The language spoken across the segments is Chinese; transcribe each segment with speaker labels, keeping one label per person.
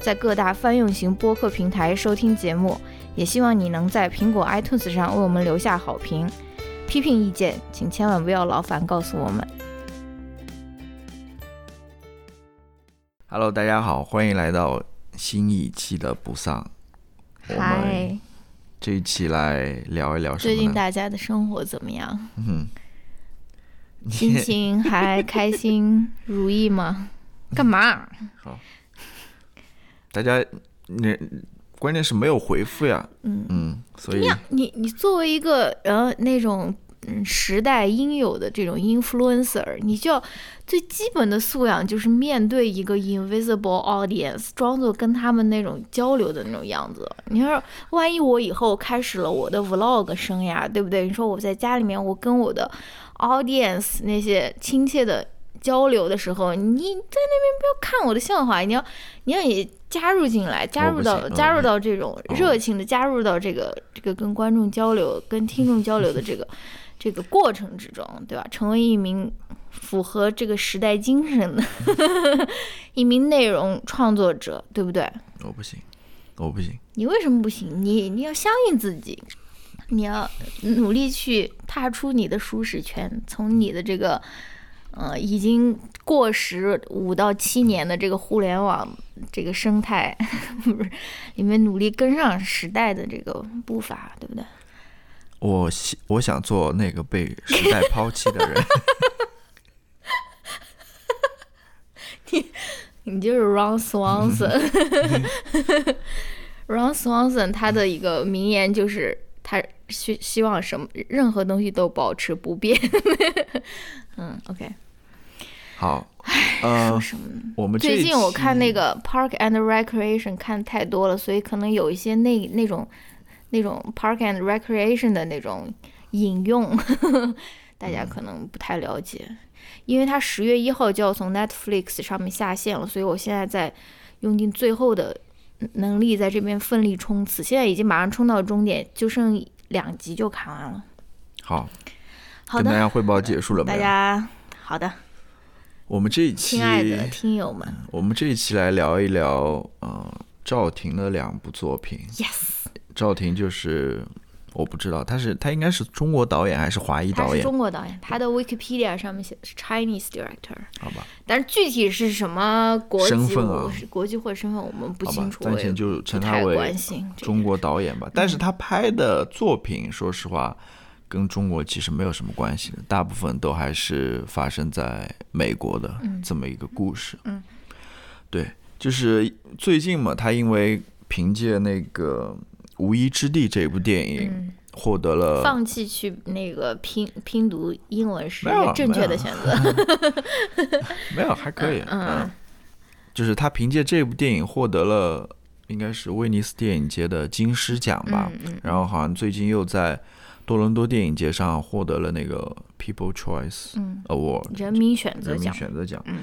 Speaker 1: 在各大泛用型播客平台收听节目，也希望你能在苹果 iTunes 上为我们留下好评。批评意见，请千万不要劳烦告诉我们。
Speaker 2: Hello，大家好，欢迎来到新一期的不丧。
Speaker 1: 嗨，
Speaker 2: 这一期来聊一聊什么？
Speaker 1: 最近大家的生活怎么样？
Speaker 2: 嗯，
Speaker 1: 心情还开心如意吗？干嘛？
Speaker 2: 好。大家，那关键是没有回复呀。嗯嗯，所以
Speaker 1: 你你作为一个呃那种嗯时代应有的这种 influencer，你就要最基本的素养就是面对一个 invisible audience，装作跟他们那种交流的那种样子。你说，万一我以后开始了我的 vlog 生涯，对不对？你说我在家里面，我跟我的 audience 那些亲切的。交流的时候，你在那边不要看我的笑话，你要你要也加入进来，加入到加入到这种热情的加入到这个这个跟观众交流、跟听众交流的这个 这个过程之中，对吧？成为一名符合这个时代精神的 一名内容创作者，对不对？
Speaker 2: 我不行，我不行。
Speaker 1: 你为什么不行？你你要相信自己，你要努力去踏出你的舒适圈，从你的这个。呃，已经过时五到七年的这个互联网这个生态，不是里面努力跟上时代的这个步伐，对不对？
Speaker 2: 我想，我想做那个被时代抛弃的人。
Speaker 1: 你，你就是 Ron Swanson。Ron Swanson 他的一个名言就是，他希希望什么任何东西都保持不变。嗯，OK。
Speaker 2: 好，呃，我们
Speaker 1: 最近我看那个 Park and Recreation 看太多了，所以可能有一些那那种那种 Park and Recreation 的那种引用，大家可能不太了解，因为它十月一号就要从 Netflix 上面下线了，所以我现在在用尽最后的能力在这边奋力冲刺，现在已经马上冲到终点，就剩两集就看完了。
Speaker 2: 好，
Speaker 1: 好的，
Speaker 2: 跟大家汇报结束了
Speaker 1: 没有？大家好的。
Speaker 2: 我们这一期，
Speaker 1: 亲爱的听友们，
Speaker 2: 我们这一期来聊一聊，呃，赵婷的两部作品。
Speaker 1: Yes，
Speaker 2: 赵婷就是我不知道他是他应该是中国导演还是华裔导演？
Speaker 1: 中国导演，他的 Wikipedia 上面写的是 Chinese director。
Speaker 2: 好吧，
Speaker 1: 但是具体是什么国
Speaker 2: 籍、
Speaker 1: 国籍或者身份我们不清楚。
Speaker 2: 暂且就称他为中国导演吧。但是他拍的作品，说实话。跟中国其实没有什么关系的，大部分都还是发生在美国的这么一个故事。
Speaker 1: 嗯，
Speaker 2: 对，就是最近嘛，他因为凭借那个《无依之地》这部电影获得了，
Speaker 1: 放弃去那个拼拼读英文是正确的选择。
Speaker 2: 没有，还可以。嗯，就是他凭借这部电影获得了应该是威尼斯电影节的金狮奖吧。
Speaker 1: 嗯，
Speaker 2: 然后好像最近又在。多伦多电影节上获得了那个 People Choice Award
Speaker 1: 人民选择
Speaker 2: 奖。人民选择奖。嗯，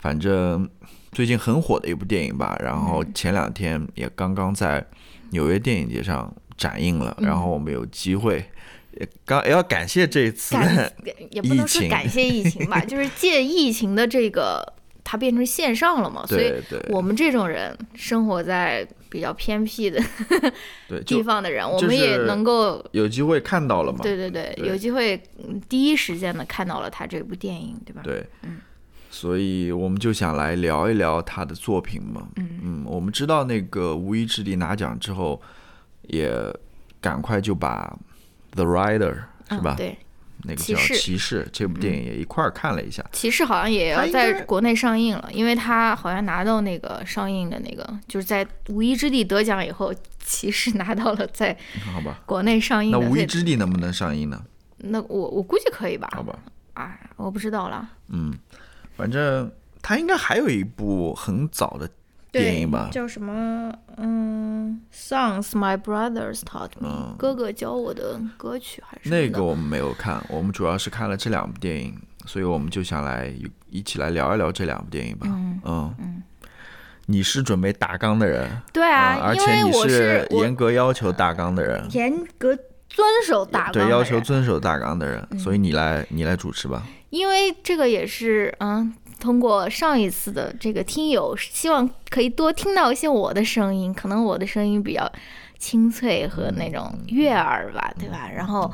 Speaker 2: 反正最近很火的一部电影吧。然后前两天也刚刚在纽约电影节上展映了。然后我们有机会，也刚也要感谢这一次
Speaker 1: 也不能说感谢疫情吧，就是借疫情的这个。它变成线上了嘛？所以我们这种人生活在比较偏僻的 地方的人，我们也能够
Speaker 2: 有机会看到了嘛？
Speaker 1: 对对对，有机会第一时间的看到了他这部电影，对吧？
Speaker 2: 对，嗯，所以我们就想来聊一聊他的作品嘛。嗯嗯，我们知道那个《无依之地》拿奖之后，也赶快就把《The Rider》是吧？
Speaker 1: 对。
Speaker 2: 那个叫《骑士》这部电影也一块儿看了一下，《
Speaker 1: 骑士》好像也要在国内上映了，因为他好像拿到那个上映的那个，就是在《无依之地》得奖以后，《骑士》拿到了在
Speaker 2: 好吧
Speaker 1: 国内上映。那《
Speaker 2: 无依之地》能不能上映呢？
Speaker 1: 那我我估计可以吧。
Speaker 2: 好吧，
Speaker 1: 啊，我不知道了。
Speaker 2: 嗯，反正他应该还有一部很早的电影吧？
Speaker 1: 叫什么？嗯，Songs My Brothers Taught Me，、哥哥教我的歌曲还是
Speaker 2: 那个我们没有看，我们主要是看了这两部电影，所以我们就想来一一起来聊一聊这两部电影吧。
Speaker 1: 嗯
Speaker 2: 嗯你是准备大纲的人，
Speaker 1: 对啊，
Speaker 2: 嗯而且你是严格要求大纲的人，
Speaker 1: 严格遵守大纲
Speaker 2: 对，要求遵守大纲的人，所以你来你来主持吧。
Speaker 1: 因为这个也是嗯，通过上一次的这个听友，希望可以多听到一些我的声音，可能我的声音比较清脆和那种悦耳吧，对吧？然后，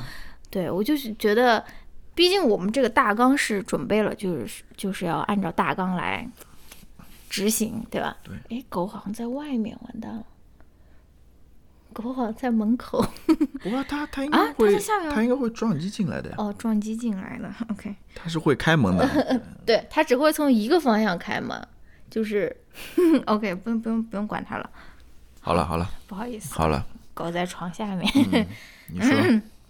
Speaker 1: 对我就是觉得，毕竟我们这个大纲是准备了，就是就是要按照大纲来执行，对吧？
Speaker 2: 对。
Speaker 1: 哎，狗好像在外面，完蛋了。狗好像在门口。
Speaker 2: 不过他他应
Speaker 1: 啊
Speaker 2: 该会，
Speaker 1: 他在下面吗？
Speaker 2: 他应该会撞击进来的。呀，
Speaker 1: 哦，撞击进来了。OK，
Speaker 2: 它是会开门的。
Speaker 1: 对，它只会从一个方向开门，就是 OK，不用不用不用管它了，
Speaker 2: 好了好了。
Speaker 1: 不好意思，
Speaker 2: 好了，
Speaker 1: 狗在床下面。
Speaker 2: 你说。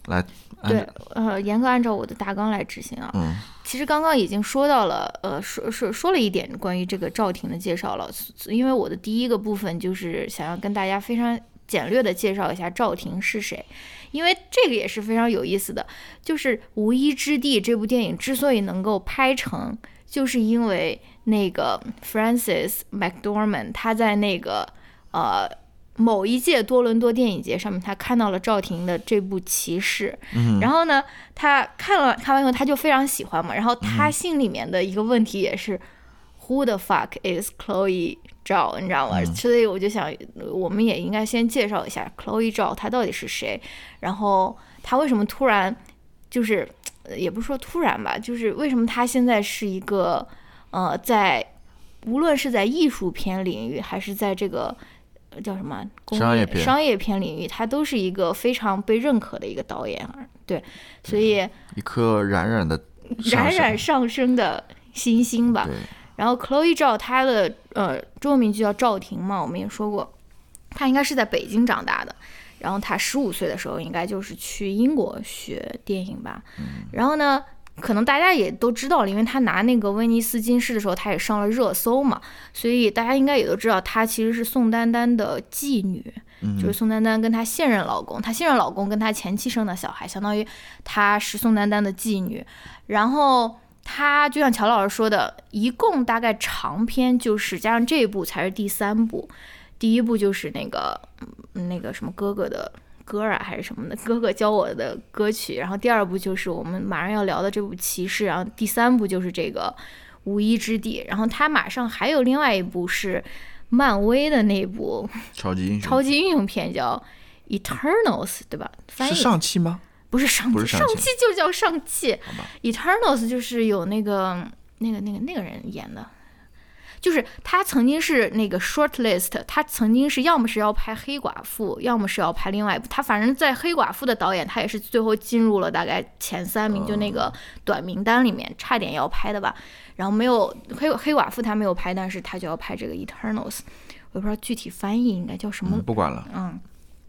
Speaker 2: 来，
Speaker 1: 对，呃，严格按照我的大纲来执行啊。
Speaker 2: 嗯。
Speaker 1: 其实刚刚已经说到了，呃，说说说了一点关于这个赵婷的介绍了，因为我的第一个部分就是想要跟大家非常简略的介绍一下赵婷是谁，因为这个也是非常有意思的，就是《无依之地》这部电影之所以能够拍成，就是因为那个 Francis McDormand 他在那个呃某一届多伦多电影节上面，他看到了赵婷的这部《骑士》，然后呢，他看了看完以后，他就非常喜欢嘛，然后他心里面的一个问题也是、Who the fuck is Chloe 赵，你知道吗？所以我就想，呃我们也应该先介绍一下 Chloe 赵，她到底是谁，然后她为什么突然就是，呃也不是说突然吧，就是为什么她现在是一个呃，在无论是在艺术片领域，还是在这个呃叫什么
Speaker 2: 商业片
Speaker 1: 商业片领域，他都是一个非常被认可的一个导演啊。对，所以
Speaker 2: 一颗冉冉的
Speaker 1: 冉冉上升的星星吧。
Speaker 2: 对，
Speaker 1: 然后 Chloe 赵她的呃中文名就叫赵婷嘛，我们也说过，她应该是在北京长大的。然后她十五岁的时候，应该就是去英国学电影吧。然后呢，可能大家也都知道了，因为她拿那个威尼斯金狮的时候，她也上了热搜嘛，所以大家应该也都知道，她其实是宋丹丹的继女。就是宋丹丹跟她现任老公，她现任老公跟她前妻生的小孩，相当于她是宋丹丹的继女。然后她就像乔老师说的，一共大概长篇就是加上这一部才是第三部，第一部就是那个嗯那个什么哥哥的歌啊还是什么的，哥哥教我的歌曲。然后第二部就是我们马上要聊的这部《骑士》，然后第三部就是这个《无依之地》。然后他马上还有另外一部是漫威的那部
Speaker 2: 超级英雄
Speaker 1: 超级英雄片叫《Eternals》，对吧？翻译
Speaker 2: 是上期吗？
Speaker 1: 不是上汽，
Speaker 2: 不是上汽
Speaker 1: 上汽就叫上汽
Speaker 2: 好吧。
Speaker 1: Eternals 就是有那个那个那个那个人演的，就是他曾经是那个 shortlist，他曾经是要么是要拍黑寡妇，要么是要拍另外一部。他反正在黑寡妇的导演，他也是最后进入了大概前三名，就那个短名单里面，差点要拍的吧。然后没有黑黑寡妇他没有拍，但是他就要拍这个 Eternals，我也不知道具体翻译应该叫什么
Speaker 2: 嗯，不管了，
Speaker 1: 嗯，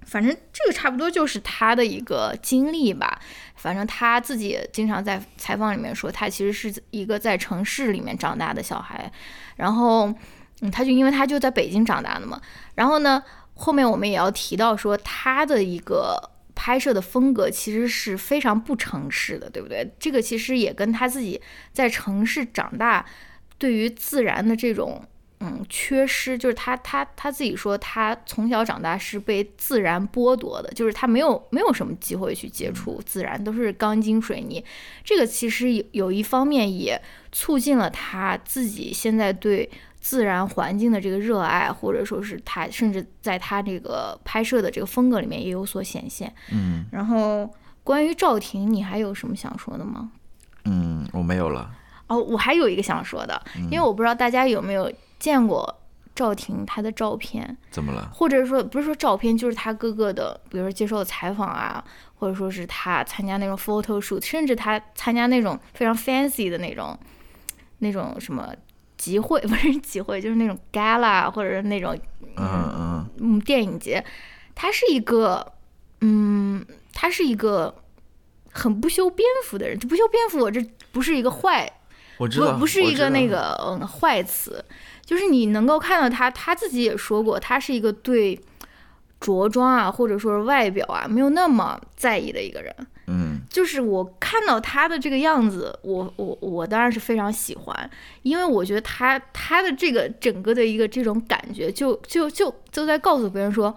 Speaker 1: 反正这个差不多就是他的一个经历吧。反正他自己也经常在采访里面说，他其实是一个在城市里面长大的小孩，然后，嗯，他就因为他就在北京长大的嘛。然后呢，后面我们也要提到说他的一个拍摄的风格其实是非常不城市的，对不对？这个其实也跟他自己在城市长大，对于自然的这种嗯缺失，就是他他他自己说，他从小长大是被自然剥夺的，就是他没有没有什么机会去接触自然，都是钢筋水泥。这个其实有有一方面也促进了他自己现在对自然环境的这个热爱，或者说是他甚至在他这个拍摄的这个风格里面也有所显现。
Speaker 2: 嗯
Speaker 1: 然后关于赵婷，你还有什么想说的吗？
Speaker 2: 嗯，我没有了。
Speaker 1: 哦，我还有一个想说的，因为我不知道大家有没有见过赵婷她的照片，
Speaker 2: 怎么了？
Speaker 1: 或者说不是说照片，就是她哥哥的，比如说接受采访啊，或者说是她参加那种 photo shoot，甚至她参加那种非常 fancy 的那种那种什么集会，不是集会，就是那种 gala 或者是那种
Speaker 2: 嗯嗯
Speaker 1: 嗯。电影节，他是一个嗯，他是一个很不修边幅的人，就不修边幅，我这不是一个坏
Speaker 2: 我知道，
Speaker 1: 不不是一个那个嗯坏词，就是你能够看到他，他自己也说过，他是一个对着装啊或者说是外表啊没有那么在意的一个人。
Speaker 2: 嗯
Speaker 1: 就是我看到他的这个样子，我我我当然是非常喜欢，因为我觉得他他的这个整个的一个这种感觉就，就就就在告诉别人说，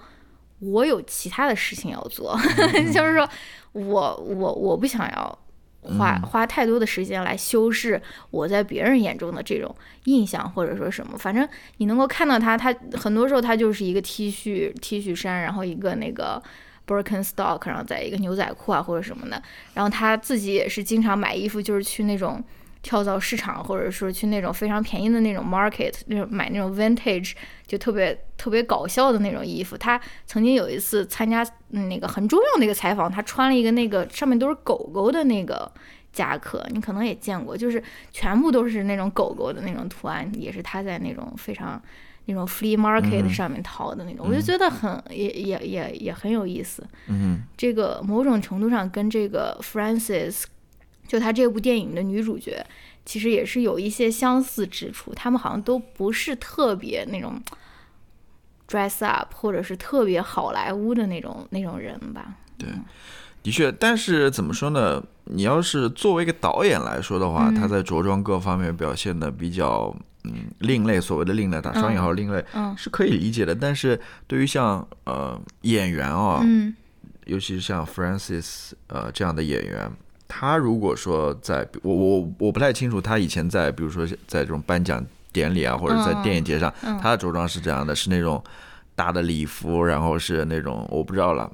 Speaker 1: 我有其他的事情要做，就是说我我我不想要花
Speaker 2: 嗯。
Speaker 1: 花太多的时间来修饰我在别人眼中的这种印象或者说什么，反正你能够看到他，他很多时候他就是一个 T 恤 T 恤衫，然后一个那个 Birkenstock，然后在一个牛仔裤啊或者什么的，然后他自己也是经常买衣服，就是去那种跳蚤市场，或者说去那种非常便宜的那种 market，那种买那种 vintage，就特别特别搞笑的那种衣服。他曾经有一次参加嗯那个很重要的一个采访，他穿了一个那个上面都是狗狗的那个夹克，你可能也见过，就是全部都是那种狗狗的那种图案，也是他在那种非常。那种 flea market
Speaker 2: 嗯
Speaker 1: 上面淘的那种，我就觉得很也也也也很有意思。
Speaker 2: 嗯
Speaker 1: 这个某种程度上跟这个 Frances，就她这部电影的女主角，其实也是有一些相似之处。她们好像都不是特别那种 dress up，或者是特别好莱坞的那种那种人吧。
Speaker 2: 对的确，但是怎么说呢？你要是作为一个导演来说的话，
Speaker 1: 嗯
Speaker 2: 他在着装各方面表现的比较嗯另类，所谓的另类，打双引号另类、
Speaker 1: 嗯
Speaker 2: 是可以理解的。但是对于像呃演员啊、
Speaker 1: 嗯
Speaker 2: 尤其是像 Francis 呃这样的演员，他如果说在我我我不太清楚他以前在比如说在这种颁奖典礼啊，或者在
Speaker 1: 嗯
Speaker 2: 电影节上，
Speaker 1: 嗯
Speaker 2: 他的着装是这样的，是那种大的礼服，然后是那种我不知道了。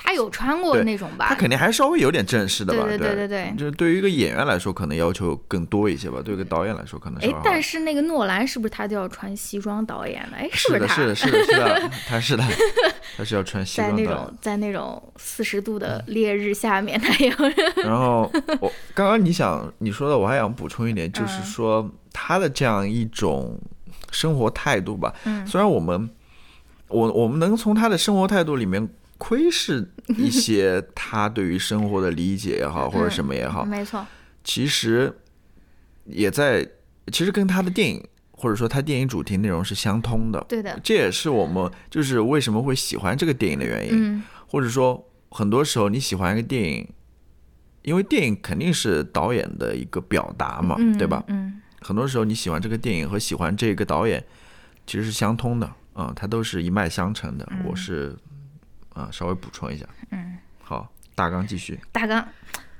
Speaker 1: 她有穿过
Speaker 2: 对
Speaker 1: 那种吧？
Speaker 2: 他肯定还稍微有点正式的吧？
Speaker 1: 对对
Speaker 2: 对
Speaker 1: 对对对
Speaker 2: 就是对于一个演员来说，可能要求更多一些吧；对于一个导演来说，可能
Speaker 1: 哎但是那个诺兰是不是他就要穿西装导演的？哎，
Speaker 2: 是的，
Speaker 1: 不他？
Speaker 2: 是的，是的，是的，他是的，他是要穿西装
Speaker 1: 在那。种在那种四十度的烈日下面，他也要
Speaker 2: 然后我刚刚你想你说的，我还想补充一点，就是
Speaker 1: 嗯
Speaker 2: 说他的这样一种生活态度吧。
Speaker 1: 嗯
Speaker 2: 虽然我们我我们能从他的生活态度里面窥视一些他对于生活的理解也好，或者什么也好，
Speaker 1: 没错，
Speaker 2: 其实也在，其实跟他的电影或者说他电影主题内容是相通的。
Speaker 1: 对的，
Speaker 2: 这也是我们就是为什么会喜欢这个电影的原因，
Speaker 1: 嗯
Speaker 2: 或者说很多时候你喜欢一个电影，因为电影肯定是导演的一个表达嘛，
Speaker 1: 嗯，
Speaker 2: 对吧？
Speaker 1: 嗯
Speaker 2: 很多时候你喜欢这个电影和喜欢这个导演其实是相通的，嗯、它都是一脉相承的。我是啊、稍微补充一下，
Speaker 1: 嗯，
Speaker 2: 好，大纲继续，
Speaker 1: 大纲，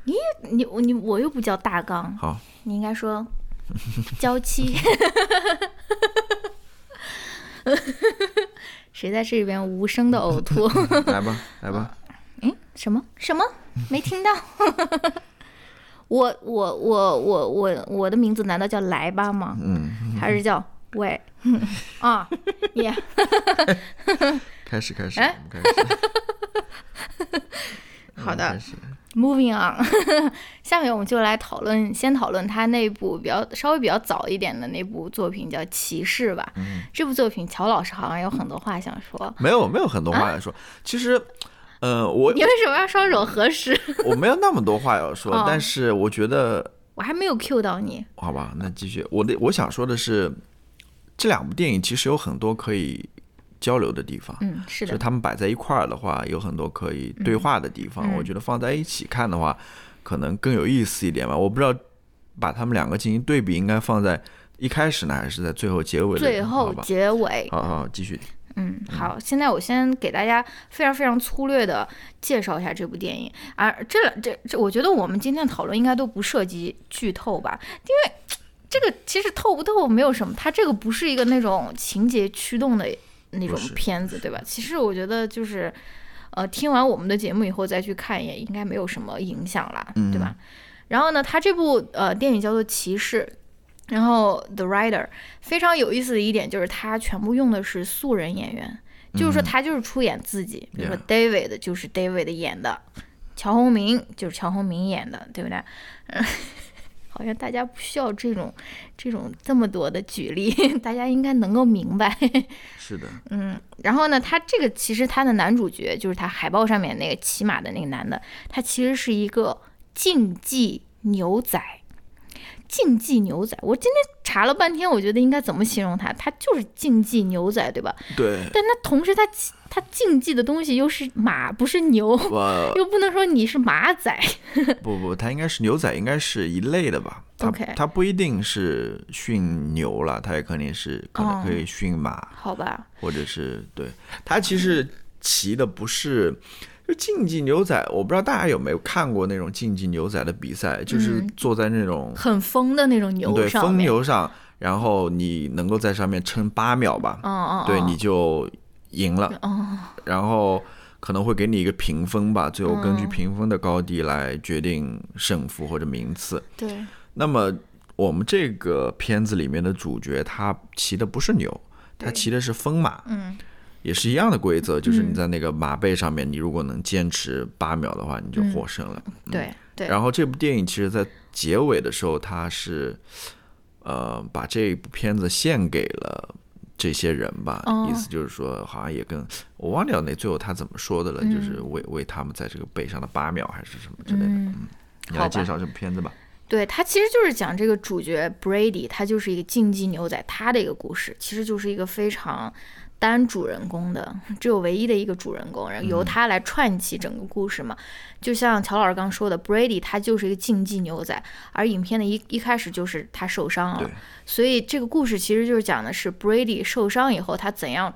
Speaker 1: 你你你我又不叫大纲，
Speaker 2: 好，
Speaker 1: 你应该说 娇妻。谁在这边无声的呕吐？
Speaker 2: 来吧，来吧，
Speaker 1: 嗯，什么什么？没听到。我我我我我我的名字难道叫来吧吗？
Speaker 2: 嗯，
Speaker 1: 还是叫喂？啊，耶、
Speaker 2: 开始，开始，
Speaker 1: 哎
Speaker 2: 我们开始。
Speaker 1: 好的 Moving on，下面我们就来讨论，先讨论他那部比较稍微比较早一点的那部作品叫《骑士》吧。
Speaker 2: 嗯
Speaker 1: 这部作品，乔老师好像有很多话想说。
Speaker 2: 没有没有很多话想说，其实，呃，我
Speaker 1: 你为什么要双手合十？
Speaker 2: 我没有那么多话要说，
Speaker 1: 哦
Speaker 2: 但是我觉得，
Speaker 1: 我还没有 Q 到你。
Speaker 2: 好吧，那继续。我的我想说的是，这两部电影其实有很多可以交流的地方。
Speaker 1: 嗯，是的
Speaker 2: 就
Speaker 1: 的，
Speaker 2: 他们摆在一块儿的话，有很多可以对话的地方。
Speaker 1: 嗯
Speaker 2: 我觉得放在一起看的话，可能更有意思一点吧。我不知道把他们两个进行对比，应该放在一开始呢，还是在最后结尾？
Speaker 1: 最后，结尾。
Speaker 2: 好好继续。
Speaker 1: 嗯，好，现在我先给大家非常非常粗略的介绍一下这部电影，而这这这，我觉得我们今天的讨论应该都不涉及剧透吧，因为这个其实透不透没有什么，它这个不是一个那种情节驱动的那种片子，对吧？其实我觉得就是，呃，听完我们的节目以后再去看也应该没有什么影响啦，对吧？然后呢，他这部呃电影叫做《骑士》。然后《The Rider》非常有意思的一点就是，他全部用的是素人演员，就是说他就是出演自己，比如说 David 就是 David 演的，乔宏明就是乔宏明演的，对不对？嗯，好像大家不需要这种这种这么多的举例，大家应该能够明白。
Speaker 2: 是的，
Speaker 1: 嗯，然后呢，他这个其实他的男主角就是他海报上面那个骑马的那个男的，他其实是一个竞技牛仔。竞技牛仔。我今天查了半天，我觉得应该怎么形容他？他就是竞技牛仔，对吧？
Speaker 2: 对，
Speaker 1: 但他同时它它竞技的东西又是马，不是牛，又不能说你是马仔。
Speaker 2: 不不，它应该是牛仔，应该是一类的吧？它
Speaker 1: OK
Speaker 2: 它不一定是驯牛了，它也肯定是可能可以驯马，
Speaker 1: 好吧，
Speaker 2: 或者是对它其实骑的不是。就竞技牛仔，我不知道大家有没有看过那种竞技牛仔的比赛，就是坐在那种
Speaker 1: 很疯的那种牛
Speaker 2: 对疯。牛上，然后你能够在上面撑八秒吧，
Speaker 1: 嗯嗯，
Speaker 2: 对，
Speaker 1: 嗯
Speaker 2: 你就赢了。
Speaker 1: 哦，
Speaker 2: 然后可能会给你一个评分吧，最后根据
Speaker 1: 嗯
Speaker 2: 评分的高低来决定胜负或者名次。
Speaker 1: 对，
Speaker 2: 那么我们这个片子里面的主角，他骑的不是牛，他骑的是疯马，
Speaker 1: 嗯。
Speaker 2: 也是一样的规则，就是你
Speaker 1: 嗯
Speaker 2: 在那个马背上面，你如果能坚持八秒的话，你就获胜了。
Speaker 1: 对对，
Speaker 2: 然后这部电影其实在结尾的时候，它是呃把这部片子献给了这些人吧，
Speaker 1: 哦
Speaker 2: 意思就是说好像也跟我忘掉那最后他怎么说的了，
Speaker 1: 嗯
Speaker 2: 就是为为他们在这个背上的八秒还是什么之类的。
Speaker 1: 嗯，
Speaker 2: 你来介绍这部片子吧。
Speaker 1: 对他其实就是讲这个主角 Brady，他就是一个竞技牛仔，他的一个故事，其实就是一个非常单主人公的，只有唯一的一个主人公，然后由他来串起整个故事嘛。就像乔老师刚说的，Brady 他就是一个竞技牛仔，而影片的一一开始就是他受伤了，所以这个故事其实就是讲的是 Brady 受伤以后他怎样。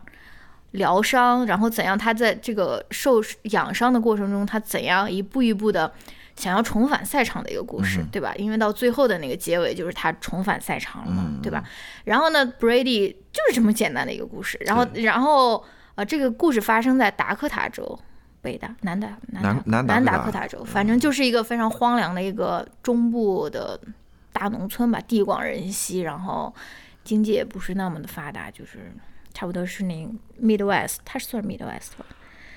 Speaker 1: 疗伤，然后怎样？他在这个受养伤的过程中，他怎样一步一步的想要重返赛场的一个故事，对吧？因为到最后的那个结尾，就是他重返赛场了嘛，对吧？然后呢，Brady 就是这么简单的一个故事。然后，然后呃，这个故事发生在达科塔州。北达、南达、南、
Speaker 2: 南
Speaker 1: 南
Speaker 2: 达科塔
Speaker 1: 州，反正就是一个非常荒凉的一个中部的大农村吧，地广人稀，然后经济也不是那么的发达，就是差不多是那 Midwest，它是算 Midwest 吧？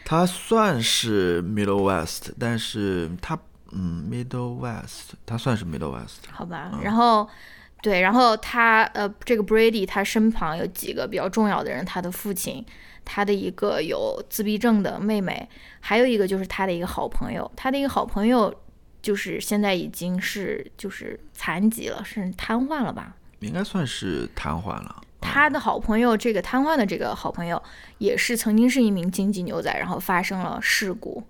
Speaker 2: 它算是 Middle West，但是它嗯 Middle West，他算是 Middle West。
Speaker 1: 好吧，然后对，然后他呃，这个 Brady 他身旁有几个比较重要的人，他的父亲，他的一个有自闭症的妹妹，还有一个就是他的一个好朋友，他的一个好朋友就是现在已经是就是残疾了，是瘫痪了吧？
Speaker 2: 应该算是瘫痪了。
Speaker 1: 他的好朋友，这个瘫痪的这个好朋友，也是曾经是一名竞技牛仔，然后发生了事故，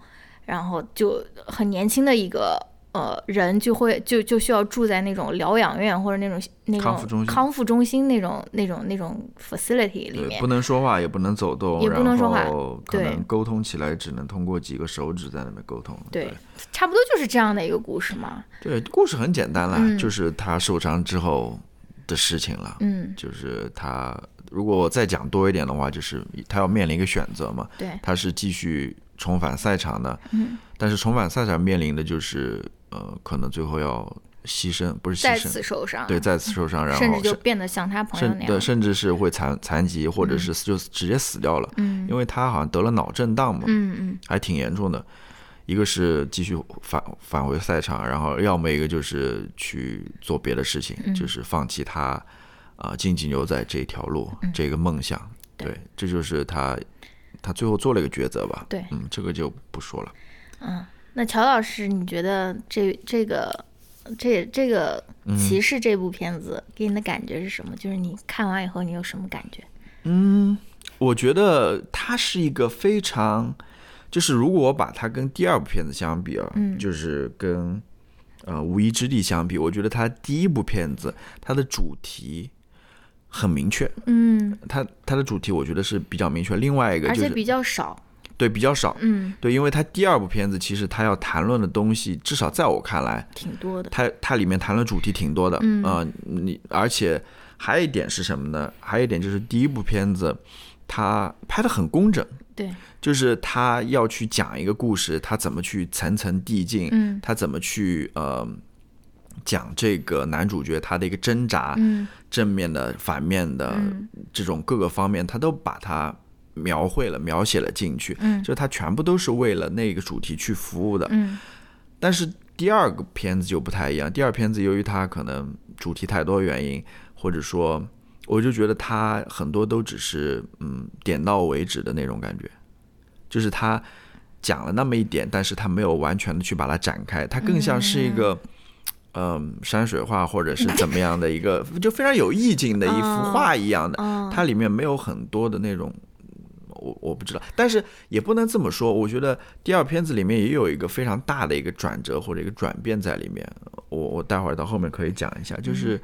Speaker 1: 然后就很年轻的一个呃人就会就就需要住在那种疗养院或者那种那种
Speaker 2: 康复中心
Speaker 1: 康复中心那种那种那种 facility 里
Speaker 2: 对，
Speaker 1: 面
Speaker 2: 不，能说话，也不能走动，
Speaker 1: 也不能说话
Speaker 2: 然后可
Speaker 1: 对
Speaker 2: 能沟通起来只能通过几个手指在那边沟通。
Speaker 1: 对
Speaker 2: 对
Speaker 1: 差不多就是这样的一个故事嘛。
Speaker 2: 对，故事很简单啦，
Speaker 1: 嗯
Speaker 2: 就是他受伤之后的事情了。
Speaker 1: 嗯，
Speaker 2: 就是他，如果我再讲多一点的话，就是他要面临一个选择嘛，
Speaker 1: 对，
Speaker 2: 他是继续重返赛场的，
Speaker 1: 嗯，
Speaker 2: 但是重返赛场面临的就是呃，可能最后要牺牲，不是牺牲，
Speaker 1: 次受伤，
Speaker 2: 对，再次受伤，然
Speaker 1: 甚
Speaker 2: 后
Speaker 1: 至就变得像他朋友那样，
Speaker 2: 甚至是会残残疾，或者是就直接死掉了，
Speaker 1: 嗯。
Speaker 2: 因为他好像得了脑震荡嘛，
Speaker 1: 嗯嗯。
Speaker 2: 还挺严重的。一个是继续返返回赛场，然后要么一个就是去做别的事情，
Speaker 1: 嗯。
Speaker 2: 就是放弃他啊、竞技牛仔这条路、这个梦想。
Speaker 1: 对，
Speaker 2: 这就是他他最后做了一个抉择吧。
Speaker 1: 对
Speaker 2: 嗯，这个就不说了。
Speaker 1: 嗯。那乔老师，你觉得这这个这这个
Speaker 2: 嗯
Speaker 1: 骑士这部片子给你的感觉是什么？就是你看完以后你有什么感觉？
Speaker 2: 嗯，我觉得它是一个非常，就是如果我把它跟第二部片子相比啊，
Speaker 1: 嗯
Speaker 2: 就是跟呃《无依之地》相比，我觉得它第一部片子它的主题很明确，
Speaker 1: 嗯，
Speaker 2: 它它的主题我觉得是比较明确。另外一个就是
Speaker 1: 而且比较少。
Speaker 2: 对比较少，
Speaker 1: 嗯，
Speaker 2: 对，因为它第二部片子其实它要谈论的东西，至少在我看来，
Speaker 1: 挺多的。
Speaker 2: 它它里面谈论主题挺多的，
Speaker 1: 嗯
Speaker 2: 呃你而且还有一点是什么呢？还有一点就是第一部片子它拍的很工整，
Speaker 1: 对，
Speaker 2: 就是他要去讲一个故事，他怎么去层层递进，
Speaker 1: 嗯
Speaker 2: 他怎么去呃讲这个男主角他的一个挣扎，
Speaker 1: 嗯
Speaker 2: 正面的、反面的
Speaker 1: 嗯
Speaker 2: 这种各个方面，他都把它描绘了、描写了进去，
Speaker 1: 嗯
Speaker 2: 就他全部都是为了那个主题去服务的。
Speaker 1: 嗯
Speaker 2: 但是第二个片子就不太一样，第二片子由于它可能主题太多原因，或者说，我就觉得它很多都只是嗯点到为止的那种感觉，就是他讲了那么一点，但是他没有完全的去把它展开，它更像是一个。嗯山水画或者是怎么样的一个，就非常有意境的一幅画一样的，
Speaker 1: 嗯
Speaker 2: 它里面没有很多的那种。我我不知道，但是也不能这么说。我觉得第二片子里面也有一个非常大的一个转折或者一个转变在里面。我我待会儿到后面可以讲一下，就是，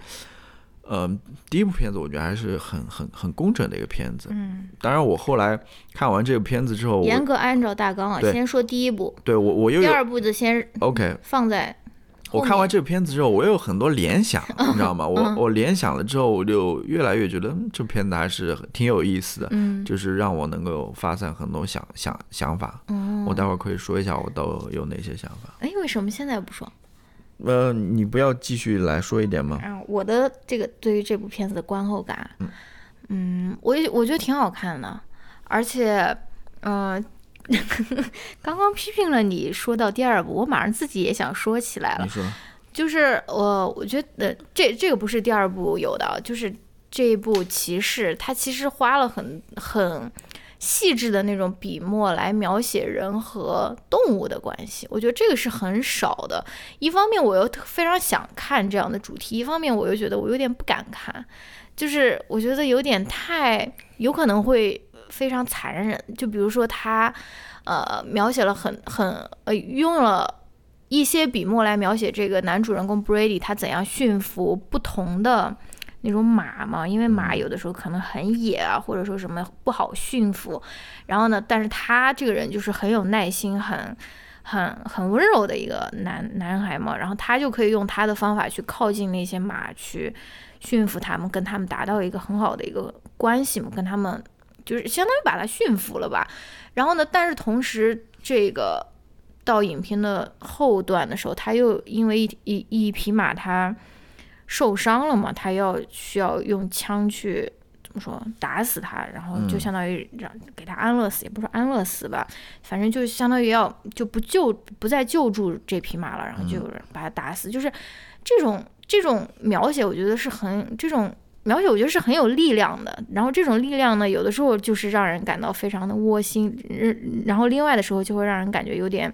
Speaker 2: 嗯、第一部片子我觉得还是很很很工整的一个片子。
Speaker 1: 嗯，
Speaker 2: 当然，我后来看完这个片子之后，
Speaker 1: 严格按照大纲啊，先说第一部，
Speaker 2: 对我我又
Speaker 1: 第二部就先
Speaker 2: OK，
Speaker 1: 放在。
Speaker 2: 我看完这个片子之后，我有很多联想，你知道吗？我我联想了之后，我就越来越觉得嗯这片子还是挺有意思的，
Speaker 1: 嗯
Speaker 2: 就是让我能够发散很多想想想法。
Speaker 1: 嗯，
Speaker 2: 我待会儿可以说一下我都有哪些想法。
Speaker 1: 哎，为什么现在不说？
Speaker 2: 呃，你不要继续来说一点吗？
Speaker 1: 啊，我的这个对于这部片子的观后感，嗯，我也我觉得挺好看的，而且，嗯、刚刚批评了你说到第二部，我马上自己也想说起来了
Speaker 2: 你，说，
Speaker 1: 就是我我觉得这这个不是第二部有的，就是这一部《骑士》，它其实花了很很细致的那种笔墨来描写人和动物的关系，我觉得这个是很少的。一方面我又非常想看这样的主题，一方面我又觉得我有点不敢看，就是我觉得有点太有可能会非常残忍。就比如说他呃描写了很很呃用了。一些笔墨来描写这个男主人公 Brady 他怎样驯服不同的那种马嘛，因为马有的时候可能很野啊，或者说什么不好驯服。然后呢，但是他这个人就是很有耐心，很很很温柔的一个男男孩嘛。然后他就可以用他的方法去靠近那些马，去驯服他们，跟他们达到一个很好的一个关系嘛，跟他们就是相当于把他驯服了吧。然后呢，但是同时这个。到影片的后段的时候，他又因为一一一匹马他受伤了嘛，他要需要用枪去怎么说打死他，然后就相当于让给他安乐死，也不是安乐死吧，反正就相当于要就不救不再救助这匹马了，然后就有人把他打死，就是这种这种描写，我觉得是很这种。描写我觉得是很有力量的，然后这种力量呢，有的时候就是让人感到非常的窝心，嗯然后另外的时候就会让人感觉有点，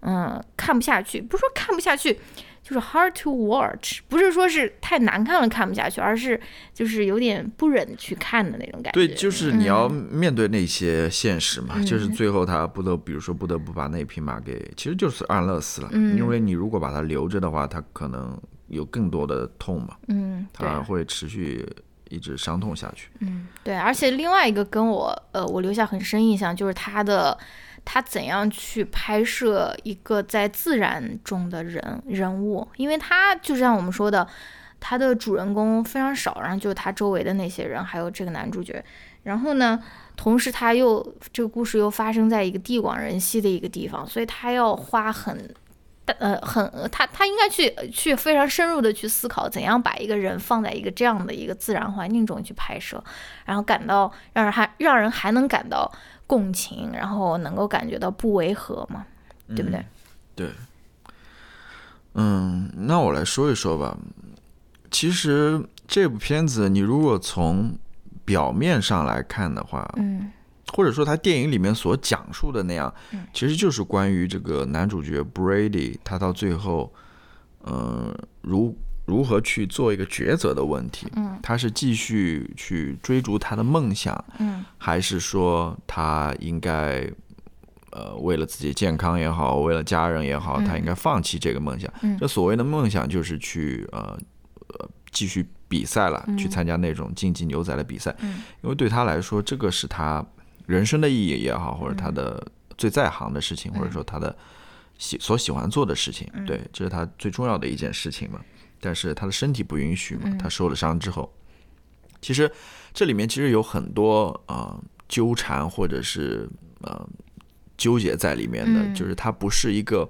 Speaker 1: 嗯，看不下去。不是说看不下去，就是 hard to watch，不是说是太难看了看不下去，而是就是有点不忍去看的那种感觉。
Speaker 2: 对，就是。你要
Speaker 1: 嗯。
Speaker 2: 面对那些现实嘛，
Speaker 1: 嗯
Speaker 2: 就是最后他不得，比如说不得不把那匹马给，其实就是安乐死了，
Speaker 1: 嗯。
Speaker 2: 因为你如果把它留着的话，它可能有更多的痛嘛，
Speaker 1: 嗯，对。
Speaker 2: 它会持续一直伤痛下去。
Speaker 1: 嗯，对，而且另外一个跟我呃，我留下很深印象就是他的他怎样去拍摄一个在自然中的人人物，因为他就像我们说的，他的主人公非常少，然后就是他周围的那些人，还有这个男主角，然后呢，同时他又这个故事又发生在一个地广人稀的一个地方，所以他要花很。呃，很呃他他应该去去非常深入的去思考，怎样把一个人放在一个这样的一个自然环境中去拍摄，然后感到让人还让人还能感到共情，然后能够感觉到不违和嘛，对不对？
Speaker 2: 对，嗯，那我来说一说吧。其实这部片子，你如果从表面上来看的话，
Speaker 1: 嗯
Speaker 2: 或者说他电影里面所讲述的那样，其实就是关于这个男主角 Brady 他到最后，呃，如如何去做一个抉择的问题。
Speaker 1: 嗯。
Speaker 2: 他是继续去追逐他的梦想，
Speaker 1: 嗯。
Speaker 2: 还是说他应该，呃，为了自己健康也好，为了家人也好，他应该放弃这个梦想？
Speaker 1: 嗯。
Speaker 2: 这所谓的梦想就是去呃呃继续比赛了，去参加那种竞技牛仔的比赛，
Speaker 1: 嗯。
Speaker 2: 因为对他来说，这个是他人生的意义也好，或者他的最在行的事情，或者说他的喜所喜欢做的事情，对，这是他最重要的一件事情嘛。但是他的身体不允许嘛，他受了伤之后，其实这里面其实有很多呃纠缠或者是呃纠结在里面的，
Speaker 1: 嗯
Speaker 2: 就是他不是一个。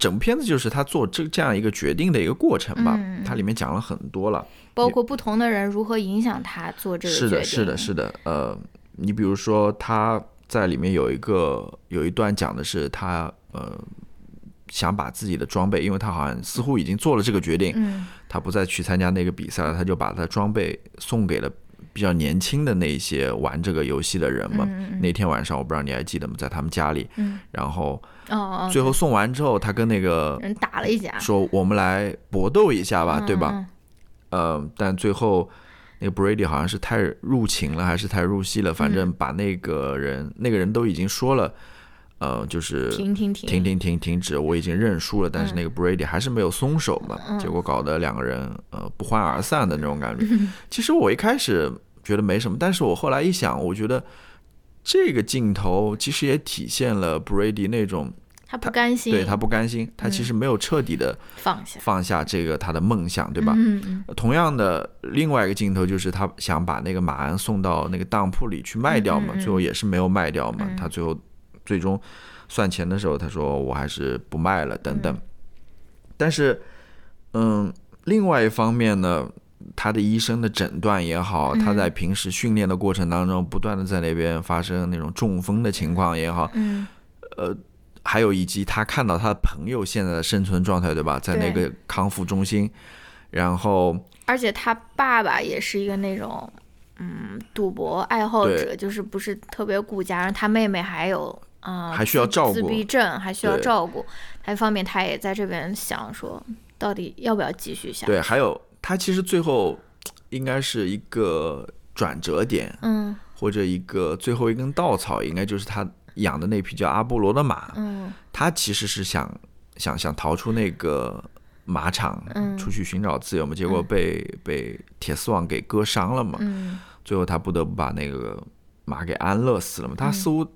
Speaker 2: 整部片子就是他做这这样一个决定的一个过程吧，
Speaker 1: 嗯
Speaker 2: 它里面讲了很多了，
Speaker 1: 包括不同的人如何影响他做这个决定。
Speaker 2: 是的，是的，是的。呃，你比如说他在里面有一个有一段讲的是他呃想把自己的装备，因为他好像似乎已经做了这个决定，
Speaker 1: 嗯
Speaker 2: 他不再去参加那个比赛了，他就把他装备送给了比较年轻的那些玩这个游戏的人嘛。
Speaker 1: 嗯嗯
Speaker 2: 那天晚上我不知道你还记得吗？在他们家里，
Speaker 1: 嗯
Speaker 2: 然后最后送完之后，他跟那个
Speaker 1: 人打了一架，
Speaker 2: 说：“我们来搏斗一下吧，
Speaker 1: 嗯
Speaker 2: 对吧？”
Speaker 1: 嗯
Speaker 2: 呃，但最后那个 Brady 好像是太入情了，还是太入戏了，反
Speaker 1: 嗯
Speaker 2: 正把那个人，那个人都已经说了，呃，就是
Speaker 1: 停停停。
Speaker 2: 停停停停止，我已经认输了，但是那个 Brady 还是没有松手嘛，
Speaker 1: 嗯。
Speaker 2: 结果搞得两个人呃不欢而散的那种感觉。其实我一开始觉得没什么，但是我后来一想，我觉得这个镜头其实也体现了 Brady 那种
Speaker 1: 他不甘心，
Speaker 2: 对他不甘心，他其实没有彻底的
Speaker 1: 放下，
Speaker 2: 放下这个他的梦想，对吧？
Speaker 1: 嗯嗯
Speaker 2: 同样的，另外一个镜头就是他想把那个马鞍送到那个当铺里去卖掉嘛，
Speaker 1: 嗯嗯嗯
Speaker 2: 最后也是没有卖掉嘛。
Speaker 1: 嗯
Speaker 2: 他最后最终算钱的时候，他说我还是不卖了等等。但是，嗯，另外一方面呢，他的医生的诊断也好，他在平时训练的过程当中，不断的在那边发生那种中风的情况也好，
Speaker 1: 嗯
Speaker 2: 还有以及他看到他的朋友现在的生存状态，对吧？在那个康复中心，然后。
Speaker 1: 而且他爸爸也是一个那种，嗯，赌博爱好者，就是不是特别顾家，然后他妹妹还有啊、
Speaker 2: 还需要照顾
Speaker 1: 自闭症，还需要照顾。还一方面他也在这边想说，到底要不要继续下去？
Speaker 2: 对，还有他其实最后应该是一个转折点，
Speaker 1: 嗯
Speaker 2: 或者一个最后一根稻草，应该就是他养的那匹叫阿波罗的马。
Speaker 1: 嗯
Speaker 2: 他其实是想想想逃出那个马场，
Speaker 1: 嗯
Speaker 2: 出去寻找自由嘛，结果被、被铁丝网给割伤了嘛。
Speaker 1: 嗯
Speaker 2: 最后他不得不把那个马给安乐死了嘛。他似乎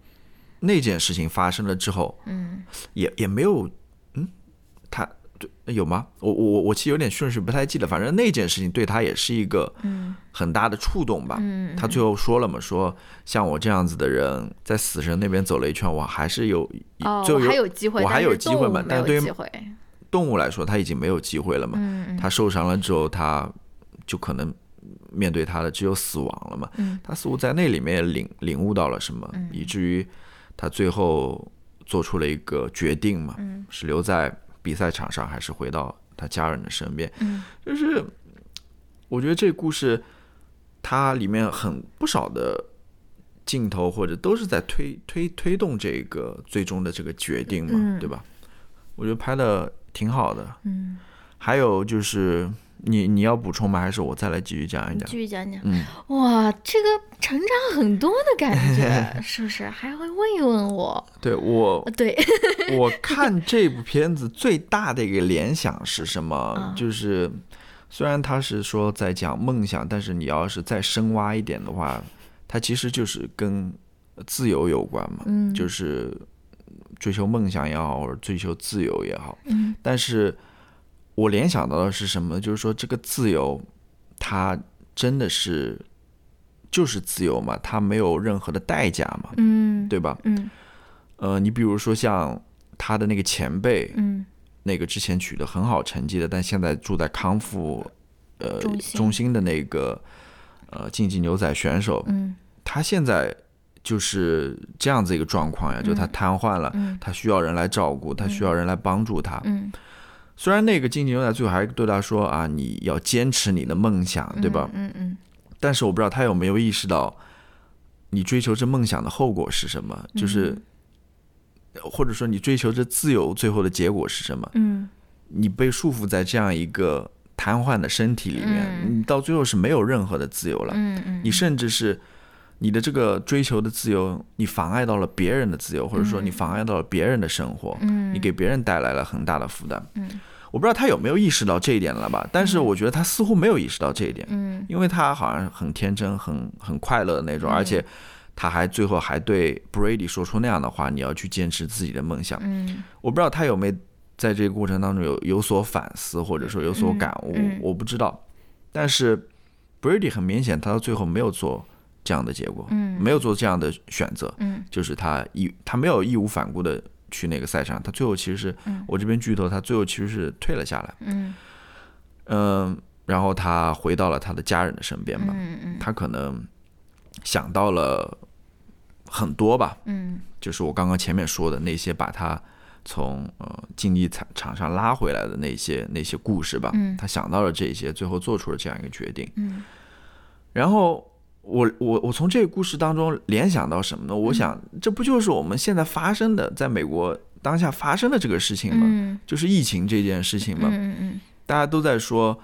Speaker 2: 那件事情发生了之后，
Speaker 1: 嗯
Speaker 2: 也也没有，嗯，他对有吗？我我我其实有点顺序不太记得，反正那件事情对他也是一个
Speaker 1: 嗯
Speaker 2: 很大的触动吧。
Speaker 1: 嗯，
Speaker 2: 他最后说了嘛，说像我这样子的人，在死神那边走了一圈，我还是有，
Speaker 1: 哦，
Speaker 2: 就
Speaker 1: 我还有机会，
Speaker 2: 我还有机会嘛但对于，动物来说，他已经没有机会了嘛。他受伤了之后，他就可能面对他的只有死亡了嘛。
Speaker 1: 嗯
Speaker 2: 他似乎在那里面领领悟到了什么，以至于他最后做出了一个决定嘛，
Speaker 1: 嗯
Speaker 2: 是留在比赛场上，还是回到他家人的身边？
Speaker 1: 嗯
Speaker 2: 就是我觉得这故事它里面很不少的镜头，或者都是在推推推动这个最终的这个决定嘛，
Speaker 1: 嗯
Speaker 2: 对吧？我觉得拍的挺好的。
Speaker 1: 嗯，
Speaker 2: 还有就是你你要补充吗？还是我再来继续讲一讲？
Speaker 1: 继续讲讲。
Speaker 2: 嗯，
Speaker 1: 哇，这个成长很多的感觉，是不是？还会问一问我？
Speaker 2: 对我
Speaker 1: 呃对，
Speaker 2: 我看这部片子最大的一个联想是什么？
Speaker 1: 嗯
Speaker 2: 就是虽然他是说在讲梦想，但是你要是再深挖一点的话，它其实就是跟自由有关嘛，
Speaker 1: 嗯
Speaker 2: 就是追求梦想也好，或者追求自由也好。
Speaker 1: 嗯
Speaker 2: 但是我联想到的是什么呢？就是说这个自由，它真的是就是自由嘛？它没有任何的代价嘛？
Speaker 1: 嗯，
Speaker 2: 对吧？
Speaker 1: 嗯
Speaker 2: 呃，你比如说像他的那个前辈，
Speaker 1: 嗯
Speaker 2: 那个之前取得很好成绩的，但现在住在康复呃
Speaker 1: 中心
Speaker 2: 中心的那个呃竞技牛仔选手，
Speaker 1: 嗯
Speaker 2: 他现在就是这样子一个状况呀，就他瘫痪了，
Speaker 1: 嗯
Speaker 2: 他需要人来照顾，他需要人来帮助他。
Speaker 1: 嗯，
Speaker 2: 虽然那个竞技牛仔最后还对他说啊，你要坚持你的梦想，对吧？
Speaker 1: 嗯嗯
Speaker 2: 但是我不知道他有没有意识到，你追求这梦想的后果是什么，就是。或者说，你追求这自由，最后的结果是什么？
Speaker 1: 嗯
Speaker 2: 你被束缚在这样一个瘫痪的身体里面，
Speaker 1: 嗯
Speaker 2: 你到最后是没有任何的自由了。
Speaker 1: 嗯嗯，
Speaker 2: 你甚至是你的这个追求的自由，你妨碍到了别人的自由，或者说你妨碍到了别人的生活，
Speaker 1: 嗯
Speaker 2: 你给别人带来了很大的负担。
Speaker 1: 嗯
Speaker 2: 我不知道他有没有意识到这一点了吧？但是我觉得他似乎没有意识到这一点，
Speaker 1: 嗯
Speaker 2: 因为他好像很天真、很很快乐的那种，而且他还最后还对 Brady 说出那样的话：“你要去坚持自己的梦想。”
Speaker 1: 嗯
Speaker 2: 我不知道他有没有在这个过程当中有有所反思，或者说有所感悟，我不知道。但是 Brady 很明显，他到最后没有做这样的结果，
Speaker 1: 嗯。
Speaker 2: 没有做这样的选择，
Speaker 1: 嗯。
Speaker 2: 就是他义他没有义无反顾的去那个赛场，他最后其实是、
Speaker 1: 嗯。
Speaker 2: 我这边剧透，他最后其实是退了下来，
Speaker 1: 嗯。
Speaker 2: 嗯，然后他回到了他的家人的身边嘛，
Speaker 1: 嗯嗯。
Speaker 2: 他可能想到了很多吧，
Speaker 1: 嗯。
Speaker 2: 就是我刚刚前面说的那些把他从呃竞技场场上拉回来的那些那些故事吧，
Speaker 1: 嗯。
Speaker 2: 他想到了这些，最后做出了这样一个决定。
Speaker 1: 嗯。
Speaker 2: 然后我我我从这个故事当中联想到什么呢？我想，这不就是我们现在发生的，在美国当下发生的这个事情吗？
Speaker 1: 嗯
Speaker 2: 就是疫情这件事情嘛。
Speaker 1: 嗯嗯
Speaker 2: 大家都在说，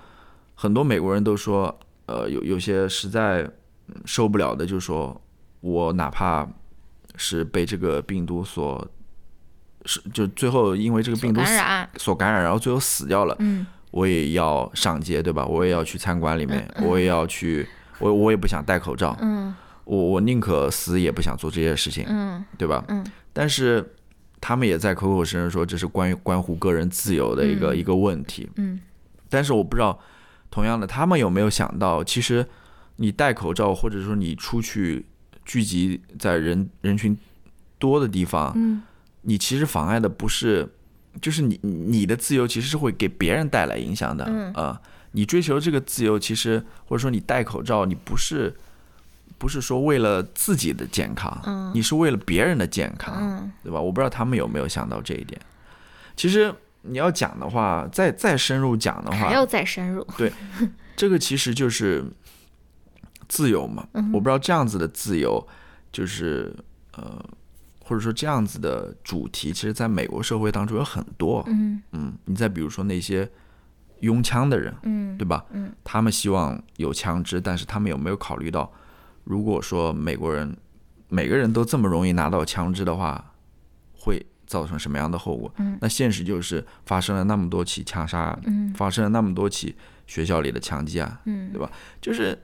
Speaker 2: 很多美国人都说，呃，有有些实在嗯受不了的，就说我哪怕是被这个病毒所，是就最后因为这个病毒死
Speaker 1: 感染，
Speaker 2: 所感染，然后最后死掉了，
Speaker 1: 嗯
Speaker 2: 我也要上街，对吧？我也要去餐馆里面，我也要去，我我也不想戴口罩，
Speaker 1: 嗯
Speaker 2: 我我宁可死也不想做这些事情，
Speaker 1: 嗯
Speaker 2: 对吧？
Speaker 1: 嗯
Speaker 2: 但是他们也在口口声声说这是关于关乎个人自由的一个、
Speaker 1: 嗯
Speaker 2: 一个问题，
Speaker 1: 嗯
Speaker 2: 但是我不知道，同样的，他们有没有想到，其实你戴口罩，或者说你出去聚集在人人群多的地方，
Speaker 1: 嗯
Speaker 2: 你其实妨碍的不是，就是你你的自由其实是会给别人带来影响的，
Speaker 1: 嗯
Speaker 2: 呃，你追求这个自由，其实或者说你戴口罩，你不是不是说为了自己的健康，
Speaker 1: 嗯
Speaker 2: 你是为了别人的健康，
Speaker 1: 嗯
Speaker 2: 对吧？我不知道他们有没有想到这一点。其实你要讲的话，再再深入讲的话，
Speaker 1: 还要再深入，对
Speaker 2: 这个其实就是自由嘛。
Speaker 1: 嗯
Speaker 2: 我不知道这样子的自由，就是呃，或者说这样子的主题，其实在美国社会当中有很多。
Speaker 1: 嗯
Speaker 2: 嗯，你再比如说那些拥枪的人，
Speaker 1: 嗯
Speaker 2: 对吧？
Speaker 1: 嗯
Speaker 2: 他们希望有枪支，但是他们有没有考虑到，如果说美国人每个人都这么容易拿到枪支的话，会造成什么样的后果？
Speaker 1: 嗯
Speaker 2: 那现实就是发生了那么多起枪杀案，
Speaker 1: 嗯
Speaker 2: 发生了那么多起学校里的枪击案，
Speaker 1: 嗯
Speaker 2: 对吧？就是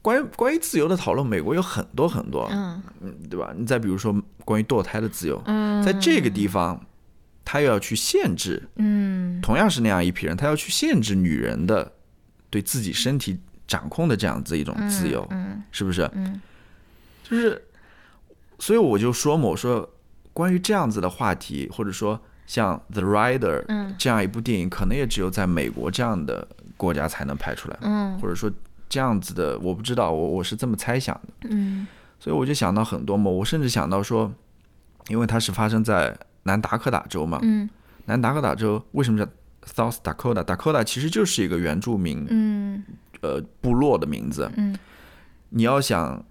Speaker 2: 关于关于自由的讨论，美国有很多很多，
Speaker 1: 嗯
Speaker 2: 对吧？你再比如说关于堕胎的自由，
Speaker 1: 嗯，
Speaker 2: 在这个地方，他又要去限制，
Speaker 1: 嗯。
Speaker 2: 同样是那样一批人，他要去限制女人的对自己身体掌控的这样子一种自由，
Speaker 1: 嗯。
Speaker 2: 是不是？
Speaker 1: 嗯。
Speaker 2: 就是，所以我就说嘛，我说关于这样子的话题，或者说像《The Rider》
Speaker 1: 嗯。
Speaker 2: 这样一部电影，可能也只有在美国这样的国家才能拍出来，
Speaker 1: 嗯。
Speaker 2: 或者说这样子的，我不知道，我我是这么猜想的。
Speaker 1: 嗯。
Speaker 2: 所以我就想到很多嘛，我甚至想到说，因为它是发生在南达科达州嘛，
Speaker 1: 嗯。
Speaker 2: 南达科达州为什么叫 South Dakota？Dakota 其实就是一个原住民
Speaker 1: 嗯。
Speaker 2: 呃部落的名字。
Speaker 1: 嗯。
Speaker 2: 你要想，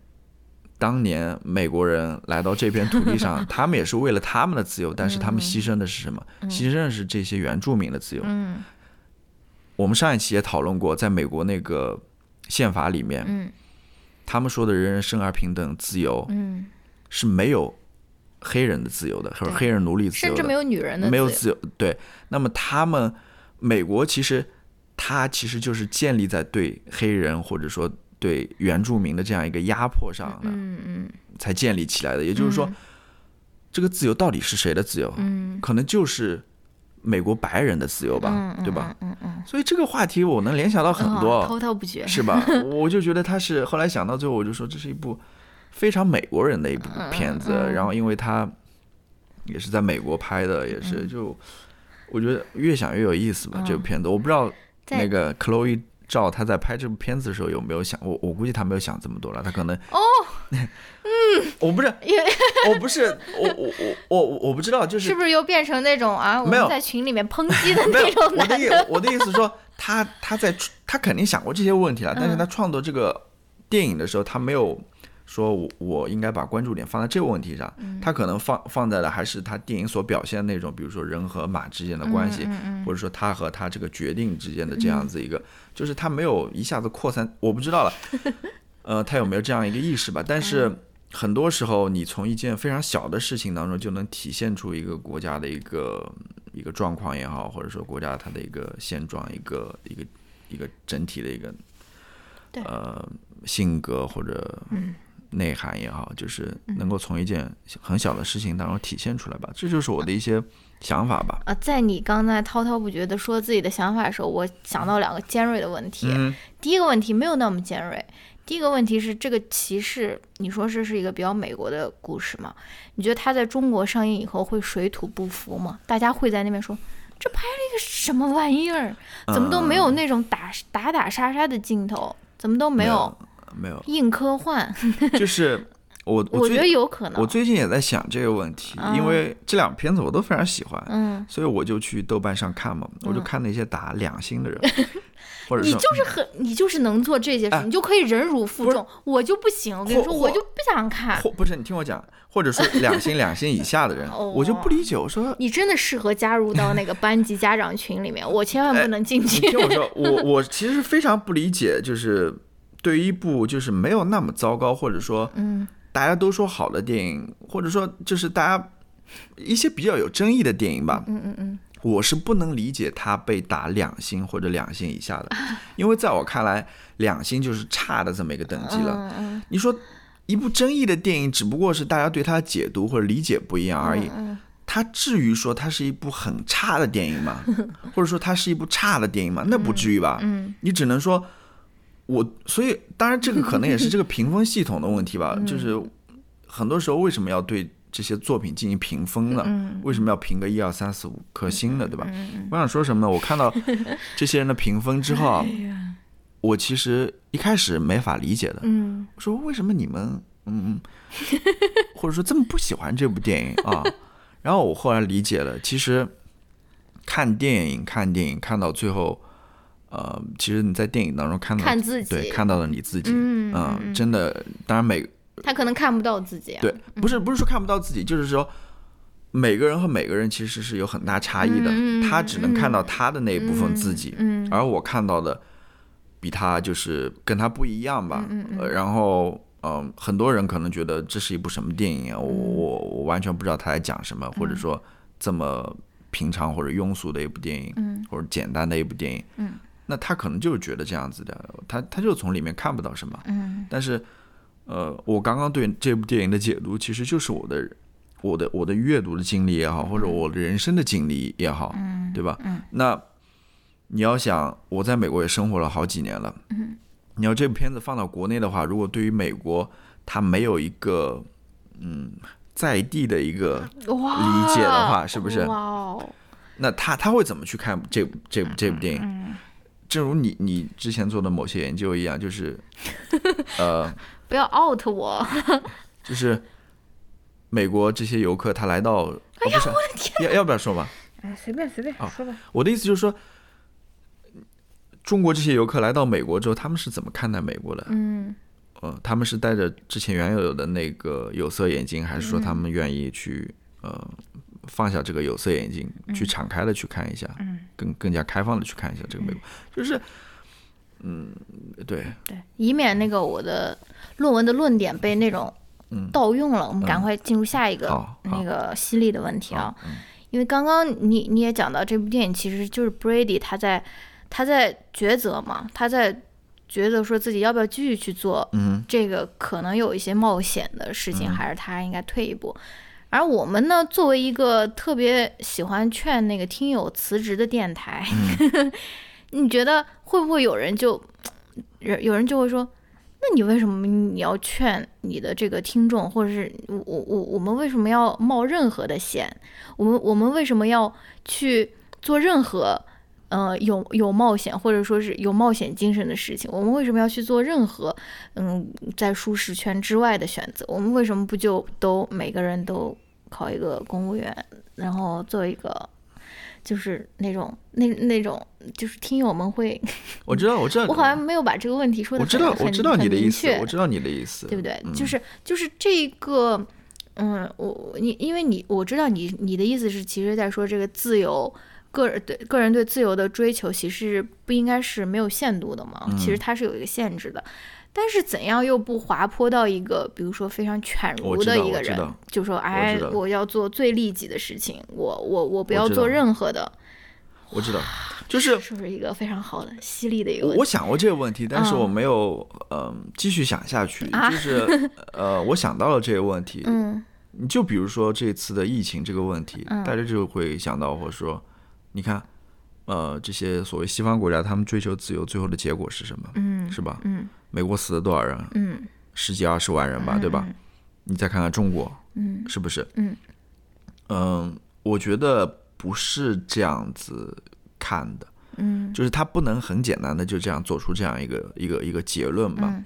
Speaker 2: 当年美国人来到这片土地上，他们也是为了他们的自由，但是他们牺牲的是什么？牺牲的是这些原住民的自由。
Speaker 1: 嗯。
Speaker 2: 我们上一期也讨论过，在美国那个宪法里面，
Speaker 1: 嗯。
Speaker 2: 他们说的人人生而平等自由
Speaker 1: 嗯，
Speaker 2: 是没有黑人的自由的，或者黑人奴隶自由的，
Speaker 1: 甚至没有女人的自由
Speaker 2: 没有自由。对，那么他们美国其实它其实就是建立在对黑人或者说对原住民的这样一个压迫上的，
Speaker 1: 嗯嗯
Speaker 2: 才建立起来的。也就是说，这个自由到底是谁的自由？
Speaker 1: 嗯
Speaker 2: 可能就是美国白人的自由吧，
Speaker 1: 嗯，
Speaker 2: 对吧？？
Speaker 1: 嗯嗯
Speaker 2: 所以这个话题我能联想到
Speaker 1: 嗯，
Speaker 2: 很多，
Speaker 1: 滔滔不绝，
Speaker 2: 是吧？我就觉得他是后来想到最后，我就说这是一部非常美国人的一部片子，然后因为他也是在美国拍的，也是就我觉得越想越有意思吧。
Speaker 1: 嗯
Speaker 2: 这部片子我不知道那个 Chloe 赵他在拍这部片子的时候有没有想我，我估计他没有想这么多了，他可能
Speaker 1: 哦，
Speaker 2: 嗯，我不是，
Speaker 1: 因为
Speaker 2: 我不是，我我我我我我不知道，就是
Speaker 1: 是不是又变成那种啊，我
Speaker 2: 没有
Speaker 1: 们在群里面抨击的那种
Speaker 2: 我的意
Speaker 1: 男的？
Speaker 2: 我的意思说，他他在他肯定想过这些问题了，但是他创作这个电影的时候，他没有说我我应该把关注点放在这个问题上，他可能放放在的还是他电影所表现的那种，比如说人和马之间的关系，或者说他和他这个决定之间的这样子一个，就是他没有一下子扩散，我不知道了，呃，他有没有这样一个意识吧？但是。很多时候，你从一件非常小的事情当中，就能体现出一个国家的一个一个状况也好，或者说国家它的一个现状、一个一个一个整体的一个
Speaker 1: 对。
Speaker 2: 呃性格或者内涵也好，就是能够从一件很小的事情当中体现出来吧。这就是我的一些想法吧。
Speaker 1: 啊，在你刚才滔滔不绝的说自己的想法的时候，我想到两个尖锐的问题。
Speaker 2: 嗯
Speaker 1: 第一个问题没有那么尖锐，第一个问题是这个骑士，你说这是一个比较美国的故事吗？你觉得它在中国上映以后会水土不服吗？大家会在那边说这拍了一个什么玩意儿？怎么都没有那种打打打杀杀的镜头，怎么都没有
Speaker 2: 没有，
Speaker 1: 硬科幻？
Speaker 2: 就是我我
Speaker 1: 我觉得有可能。
Speaker 2: 我最近也在想这个问题，
Speaker 1: 嗯
Speaker 2: 因为这两片子我都非常喜欢。
Speaker 1: 嗯
Speaker 2: 所以我就去豆瓣上看嘛，我就看那些打两星的人，
Speaker 1: 你
Speaker 2: 或者你
Speaker 1: 就是很，你就是能做这些事，
Speaker 2: 哎
Speaker 1: 你就可以忍辱负重。我就不行，我跟你说，我就不想看。
Speaker 2: 或不是你听我讲，或者说两星两星以下的人，
Speaker 1: 哦
Speaker 2: 我就不理解。我说
Speaker 1: 你真的适合加入到那个班级家长群里面，我千万不能进
Speaker 2: 你
Speaker 1: 去。
Speaker 2: 听我说，我我其实非常不理解，就是对于一部就是没有那么糟糕，或者说
Speaker 1: 嗯
Speaker 2: 大家都说好的电影，或者说就是大家一些比较有争议的电影吧，
Speaker 1: 嗯嗯嗯，
Speaker 2: 我是不能理解它被打两星或者两星以下的，因为在我看来，两星就是差的这么一个等级了。
Speaker 1: 嗯
Speaker 2: 你说一部争议的电影，只不过是大家对它的解读或者理解不一样而已。
Speaker 1: 嗯
Speaker 2: 它至于说它是一部很差的电影吗？或者说它是一部差的电影吗？那不至于吧。
Speaker 1: 嗯
Speaker 2: 你只能说，我所以当然这个可能也是这个评分系统的问题吧。
Speaker 1: 嗯
Speaker 2: 就是很多时候为什么要对这些作品进行评分呢？
Speaker 1: 嗯
Speaker 2: 为什么要评个一二三四五颗星呢？对吧？我想说什么呢？我看到这些人的评分之后啊，我其实一开始没法理解的。说为什么你们嗯，或者说这么不喜欢这部电影啊？然后我后来理解了，其实看电影看电影看到最后，呃，其实你在电影当中看到
Speaker 1: 看自己
Speaker 2: 对看到了你自己，
Speaker 1: 嗯
Speaker 2: 真的，当然每
Speaker 1: 他可能看不到自己啊。
Speaker 2: 对不是不是说看不到自己，就是说。每个人和每个人其实是有很大差异的，他只能看到他的那一部分自己，
Speaker 1: 嗯
Speaker 2: 而我看到的比他就是跟他不一样吧。
Speaker 1: 嗯
Speaker 2: 呃，然后嗯、很多人可能觉得这是一部什么电影啊？我我我完全不知道他在讲什么，或者说这么平常或者庸俗的一部电影，
Speaker 1: 嗯
Speaker 2: 或者简单的一部电影，
Speaker 1: 嗯，
Speaker 2: 那他可能就是觉得这样子的，他他就从里面看不到什么。
Speaker 1: 嗯
Speaker 2: 但是，呃，我刚刚对这部电影的解读，其实就是我的我的我的阅读的经历也好，或者我的人生的经历也好，
Speaker 1: 嗯
Speaker 2: 对吧？
Speaker 1: 嗯
Speaker 2: 那你要想，我在美国也生活了好几年了，
Speaker 1: 嗯
Speaker 2: 你要这部片子放到国内的话，如果对于美国它没有一个嗯在地的一个，理解的话是不是
Speaker 1: 哇哦，
Speaker 2: 那他他会怎么去看这部这部这部电影？
Speaker 1: 嗯，
Speaker 2: 正如你你之前做的某些研究一样，就是 呃，
Speaker 1: 不要 out 我。
Speaker 2: 就是美国这些游客他来到，哎呀，不是，要要不要说吧？
Speaker 1: 哎，随便随便
Speaker 2: 好
Speaker 1: 说吧。
Speaker 2: 我的意思就是说，中国这些游客来到美国之后，他们是怎么看待美国的？
Speaker 1: 嗯
Speaker 2: 呃，他们是带着之前原有的那个有色眼镜，还是说他们愿意去呃放下这个有色眼镜，去敞开的去看一下，
Speaker 1: 嗯。
Speaker 2: 更更加开放的去看一下这个美国？就是，嗯，对，
Speaker 1: 对，以免那个我的论文的论点被那种
Speaker 2: 嗯。
Speaker 1: 盗用了，我们赶快进入下一个那个犀利的问题啊。因为刚刚你你也讲到这部电影其实就是 Brady 他在他在抉择嘛，他在抉择说自己要不要继续去做
Speaker 2: 嗯。
Speaker 1: 这个可能有一些冒险的事情，
Speaker 2: 嗯。
Speaker 1: 还是他应该退一步。而我们呢，作为一个特别喜欢劝那个听友辞职的电台，
Speaker 2: 嗯
Speaker 1: 你觉得会不会有人就有有人就会说，那你为什么你要劝你的这个听众，或者是我我我我们为什么要冒任何的险？我们我们为什么要去做任何呃有有冒险或者说是有冒险精神的事情？我们为什么要去做任何嗯在舒适圈之外的选择？我们为什么不就都每个人都考一个公务员，然后做一个？就是那种那那种，就是听友们会，
Speaker 2: 我知道，我知道，
Speaker 1: 我好像没有把这个问题说的
Speaker 2: 我知道，我知道你的意思，我，知道你的意思，
Speaker 1: 对不对？
Speaker 2: 嗯
Speaker 1: 就是就是这个，嗯，我你因为你我知道你你的意思是，其实在说这个自由，个人对个人对自由的追求，其实不应该是没有限度的嘛？
Speaker 2: 嗯
Speaker 1: 其实它是有一个限制的。但是怎样又不滑坡到一个，比如说非常犬儒的一个人就说哎，我要做最利己的事情，我我我不要做任何的，
Speaker 2: 我知道，就是
Speaker 1: 是不是一个非常好的犀利的一个问题？
Speaker 2: 我想过这个问题，但是
Speaker 1: 嗯
Speaker 2: 我没有嗯、继续想下去，
Speaker 1: 啊
Speaker 2: 就是 呃，我想到了这个问题，
Speaker 1: 嗯
Speaker 2: 你就比如说这次的疫情这个问题，
Speaker 1: 嗯
Speaker 2: 大家就会想到，或者说，你看，呃，这些所谓西方国家，他们追求自由，最后的结果是什么？
Speaker 1: 嗯
Speaker 2: 是吧？
Speaker 1: 嗯
Speaker 2: 美国死了多少人？
Speaker 1: 嗯
Speaker 2: 十几二十万人吧，对吧？你再看看中国，
Speaker 1: 嗯
Speaker 2: 是不是？
Speaker 1: 嗯
Speaker 2: 嗯，我觉得不是这样子看的，
Speaker 1: 嗯
Speaker 2: 就是他不能很简单的就这样做出这样一个一个一个结论吧。
Speaker 1: 嗯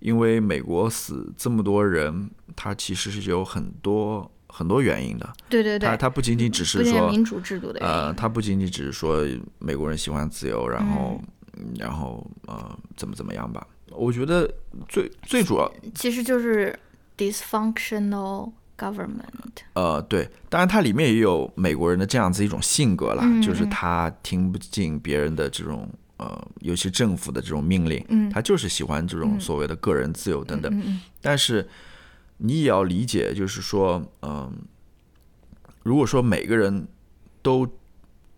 Speaker 2: 因为美国死这么多人，他其实是有很多很多原因的。
Speaker 1: 对对对，
Speaker 2: 它它不仅仅只是说，
Speaker 1: 民主制度的原因，
Speaker 2: 呃，他不仅仅只是说美国人喜欢自由，然后嗯然后呃怎么怎么样吧。我觉得最最主要
Speaker 1: 其实就是 dysfunctional government。
Speaker 2: 呃，对，当然它里面也有美国人的这样子一种性格啦，
Speaker 1: 嗯
Speaker 2: 就是他听不进别人的这种呃，尤其政府的这种命令，
Speaker 1: 嗯
Speaker 2: 他就是喜欢这种所谓的个人自由等等。
Speaker 1: 嗯嗯
Speaker 2: 但是你也要理解，就是说，嗯、如果说每个人都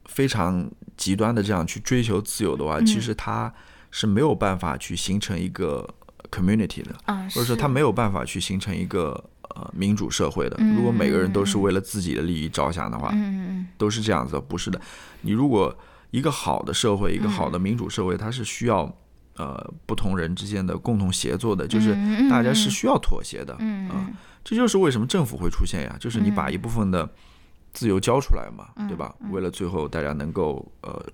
Speaker 2: 非常极端的这样去追求自由的话，
Speaker 1: 嗯
Speaker 2: 其实他是没有办法去形成一个 community 的。
Speaker 1: 啊，
Speaker 2: 或者说
Speaker 1: 是
Speaker 2: 他没有办法去形成一个呃民主社会的。
Speaker 1: 嗯
Speaker 2: 如果每个人都是为了自己的利益着想的话，都是这样子的，不是的。你如果一个好的社会，一个好的民主社会，它是需要呃不同人之间的共同协作的，就是大家是需要妥协的。
Speaker 1: 嗯
Speaker 2: 啊这就是为什么政府会出现呀，就是你把一部分的自由交出来嘛，
Speaker 1: 嗯
Speaker 2: 对吧？为了最后大家能够呃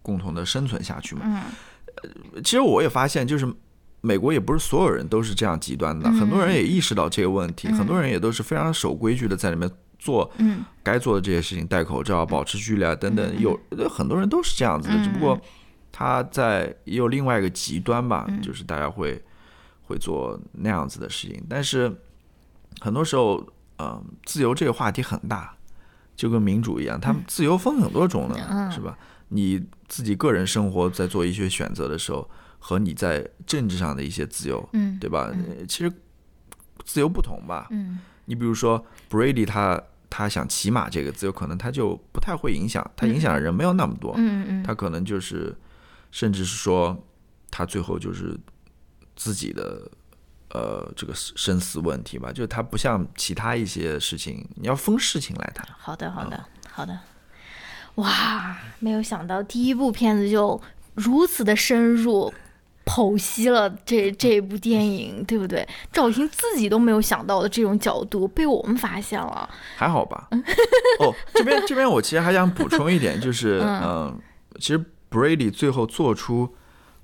Speaker 2: 共同的生存下去嘛。
Speaker 1: 嗯。
Speaker 2: 呃其实我也发现，就是美国也不是所有人都是这样极端的，
Speaker 1: 嗯
Speaker 2: 很多人也意识到这个问题，
Speaker 1: 嗯。
Speaker 2: 很多人也都是非常守规矩的在里面做
Speaker 1: 嗯。
Speaker 2: 该做的这些事情，戴口罩、保持距离啊等等，
Speaker 1: 嗯
Speaker 2: 有很多人都是这样子的，
Speaker 1: 嗯
Speaker 2: 只不过他在也有另外一个极端吧，
Speaker 1: 嗯。
Speaker 2: 就是大家会会做那样子的事情，但是很多时候，嗯、自由这个话题很大，就跟民主一样，他们自由分很多种的，
Speaker 1: 嗯。
Speaker 2: 是吧？你自己个人生活在做一些选择的时候，和你在政治上的一些自由，
Speaker 1: 嗯
Speaker 2: 对吧？呃其实自由不同吧。
Speaker 1: 嗯。
Speaker 2: 你比如说 Brady 他他想骑马这个自由，可能他就不太会影响，他影响的人没有那么多，
Speaker 1: 嗯嗯。
Speaker 2: 他可能就是甚至是说他最后就是自己的。呃，这个生死问题吧，就是他不像其他一些事情，你要分事情来谈。
Speaker 1: 好的，好的，好的。哇，没有想到第一部片子就如此的深入剖析了这这部电影，对不对？赵婷自己都没有想到的这种角度被我们发现了。
Speaker 2: 还好吧？哦，这边这边我其实还想补充一点，就是嗯、
Speaker 1: 嗯
Speaker 2: 呃其实 Brady 最后做出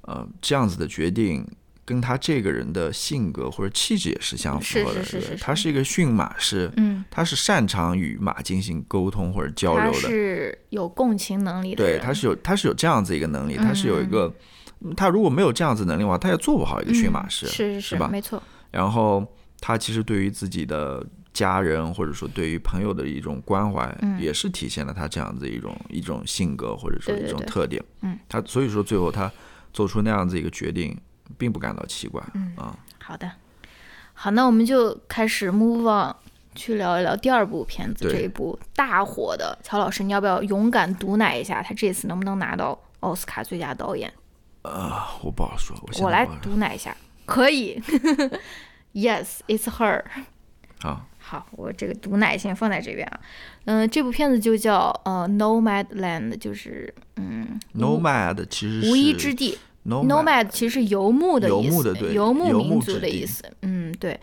Speaker 2: 呃这样子的决定，跟他这个人的性格或者气质也是相符合的。对
Speaker 1: 是是是是是
Speaker 2: 他是一个驯马师，
Speaker 1: 嗯，
Speaker 2: 他是擅长与马进行沟通或者交流的。
Speaker 1: 是有共情能力的
Speaker 2: 对，他是有他是有这样子一个能力，他是有一个。他如果没有这样子能力的话，他也做不好一个驯马师，
Speaker 1: 嗯、是是
Speaker 2: 是吧
Speaker 1: 没错。
Speaker 2: 然后他其实对于自己的家人或者说对于朋友的一种关怀，
Speaker 1: 嗯
Speaker 2: 也是体现了他这样子一种一种性格或者说一种
Speaker 1: 对对对
Speaker 2: 特点。
Speaker 1: 嗯，
Speaker 2: 他所以说最后他做出那样子一个决定，并不感到奇怪。
Speaker 1: 嗯
Speaker 2: 啊，
Speaker 1: 好的，好，那我们就开始 move on，去聊一聊第二部片子，这一部大火的。乔老师，你要不要勇敢毒奶一下，他这次能不能拿到奥斯卡最佳导演？
Speaker 2: 呃，我不好说，我
Speaker 1: 我来毒奶一下，可以。Yes，it's her。
Speaker 2: 好，
Speaker 1: 好，我这个毒奶先放在这边啊。嗯、这部片子就叫呃《Nomad Land》，就是嗯
Speaker 2: Nomad 其实是
Speaker 1: 无依之地。
Speaker 2: Nomad
Speaker 1: 其实是游牧的意思，
Speaker 2: 游牧的对
Speaker 1: 游牧民族的意思。嗯，对，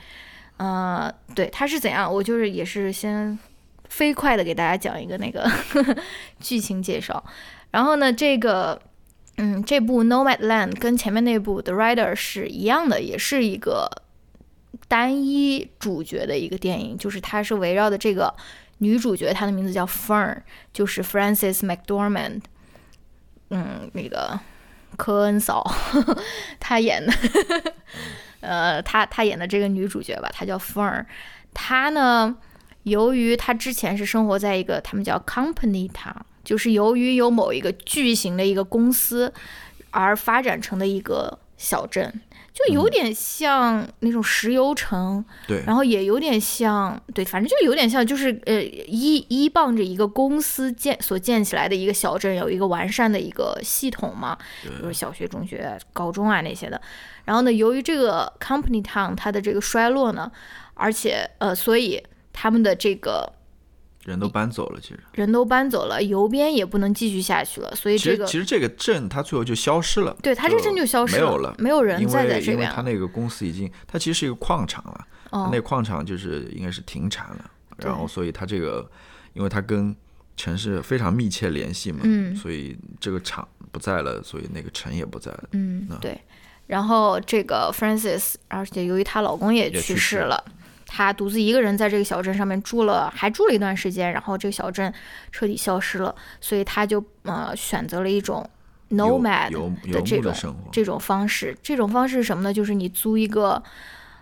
Speaker 1: 呃，对，它是怎样？我就是也是先飞快的给大家讲一个那个 剧情介绍。然后呢，这个嗯，这部 Nomad Land 跟前面那部 The Rider 是一样的，也是一个单一主角的一个电影，就是它是围绕的这个女主角，她的名字叫 Fern，就是 Frances McDormand，嗯，那个科恩嫂 她演的，呃，她她演的这个女主角吧，她叫 Fern，她呢，由于她之前是生活在一个他们叫 Company Town，就是由于有某一个巨型的一个公司而发展成的一个小镇，就有点像那种石油城，
Speaker 2: 对，
Speaker 1: 然后也有点像，对，反正就有点像，就是呃，依依傍着一个公司建所建起来的一个小镇，有一个完善的一个系统嘛，比如小学、中学、高中啊那些的。然后呢，由于这个 company town 它的这个衰落呢，而且呃，所以他们的这个
Speaker 2: 人都搬走了，其实。
Speaker 1: 人都搬走了，邮编也不能继续下去了，所以这个
Speaker 2: 实其实这个镇它最后就消失了，
Speaker 1: 对它这镇就消失了
Speaker 2: 没有了，
Speaker 1: 没有人在这边。
Speaker 2: 因为它那个公司已经，它其实是一个矿场了，它
Speaker 1: 哦
Speaker 2: 那矿场就是应该是停产了，然后所以它这个，因为它跟城市非常密切联系嘛，
Speaker 1: 嗯
Speaker 2: 所以这个厂不在了，所以那个城也不在了，
Speaker 1: 嗯，对。然后这个 Francis，而且由于她老公也
Speaker 2: 也去世
Speaker 1: 了世了，她独自一个人在这个小镇上面住了，还住了一段时间，然后这个小镇彻底消失了，所以他就呃选择了一种 nomad 的这种
Speaker 2: 的，
Speaker 1: 这种方式。这种方式是什么呢？就是你租一个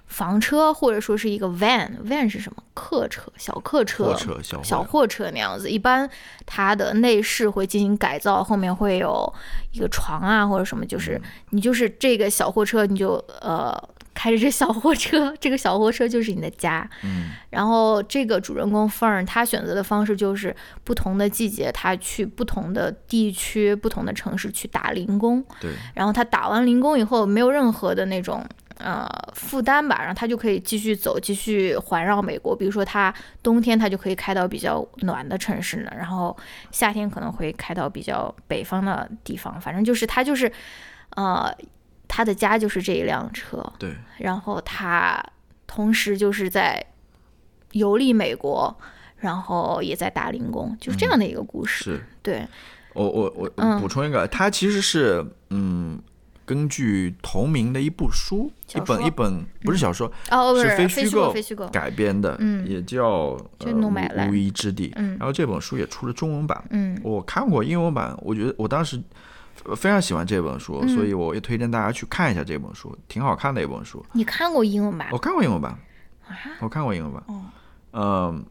Speaker 1: 房车，或者说是一个 van，van 是什么？客车、小客车、
Speaker 2: 小货
Speaker 1: 车那样子。一般它的内饰会进行改造，后面会有一个床啊或者什么，就是你就是这个小货车，你就呃开着这小货车，这个小货车就是你的家。
Speaker 2: 嗯，
Speaker 1: 然后这个主人公 Fern 他选择的方式就是不同的季节，他去不同的地区、不同的城市去打零工。
Speaker 2: 对，
Speaker 1: 然后他打完零工以后，没有任何的那种呃负担吧，然后他就可以继续走，继续环绕美国。比如说他冬天他就可以开到比较暖的城市呢，然后夏天可能会开到比较北方的地方，反正就是他就是呃他的家就是这一辆车，
Speaker 2: 对，
Speaker 1: 然后他同时就是在游历美国。然后也在打零工，就是这样的一个故事。
Speaker 2: 是。
Speaker 1: 对，
Speaker 2: 我我我
Speaker 1: 嗯。
Speaker 2: 补充一个，它其实是嗯，根据同名的一部书，一本一本不是小说，
Speaker 1: 哦，不
Speaker 2: 是
Speaker 1: 非
Speaker 2: 虚
Speaker 1: 构，非虚构。
Speaker 2: 改编的，
Speaker 1: 嗯。
Speaker 2: 也叫无无依之地。
Speaker 1: 嗯。
Speaker 2: 然后这本书也出了中文版，
Speaker 1: 嗯。
Speaker 2: 我看过英文版，我觉得我当时呃非常喜欢这本书，
Speaker 1: 嗯
Speaker 2: 所以我也推荐大家去看一下这本书，挺好看的一本书。
Speaker 1: 你看过英文版
Speaker 2: 我？看过英文版，
Speaker 1: 啊
Speaker 2: 我看过英文版。
Speaker 1: 哦
Speaker 2: 嗯，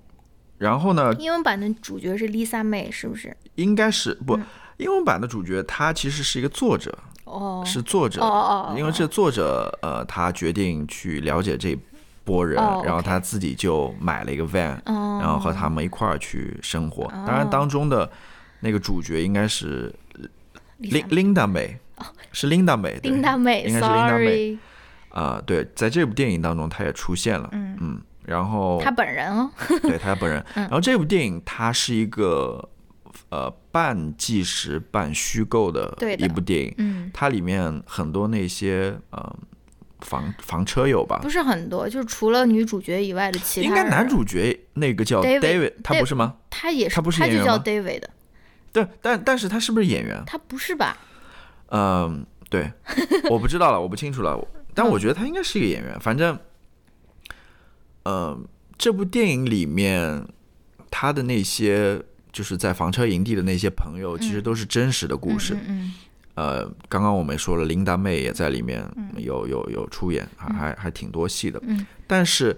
Speaker 2: 然后呢，
Speaker 1: 英文版的主角是 Lisa May，是不是？
Speaker 2: 应该是不
Speaker 1: 嗯，
Speaker 2: 英文版的主角他其实是一个作者，
Speaker 1: 哦，
Speaker 2: 是作者
Speaker 1: 哦，哦哦，
Speaker 2: 因为这作者呃，他决定去了解这波人，
Speaker 1: 哦
Speaker 2: 然后他自己就买了一个 van，、
Speaker 1: 哦，
Speaker 2: 然后和他们一块儿去生活。当然，当中的那个主角应该是 Linda May，是 Linda May，对
Speaker 1: Linda May
Speaker 2: 应该是 Linda May
Speaker 1: Sorry，
Speaker 2: 啊、对，在这部电影当中她也出现了，
Speaker 1: 嗯。
Speaker 2: 然后
Speaker 1: 她本人哦，
Speaker 2: 对她本人，然后这部电影它是一个呃半纪实半虚构的一部电影，
Speaker 1: 嗯，
Speaker 2: 它里面很多那些呃房房车友吧。
Speaker 1: 不，是很多，就是除了女主角以外的其他
Speaker 2: 应该男。主角那个叫
Speaker 1: David，
Speaker 2: 他不是吗？
Speaker 1: 他也是，
Speaker 2: 他不是
Speaker 1: 他就叫 David，
Speaker 2: 对，但但是他是不是演员？
Speaker 1: 他不是吧？
Speaker 2: 嗯，对，我不知道了，我不清楚了，但我觉得他应该是一个演员。反正，嗯，这部电影里面他的那些就是在房车营地的那些朋友，其实都是真实的故事。
Speaker 1: 嗯嗯
Speaker 2: 呃，刚刚我们也说了，琳达妹也在里面有有有出演，还还还挺多戏的。
Speaker 1: 嗯
Speaker 2: 但是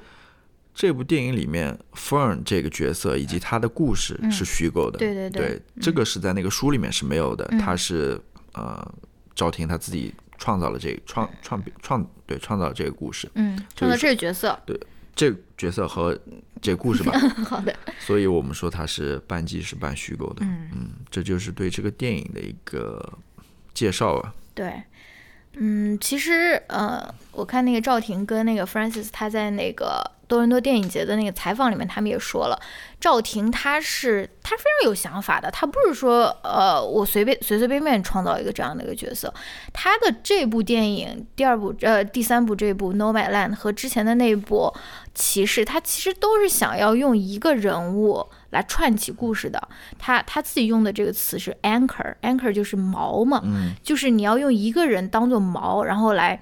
Speaker 2: 这部电影里面，Fern 这个角色以及他的故事是虚构的。
Speaker 1: 对对对
Speaker 2: 对，这个是在那个书里面是没有的，
Speaker 1: 嗯
Speaker 2: 他是呃赵婷他自己创造了这个创创创对创造了这个故事，
Speaker 1: 嗯，创造这个角色，对
Speaker 2: 这个角色和 这个故事吧，
Speaker 1: 好的，
Speaker 2: 所以我们说它是半纪实半虚构的。
Speaker 1: 嗯
Speaker 2: 这就是对这个电影的一个介绍啊。
Speaker 1: 对，嗯，其实呃，我看那个赵婷跟那个 Francis 他在那个多伦多电影节的那个采访里面，他们也说了，赵婷她是她非常有想法的，她不是说呃我随便随随便便创造一个这样的一个角色，她的这部电影第二部呃第三部这部 No My Land 和之前的那部骑士，他其实都是想要用一个人物来串起故事的。他他自己用的这个词是 anchor，anchor 就是锚嘛，
Speaker 2: 嗯，
Speaker 1: 就是你要用一个人当做锚，然后来，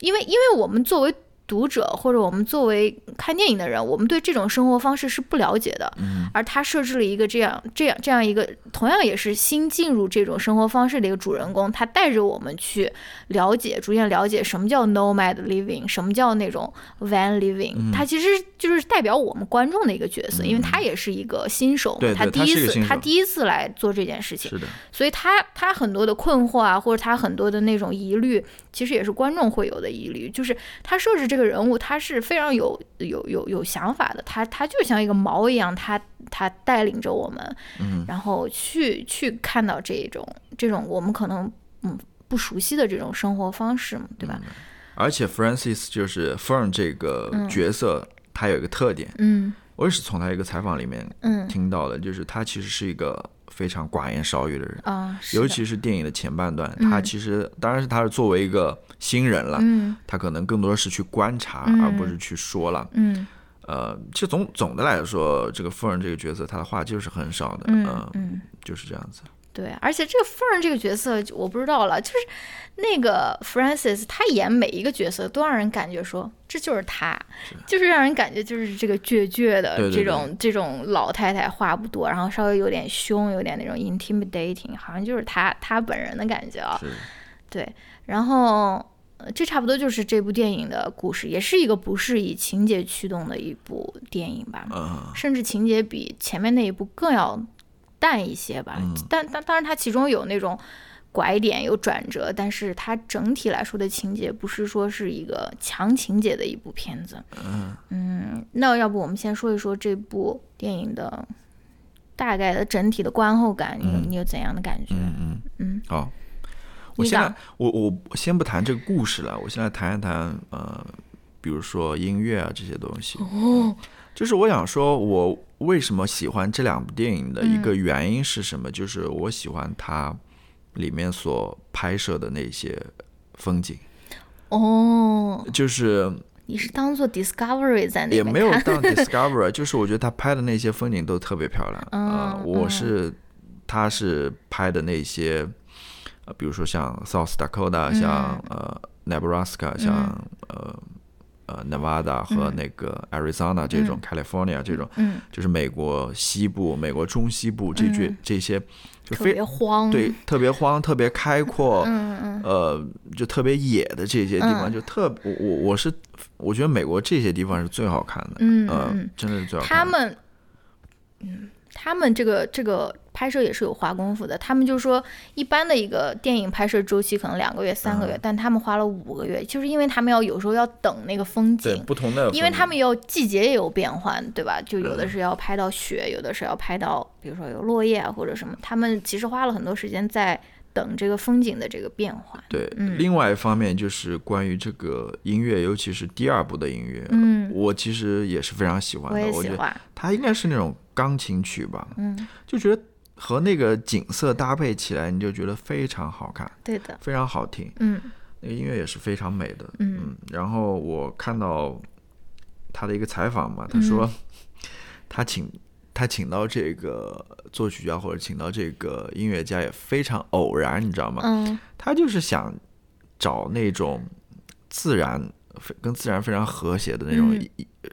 Speaker 1: 因为因为我们作为读者或者我们作为看电影的人，我们对这种生活方式是不了解的，
Speaker 2: 嗯，
Speaker 1: 而他设置了一个这样这样这样一个同样也是新进入这种生活方式的一个主人公，他带着我们去了解，逐渐了解什么叫 nomad living，什么叫那种 van living，、他
Speaker 2: 嗯
Speaker 1: 其实就是代表我们观众的一个角色，因为他也是一个新手嘛，
Speaker 2: 对对
Speaker 1: 第一次
Speaker 2: 他
Speaker 1: 第一次来做这件事情。
Speaker 2: 是的，
Speaker 1: 所以他他很多的困惑啊，或者他很多的那种疑虑，其实也是观众会有的疑虑。就是他设置这个人物，他是非常有有有有想法的，他他就像一个锚一样，他他带领着我们，
Speaker 2: 嗯，
Speaker 1: 然后去去看到这种这种我们可能嗯不熟悉的这种生活方式嘛，对吧？
Speaker 2: 而且 Francis 就是 Fern 这个角色，他有一个特点，
Speaker 1: 嗯。
Speaker 2: 我也是从他一个采访里面
Speaker 1: 嗯。
Speaker 2: 听到的，就是他其实是一个非常寡言少语的人。
Speaker 1: 啊，
Speaker 2: 尤其是电影的前半段，
Speaker 1: 嗯。
Speaker 2: 他其实当然是他是作为一个新人了，
Speaker 1: 嗯。
Speaker 2: 他可能更多的是去观察，
Speaker 1: 嗯。
Speaker 2: 而不是去说了。
Speaker 1: 嗯。
Speaker 2: 呃，其实总总的来说，这个夫人这个角色，他的话就是很少的，
Speaker 1: 嗯
Speaker 2: 呃
Speaker 1: 嗯，
Speaker 2: 就是这样子。
Speaker 1: 对，而且这个 Fern 这个角色我不知道了，就是那个 Francis 他演每一个角色都让人感觉说这就是他，就是让人感觉就是这个倔倔的这种这种老太太话不多，然后稍微有点凶，有点那种 intimidating，好像就是他他本人的感觉啊。
Speaker 2: 是。
Speaker 1: 对，然后呃这差不多就是这部电影的故事，也是一个不是以情节驱动的一部电影吧。
Speaker 2: 嗯
Speaker 1: 甚至情节比前面那一部更要淡一些吧。
Speaker 2: 嗯
Speaker 1: 但但当然，它其中有那种拐点、有转折，但是它整体来说的情节不是说是一个强情节的一部片子。
Speaker 2: 嗯
Speaker 1: 那要不我们先说一说这部电影的大概的整体的观后感，你有你有怎样的感觉？
Speaker 2: 嗯嗯
Speaker 1: 嗯
Speaker 2: 好，我现在我我我先不谈这个故事了，我现在谈一谈呃，比如说音乐啊这些东西。
Speaker 1: 哦，
Speaker 2: 就是我想说，我为什么喜欢这两部电影的一
Speaker 1: 嗯
Speaker 2: 个原因是什么？就是我喜欢它里面所拍摄的那些风景，
Speaker 1: 哦，
Speaker 2: 就是
Speaker 1: 你是当做 Discovery 在那
Speaker 2: 也没有当 Discovery，就是我觉得他拍的那些风景都特别漂亮。啊，
Speaker 1: 嗯
Speaker 2: 我
Speaker 1: 嗯
Speaker 2: 是他是拍的那些，呃，比如说像 South Dakota，像
Speaker 1: 嗯
Speaker 2: 呃 Nebraska，像呃呃 Nevada 和那个 Arizona 这种 California 这种，
Speaker 1: 嗯，
Speaker 2: 就是美国西部、美国中西部这句这些就非
Speaker 1: 特别荒，
Speaker 2: 对特别荒、特别开阔，
Speaker 1: 嗯嗯。
Speaker 2: 呃，就特别野的这些地方，
Speaker 1: 嗯。
Speaker 2: 就特我我我是我觉得美国这些地方是最好看的，
Speaker 1: 嗯
Speaker 2: 真的是最好看的。
Speaker 1: 他们，嗯，他们这个这个拍摄也是有花功夫的。他们就说，一般的一个电影拍摄周期可能两个月、三个
Speaker 2: 嗯
Speaker 1: 月，但他们花了五个月，就是因为他们要有时候要等那个风
Speaker 2: 对
Speaker 1: 景。
Speaker 2: 不同的，
Speaker 1: 因为他们要季节也有变换，对吧？就有的
Speaker 2: 嗯
Speaker 1: 是要拍到雪，有的是要拍到，比如说有落叶啊或者什么。他们其实花了很多时间在等这个风景的这个变化。
Speaker 2: 对，
Speaker 1: 嗯
Speaker 2: 另外一方面就是关于这个音乐，尤其是第二部的音乐，
Speaker 1: 嗯，
Speaker 2: 我其实也是非常喜欢的。
Speaker 1: 我也喜欢。
Speaker 2: 它应该是那种钢琴曲吧，
Speaker 1: 嗯，
Speaker 2: 就觉得和那个景色搭配起来，你就觉得非常好看，
Speaker 1: 对的。
Speaker 2: 非常好听。
Speaker 1: 嗯
Speaker 2: 那个音乐也是非常美的。
Speaker 1: 嗯
Speaker 2: 然后我看到他的一个采访嘛，他说、他请他请到这个作曲家或者请到这个音乐家也非常偶然，你知道吗？
Speaker 1: 嗯
Speaker 2: 他就是想找那种自然非跟自然非常和谐的那种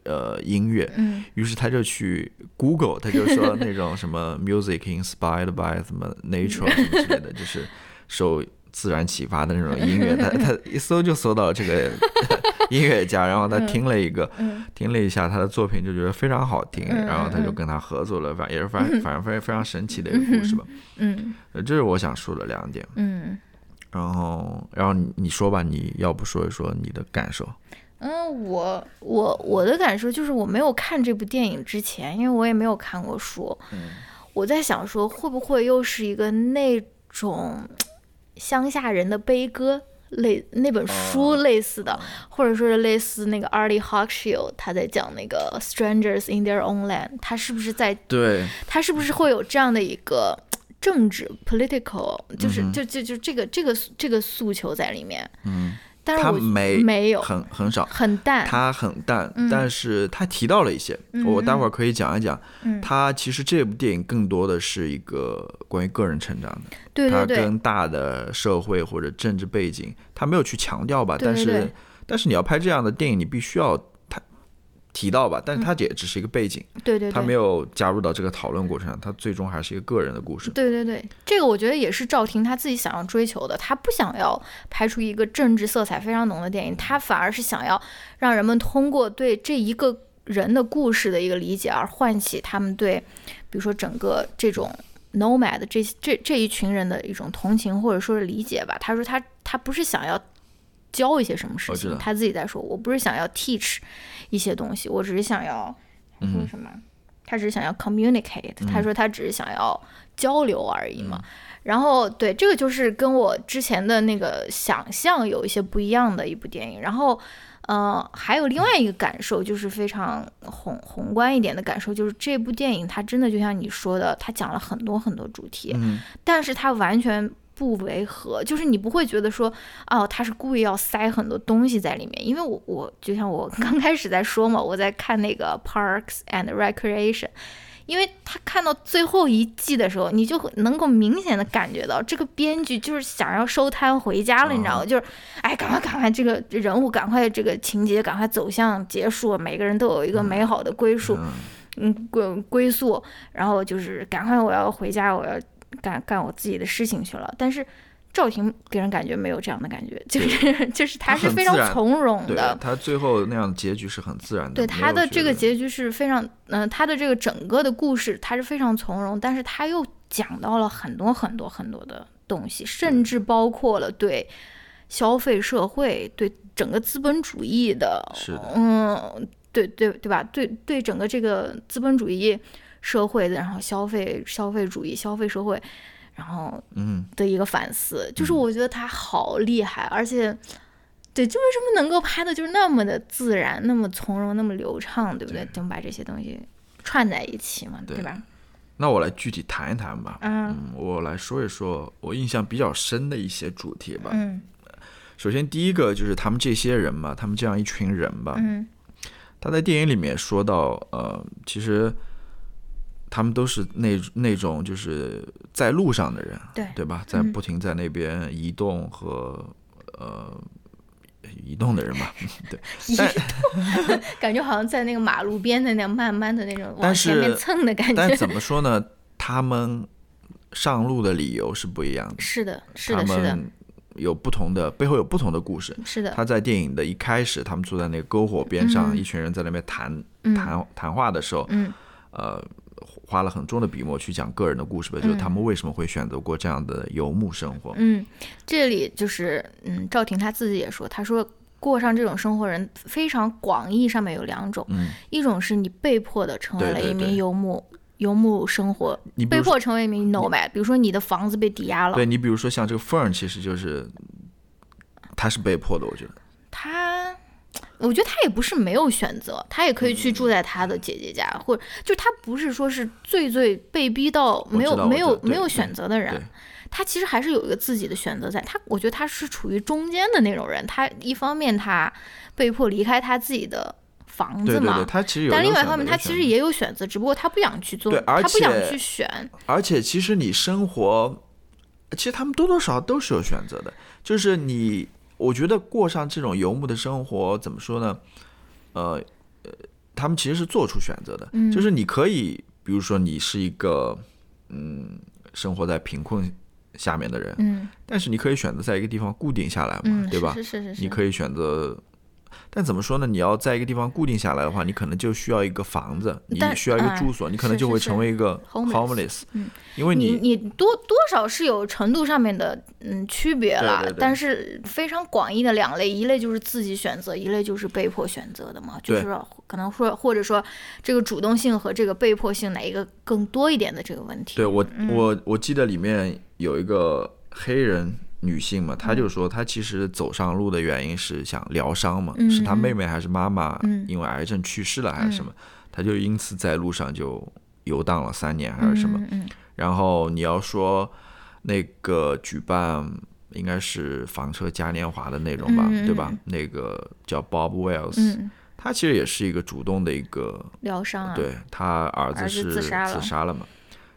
Speaker 2: 呃音乐。
Speaker 1: 嗯
Speaker 2: 于是他就去 Google，他就说那种什么 music inspired by 什么 nature 什么之类的，就是受自然启发的那种音乐。他他一搜就搜到这个 音乐家，然后他听了一个，
Speaker 1: 嗯
Speaker 2: 听了一下他的作品，就觉得非常好听，
Speaker 1: 嗯
Speaker 2: 然后他就跟他合作了，反也是反 反正非常非常神奇的一个故事吧。这是我想说的两点。
Speaker 1: 嗯。
Speaker 2: 然后，然后你你说吧，你要不说一说你的感受？
Speaker 1: 嗯，我我我的感受就是，我没有看这部电影之前，因为我也没有看过书，我在想说，会不会又是一个那种乡下人的悲歌类那本书类似的，或者说是类似那个 Arlie Hochschild 他在讲那个 Strangers in Their Own Land，他是不是在
Speaker 2: 对，
Speaker 1: 他是不是会有这样的一个政治 political，就是、
Speaker 2: 嗯
Speaker 1: 就就就这个这个这个诉求在里面？
Speaker 2: 嗯，他
Speaker 1: 但是我
Speaker 2: 没
Speaker 1: 没有
Speaker 2: 很很少，
Speaker 1: 很淡，
Speaker 2: 他很淡，
Speaker 1: 嗯
Speaker 2: 但是他提到了一些，
Speaker 1: 嗯
Speaker 2: 我待会儿可以讲一讲。
Speaker 1: 嗯
Speaker 2: 他其实这部电影更多的是一个关于个人成长的，他
Speaker 1: 对对对，
Speaker 2: 跟大的社会或者政治背景，他没有去强调吧。但是但是你要拍这样的电影，你必须要他提到吧，但是它也只是一个背景，
Speaker 1: 对对对，
Speaker 2: 他没有加入到这个讨论过程上，他最终还是一个个人的故事。
Speaker 1: 对对对，这个我觉得也是赵婷她自己想要追求的，她不想要拍出一个政治色彩非常浓的电影，她反而是想要让人们通过对这一个人的故事的一个理解，而唤起他们对，比如说整个这种 nomad 这这这一群人的一种同情或者说是理解吧。他说他他不是想要教一些什么事情，他自己在说，我不是想要 teach 一些东西，我只是想要他说什么？他只是想要 communicate，、他说他只是想要交流而已嘛。然后对这个就是跟我之前的那个想象有一些不一样的一部电影。然后，呃，还有另外一个感受就是非常宏宏观一点的感受，就是这部电影它真的就像你说的，它讲了很多很多主题，
Speaker 2: 嗯
Speaker 1: 但是它完全不违和，就是你不会觉得说，哦，他是故意要塞很多东西在里面。因为我我就像我刚开始在说嘛，我在看那个 Parks and Recreation，因为他看到最后一季的时候，你就能够明显的感觉到这个编剧就是想要收摊回家了，你知道吗？就是，哎，赶快赶快，这个人物赶快这个情节赶快走向结束，每个人都有一个美好的归宿，嗯，归归宿，然后就是赶快我要回家，我要干干我自己的事情去了。但是赵婷给人感觉没有这样的感觉，就是就是
Speaker 2: 他
Speaker 1: 是非常从容的，
Speaker 2: 他最后那样的结局是很自然的。
Speaker 1: 对他的这个结局是非常，嗯，他的这个整个的故事他是非常从容，但是他又讲到了很多很多很多的东西，甚至包括了对消费社会、对整个资本主义的，
Speaker 2: 是的，
Speaker 1: 嗯，对对对吧？对对整个这个资本主义社会的，然后消费消费主义、消费社会。然后，
Speaker 2: 嗯，
Speaker 1: 的一个反思，就是我觉得他好厉害，而且，对，就为什么能够拍的就是那么的自然，那么从容，那么流畅，对不对？能把这些东西串在一起嘛，对吧？
Speaker 2: 那我来具体谈一谈吧。嗯，我来说一说我印象比较深的一些主题吧。
Speaker 1: 嗯，
Speaker 2: 首先第一个就是他们这些人嘛，他们这样一群人吧。
Speaker 1: 嗯，
Speaker 2: 他在电影里面说到，呃，其实。他们都是那那种就是在路上的人，
Speaker 1: 对
Speaker 2: 对吧？在不停在那边移动和呃移动的人吧，对。
Speaker 1: 移动，感觉好像在那个马路边的那样慢慢的那种往前面蹭的感觉。
Speaker 2: 但怎么说呢？他们上路的理由是不一样的。
Speaker 1: 是的，是的，是的。
Speaker 2: 有不同的背后有不同的故事。
Speaker 1: 是的。
Speaker 2: 他在电影的一开始，他们坐在那个篝火边上，一群人在那边谈谈谈话的时候，
Speaker 1: 嗯，
Speaker 2: 呃。花了很重的笔墨去讲个人的故事吧，就是他们为什么会选择过这样的游牧生活。
Speaker 1: 嗯，这里就是嗯，赵婷她自己也说，她说过上这种生活人非常广义上面有两种，一种是你被迫的成为了一名游牧，游牧生活，
Speaker 2: 你
Speaker 1: 被迫成为一名 nomad，比如说你的房子被抵押了。
Speaker 2: 对你比如说像这个 Fern，其实就是他是被迫的，我觉得
Speaker 1: 他。我觉得他也不是没有选择，他也可以去住在他的姐姐家，或者就他不是说是最最被逼到没有没有没有选择的人，他其实还是有一个自己的选择在。他我觉得他是处于中间的那种人，他一方面他被迫离开他自己的房子嘛，
Speaker 2: 他其实有，
Speaker 1: 但另外一方面他其实也有选择，只不过他不想去做，他不想去选。
Speaker 2: 而且其实你生活，其实他们多多少少都是有选择的，就是你。我觉得过上这种游牧的生活，怎么说呢？呃，呃，他们其实是做出选择的，就是你可以，比如说你是一个，嗯，生活在贫困下面的人，
Speaker 1: 嗯，
Speaker 2: 但是你可以选择在一个地方固定下来嘛，对吧？
Speaker 1: 是是是是，
Speaker 2: 你可以选择。但怎么说呢？你要在一个地方固定下来的话，你可能就需要一个房子，你需要一个住所，你可能就会成为一个 homeless。
Speaker 1: 嗯，
Speaker 2: 因为
Speaker 1: 你
Speaker 2: 你
Speaker 1: 多多少是有程度上面的嗯区别了，但是非常广义的两类，一类就是自己选择，一类就是被迫选择的嘛，就是可能说或者说这个主动性和这个被迫性哪一个更多一点的这个问题。
Speaker 2: 对我我我记得里面有一个黑人。女性嘛，她就说她其实走上路的原因是想疗伤嘛，是她妹妹还是妈妈因为癌症去世了还是什么，她就因此在路上就游荡了三年还是什么。然后你要说那个举办应该是房车嘉年华的那种吧，对吧？那个叫 Bob Wells，他其实也是一个主动的一个
Speaker 1: 疗伤，
Speaker 2: 对他儿子是自
Speaker 1: 杀
Speaker 2: 了嘛。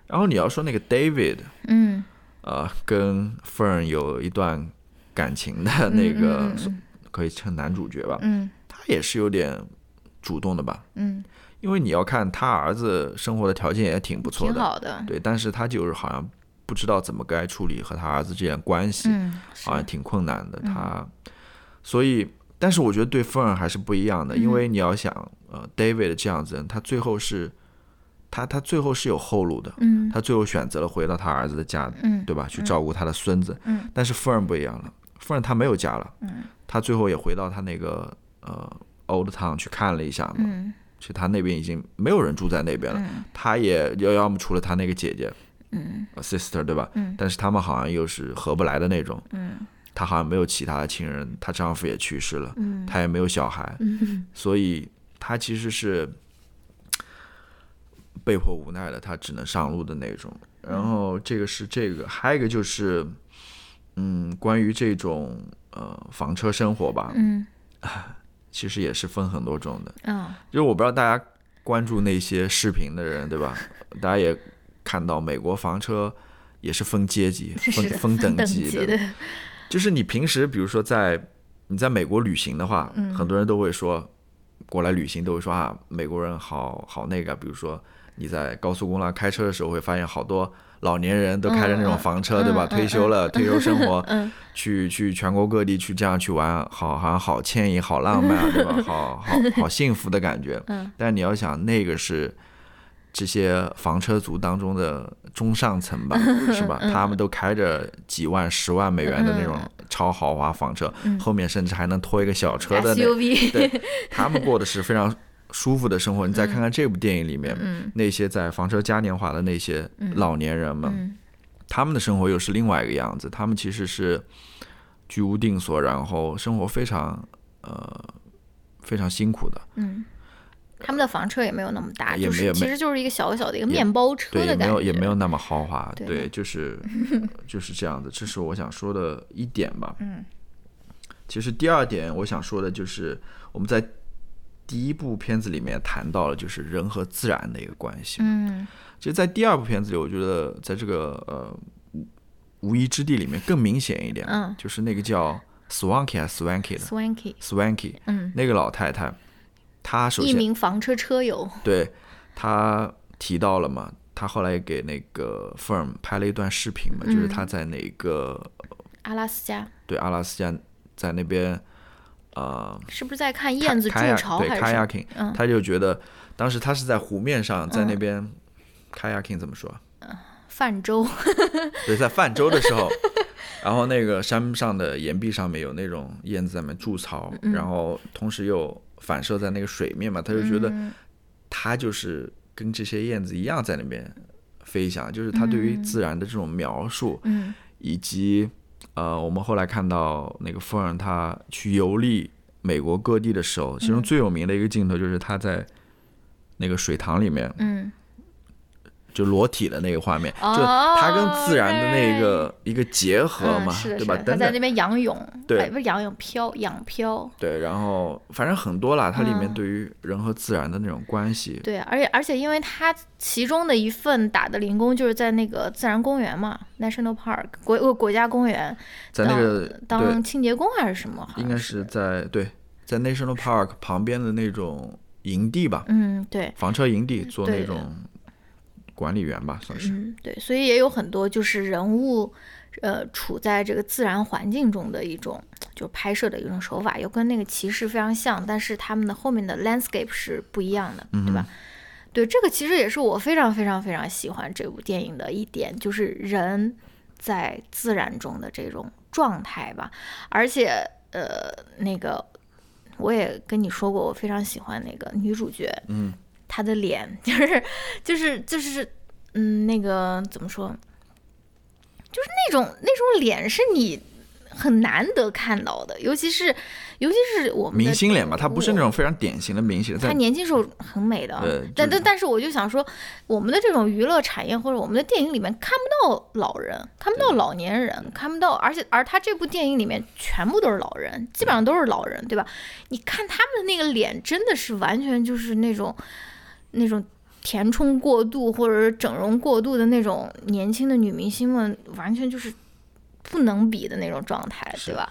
Speaker 2: 然后你要说那个 David，
Speaker 1: 嗯。
Speaker 2: 呃，跟 Fern 有一段感情的那个，可以称男主角吧。
Speaker 1: 嗯，
Speaker 2: 他也是有点主动的吧。
Speaker 1: 嗯，
Speaker 2: 因为你要看他儿子生活的条件也挺不错的，
Speaker 1: 挺好的。
Speaker 2: 对，但是他就是好像不知道怎么该处理和他儿子之间的关系，好像挺困难的。他，所以，但是我觉得对 Fern 还是不一样的，因为你要想，呃，David 这样子人，他最后是。他他最后是有后路的，
Speaker 1: 嗯，
Speaker 2: 他最后选择了回到他儿子的家，
Speaker 1: 嗯，
Speaker 2: 对吧？去照顾他的孙子，
Speaker 1: 嗯，
Speaker 2: 但是夫人不一样了，夫人她没有家了，
Speaker 1: 嗯，
Speaker 2: 他最后也回到他那个呃 old town 去看了一下嘛，
Speaker 1: 嗯，
Speaker 2: 其实他那边已经没有人住在那边了，他也要要么除了他那个姐姐，
Speaker 1: 嗯
Speaker 2: ，sister 对吧？
Speaker 1: 嗯，
Speaker 2: 但是他们好像又是合不来的那种，
Speaker 1: 嗯，
Speaker 2: 他好像没有其他的亲人，她丈夫也去世了，
Speaker 1: 嗯，
Speaker 2: 她也没有小孩，
Speaker 1: 嗯，
Speaker 2: 所以她其实是。被迫无奈的，他只能上路的那种。然后这个是这个，还有一个就是，嗯，关于这种呃房车生活吧，
Speaker 1: 嗯，
Speaker 2: 其实也是分很多种的。
Speaker 1: 嗯，
Speaker 2: 就是我不知道大家关注那些视频的人，对吧？大家也看到美国房车也是分阶级、分分等
Speaker 1: 等
Speaker 2: 级的。
Speaker 1: 的，
Speaker 2: 就是你平时比如说在你在美国旅行的话，
Speaker 1: 嗯
Speaker 2: 很多人都会说过来旅行都会说啊，美国人好好那个，比如说你在高速公路上开车的时候，会发现好多老年人都开着那种房车，
Speaker 1: 嗯
Speaker 2: 对吧？
Speaker 1: 嗯
Speaker 2: 退休了，退休生活，
Speaker 1: 嗯
Speaker 2: 去去全国各地去这样去玩，好好像好惬意、好浪漫啊，对吧？好好好幸福的感觉。
Speaker 1: 嗯
Speaker 2: 但你要想，那个是这些房车族当中的中上层吧，是吧？
Speaker 1: 嗯
Speaker 2: 他们都开着几万、十万美元的那种超豪华房车，
Speaker 1: 嗯
Speaker 2: 后面甚至还能拖一个小车的那
Speaker 1: ，，SUV，
Speaker 2: 对，他们过的是非常舒服的生活。你再看看这部电影里面，
Speaker 1: 嗯
Speaker 2: 那些在房车嘉年华的那些老年人们，
Speaker 1: 嗯
Speaker 2: 他们的生活又是另外一个样子。他们其实是居无定所，然后生活非常呃非常辛苦的。
Speaker 1: 嗯。他们的房车也没有那么大，就是
Speaker 2: 也没有没
Speaker 1: 其实就是一个小小的一个面包车
Speaker 2: 对，也没
Speaker 1: 的感觉，
Speaker 2: 有也没有那么豪华，
Speaker 1: 对
Speaker 2: 对，就是 就是这样子，这是我想说的一点吧。
Speaker 1: 嗯，
Speaker 2: 其实第二点我想说的就是我们在第一部片子里面谈到了就是人和自然的一个关系。
Speaker 1: 嗯。
Speaker 2: 其实，在第二部片子里，我觉得在这个呃无无依之地里面更明显一点，
Speaker 1: 嗯。
Speaker 2: 就是那个叫 Swanky 还是 Swanky 的，Swanky，Swanky
Speaker 1: 嗯，
Speaker 2: 那个老太太，她首先
Speaker 1: 一名房车车友，
Speaker 2: 对她提到了嘛，她后来也给那个 Firm 拍了一段视频嘛，
Speaker 1: 嗯。
Speaker 2: 就是她在那个
Speaker 1: 阿拉斯加。
Speaker 2: 对阿拉斯加在那边呃
Speaker 1: 是不是在看燕子筑巢
Speaker 2: 对？kayaking，
Speaker 1: 嗯。
Speaker 2: 她就觉得当时他是在湖面上，在那边 kayaking 怎么说？
Speaker 1: 泛舟，
Speaker 2: 对，在泛舟的时候，然后那个山上的岩壁上面有那种燕子在那边筑巢，
Speaker 1: 嗯。
Speaker 2: 然后同时又反射在那个水面嘛，他就觉得
Speaker 1: 嗯。
Speaker 2: 他就是跟这些燕子一样在那边飞翔，就是他对于自然的这种描述，
Speaker 1: 嗯。
Speaker 2: 以及呃，我们后来看到那个富人他去游历美国各地的时候，其中最有名的一个镜头就是他在那个水塘里面
Speaker 1: 嗯，
Speaker 2: 就裸体的那个画面，
Speaker 1: 哦
Speaker 2: 就他跟自然的那个一个结合嘛，
Speaker 1: 嗯，
Speaker 2: 对吧？
Speaker 1: 是的，他
Speaker 2: 等等。
Speaker 1: 在那，边仰泳，
Speaker 2: 对。
Speaker 1: 哎不是仰泳漂，仰漂。
Speaker 2: 对，然后反正很多啦，它里面
Speaker 1: 嗯。
Speaker 2: 对于人和自然的那种关系，
Speaker 1: 对，而且而且，因为它其中的一份打的零工就是在那个自然公园嘛，National Park 国呃国家公园
Speaker 2: 在那个
Speaker 1: 当
Speaker 2: 对，
Speaker 1: 清洁工还是什么？
Speaker 2: 应该是。在对，在 National Park 旁边的那种营地吧，
Speaker 1: 嗯，对，
Speaker 2: 房车营地做那种管理员吧，算是。
Speaker 1: 嗯，对，所以也有很多就是人物，呃，处在这个自然环境中的一种，就拍摄的一种手法，又跟那个骑士非常像，但是他们的后面的 landscape 是不一样的，对吧？对，这个其实也是我非常非常非常喜欢这部电影的一点，就是人在自然中的这种状态吧。而且，呃，那个我也跟你说过，我非常喜欢那个女主角，
Speaker 2: 嗯，
Speaker 1: 她的脸 就是就是就是，嗯，那个怎么说？就是那种那种脸是你很难得看到的，尤其是尤其是我们
Speaker 2: 明星脸吧，他不是那种非常典型的明星，他
Speaker 1: 年轻时候很美的
Speaker 2: 对，
Speaker 1: 但但但是我就想说，我们的这种娱乐产业或者我们的电影里面看不到老人，看不到老年人，看不到，而且而他这部电影里面全部都是老人，基本上都是老人，对吧？你看他们的那个脸，真的是完全就是那种那种填充过度或者是整容过度的那种年轻的女明星们，完全就是不能比的那种状态，对吧？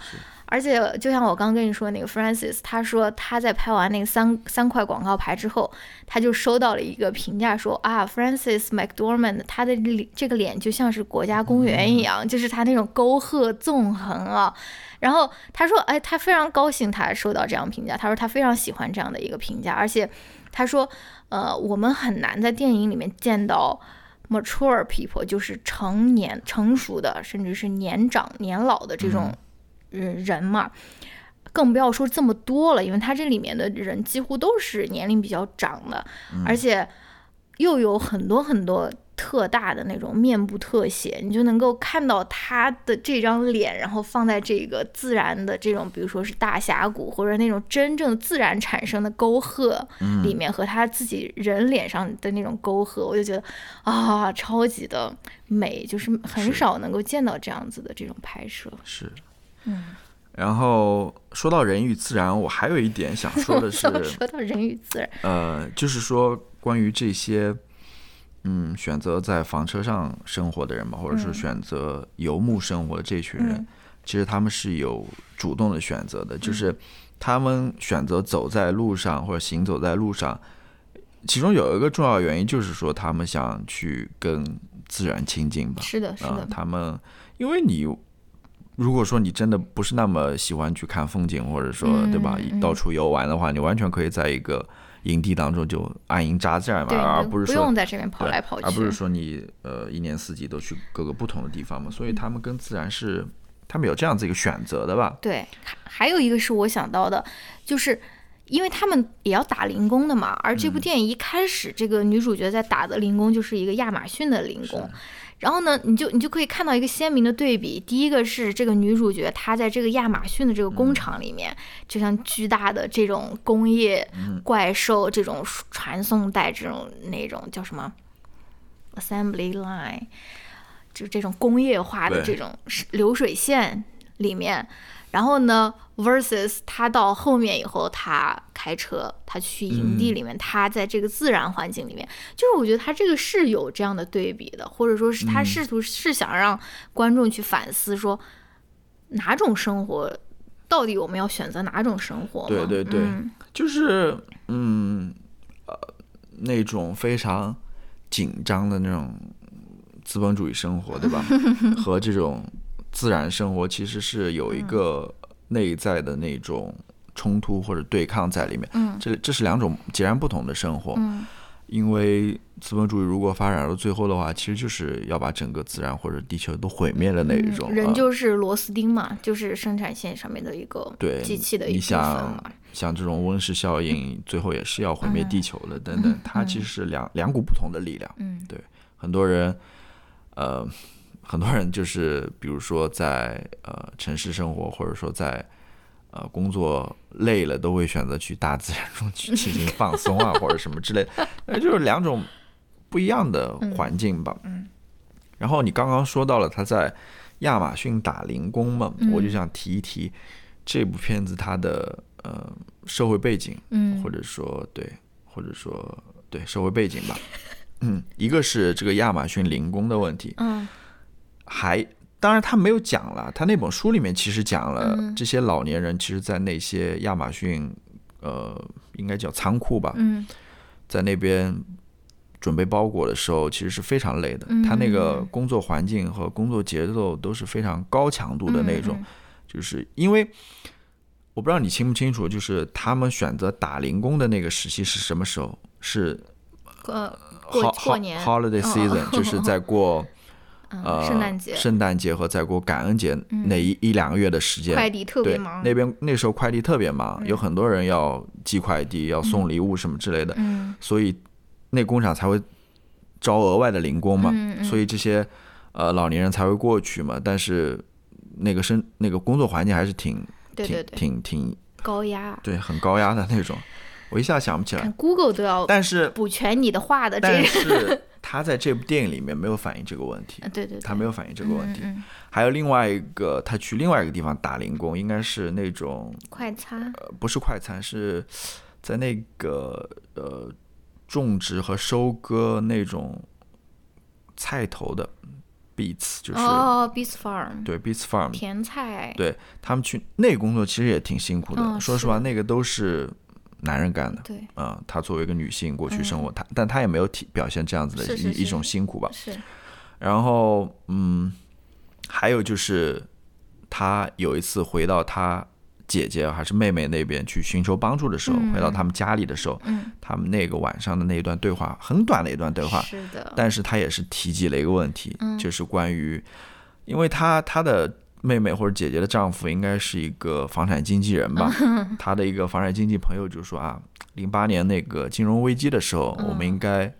Speaker 1: 而且就像我刚跟你说那个 Francis，他说他在拍完那个三三块广告牌之后，他就收到了一个评价说啊，Francis McDormand 他的脸这个脸就像是国家公园一样，就是他那种沟壑纵横啊。然后他说，哎，他非常高兴他收到这样评价，他说他非常喜欢这样的一个评价，而且他说，呃，我们很难在电影里面见到 mature people，就是成年、成熟的，甚至是年长、年老的这种人人嘛。更不要说这么多了，因为他这里面的人几乎都是年龄比较长的，而且又有很多很多特大的那种面部特写，你就能够看到他的这张脸，然后放在这个自然的这种，比如说是大峡谷或者那种真正自然产生的沟壑里面，和他自己人脸上的那种沟壑，我就觉得啊，超级的美，就是很少能够见到这样子的这种拍摄。
Speaker 2: 是，
Speaker 1: 嗯。
Speaker 2: 然后说到人与自然，我还有一点想说的是，
Speaker 1: 说到人与自然，
Speaker 2: 呃，就是说关于这些，嗯，选择在房车上生活的人吧，或者说
Speaker 1: 嗯。
Speaker 2: 选择游牧生活的这群人，
Speaker 1: 嗯。
Speaker 2: 其实他们是有主动的选择的，就是他们选择走在路上或者行走在路上，其中有一个重要原因就是说他们想去跟自然亲近吧。
Speaker 1: 是的，是
Speaker 2: 啊、
Speaker 1: 的，
Speaker 2: 他们因为你如果说你真的不是那么喜欢去看风景，或者说、
Speaker 1: 嗯
Speaker 2: 对吧，
Speaker 1: 嗯。
Speaker 2: 到处游玩的话，你完全可以在一个营地当中就安营扎寨嘛，而
Speaker 1: 不
Speaker 2: 不是说
Speaker 1: 用在这边跑来跑去，
Speaker 2: 而不是说你呃一年四季都去各个不同的地方嘛，所以他们跟自然是他们有这样子一个选择的吧？
Speaker 1: 对，还还有一个是我想到的，就是因为他们也要打零工的嘛，而这部电影一开始，这个女主角在打的零工就是一个亚马逊的零工。然后呢，你就你就可以看到一个鲜明的对比。第一个是这个女主角，她在这个亚马逊的这个工厂里面，就像巨大的这种工业怪兽、这种传送带、这种那种叫什么 assembly line，就这种工业化的这种流水线里面。然后呢，versus 他到后面以后，他开车，他去营地里面，他在这个自然环境里面，就是我觉得他这个是有这样的对比的，或者说是他试图是想让观众去反思说，哪种生活到底我们要选择哪种生活？
Speaker 2: 对对对。
Speaker 1: 嗯。
Speaker 2: 就是嗯呃那种非常紧张的那种资本主义生活，对吧？和这种自然生活其实是有一个内在的那种冲突或者对抗在里面。
Speaker 1: 嗯
Speaker 2: 这这是两种截然不同的生活。
Speaker 1: 嗯
Speaker 2: 因为资本主义如果发展到最后的话，其实就是要把整个自然或者地球都毁灭的那一种。
Speaker 1: 嗯人
Speaker 2: 啊
Speaker 1: 就是螺丝钉嘛，就是生产线上面的一个
Speaker 2: 对
Speaker 1: 机器的一
Speaker 2: 你
Speaker 1: 部分
Speaker 2: 想
Speaker 1: 嘛。
Speaker 2: 像这种温室效应，最后也是要毁灭地球的，等等，它其实是两两股不同的力量。
Speaker 1: 嗯
Speaker 2: 对，很多人，呃，很多人就是比如说在呃城市生活，或者说在呃工作累了，都会选择去大自然中去进行放松啊，或者什么之类的，那就是两种不一样的环境吧。
Speaker 1: 嗯
Speaker 2: 然后你刚刚说到了他在亚马逊打零工嘛，
Speaker 1: 嗯
Speaker 2: 我就想提一提这部片子它的呃社会背景，
Speaker 1: 嗯
Speaker 2: 或者说对，或者说对社会背景吧。嗯，一个是这个亚马逊零工的问题，
Speaker 1: 嗯
Speaker 2: 还当然他没有讲了，他那本书里面其实讲了
Speaker 1: 嗯。
Speaker 2: 这些老年人其实，在那些亚马逊呃应该叫仓库吧，
Speaker 1: 嗯。
Speaker 2: 在那边准备包裹的时候，其实是非常累的。
Speaker 1: 嗯。
Speaker 2: 他那个工作环境和工作节奏都是非常高强度的那种，
Speaker 1: 嗯
Speaker 2: 就是因为我不知道你清不清楚，就是他们选择打零工的那个时期是什么时候？是
Speaker 1: 呃过过年。
Speaker 2: holiday
Speaker 1: 哦
Speaker 2: season，就是在过
Speaker 1: 嗯
Speaker 2: 呃
Speaker 1: 圣诞节。
Speaker 2: 圣诞节和再过感恩节那一一两个月的时间。
Speaker 1: 快递特别
Speaker 2: 对
Speaker 1: 忙，
Speaker 2: 那边那时候快递特别忙，有很多人要寄快递、要送礼物什么之类的，
Speaker 1: 嗯。
Speaker 2: 所以那工厂才会招额外的零工嘛，所以这些呃老年人才会过去嘛。但是那个生那个工作环境还是挺挺
Speaker 1: 对对对。
Speaker 2: 挺挺
Speaker 1: 高压，
Speaker 2: 对很高压的那种，我一下想不起来。
Speaker 1: Google 都要
Speaker 2: 但是
Speaker 1: 补全你的话的这
Speaker 2: 但，是他在这部电影里面没有反映这个问题
Speaker 1: 啊，对对对，
Speaker 2: 他没有反映这个问题。
Speaker 1: 嗯嗯
Speaker 2: 还有另外一个，他去另外一个地方打零工，应该是那种
Speaker 1: 嗯快餐，
Speaker 2: 呃不是快餐，是在那个呃种植和收割那种菜头的 beets，就是、
Speaker 1: 哦，Beast Farm，
Speaker 2: 对 beets farm，
Speaker 1: 甜菜，
Speaker 2: 对他们去那个工作其实也挺辛苦的。
Speaker 1: 嗯
Speaker 2: 说实话，那个都是男人干的。
Speaker 1: 对，
Speaker 2: 啊、她作为一个女性过去生活，她但她也没有体表现这样子的一一种辛苦吧。
Speaker 1: 是，
Speaker 2: 然后，嗯，还有就是，他有一次回到他姐姐还是妹妹那边去寻求帮助的时候，
Speaker 1: 嗯。
Speaker 2: 回到他们家里的时候，
Speaker 1: 嗯，
Speaker 2: 他们那个晚上的那一段对话，很短的一段对话，
Speaker 1: 是的，
Speaker 2: 但是他也是提及了一个问题，
Speaker 1: 嗯。
Speaker 2: 就是关于，因为他他的妹妹或者姐姐的丈夫应该是一个房产经纪人吧，他的一个房产经纪朋友就说啊，零八年那个金融危机的时候，我们应该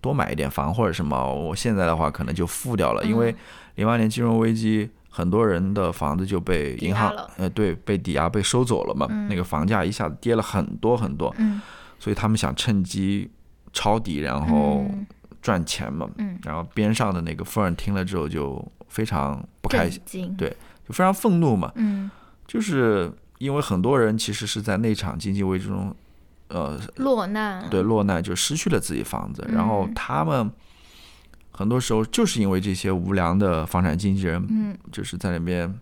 Speaker 2: 多买一点房或者什么，我现在的话可能就付掉了，因为零八年金融危机。很多人的房子就被银行呃对被抵押被收走了嘛，那个房价一下子跌了很多很多，
Speaker 1: 嗯
Speaker 2: 所以他们想趁机抄底，然后
Speaker 1: 嗯
Speaker 2: 赚钱嘛。
Speaker 1: 嗯
Speaker 2: 然后边上的那个夫人听了之后就非常不开心对就非常愤怒嘛。
Speaker 1: 嗯。
Speaker 2: 就是因为很多人其实是在那场经济危机中，呃，
Speaker 1: 落难，
Speaker 2: 对落难就失去了自己房子，然后
Speaker 1: 嗯
Speaker 2: 他们很多时候就是因为这些无良的房产经纪人，
Speaker 1: 嗯。
Speaker 2: 就是在那边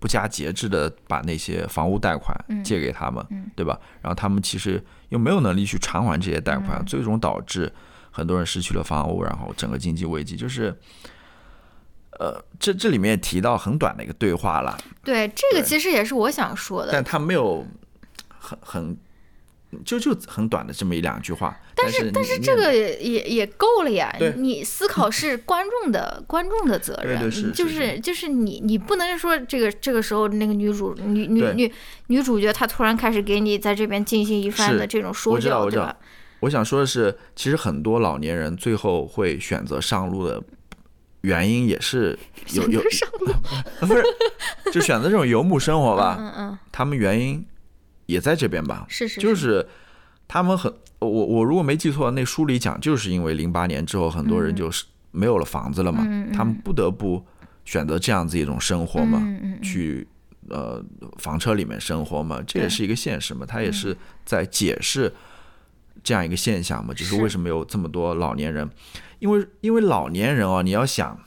Speaker 2: 不加节制的把那些房屋贷款
Speaker 1: 嗯。
Speaker 2: 借给他们，
Speaker 1: 嗯。
Speaker 2: 对吧？然后他们其实又没有能力去偿还这些贷款，
Speaker 1: 嗯。
Speaker 2: 最终导致很多人失去了房屋，然后整个经济危机。就是。呃，这这里面也提到很短的一个对话了，
Speaker 1: 对，这个其实也是我想说的
Speaker 2: 但，他没有很很就就很短的这么一两句话。但是
Speaker 1: 但是这个也也也够了呀！你思考是观众的观众的责任，
Speaker 2: 对对是
Speaker 1: 就是是就是你你不能说这个这个时候那个女主女女女女主角她突然开始给你在这边进行一番的这种说教，对吧？
Speaker 2: 我想说的是，其实很多老年人最后会选择上路的原因也是 有有
Speaker 1: 上路，
Speaker 2: 不是就选择这种游牧生活吧，
Speaker 1: 嗯嗯，
Speaker 2: 他们原因也在这边吧，
Speaker 1: 是是，
Speaker 2: 就是。他们很我我如果没记错，那书里讲就是因为零八年之后很多人就是没有了房子了嘛，他们不得不选择这样子一种生活嘛，去呃房车里面生活嘛，这也是一个现实嘛，他也是在解释这样一个现象嘛，就是
Speaker 1: 是
Speaker 2: 为什么有这么多老年人，因为因为老年人哦，你要想，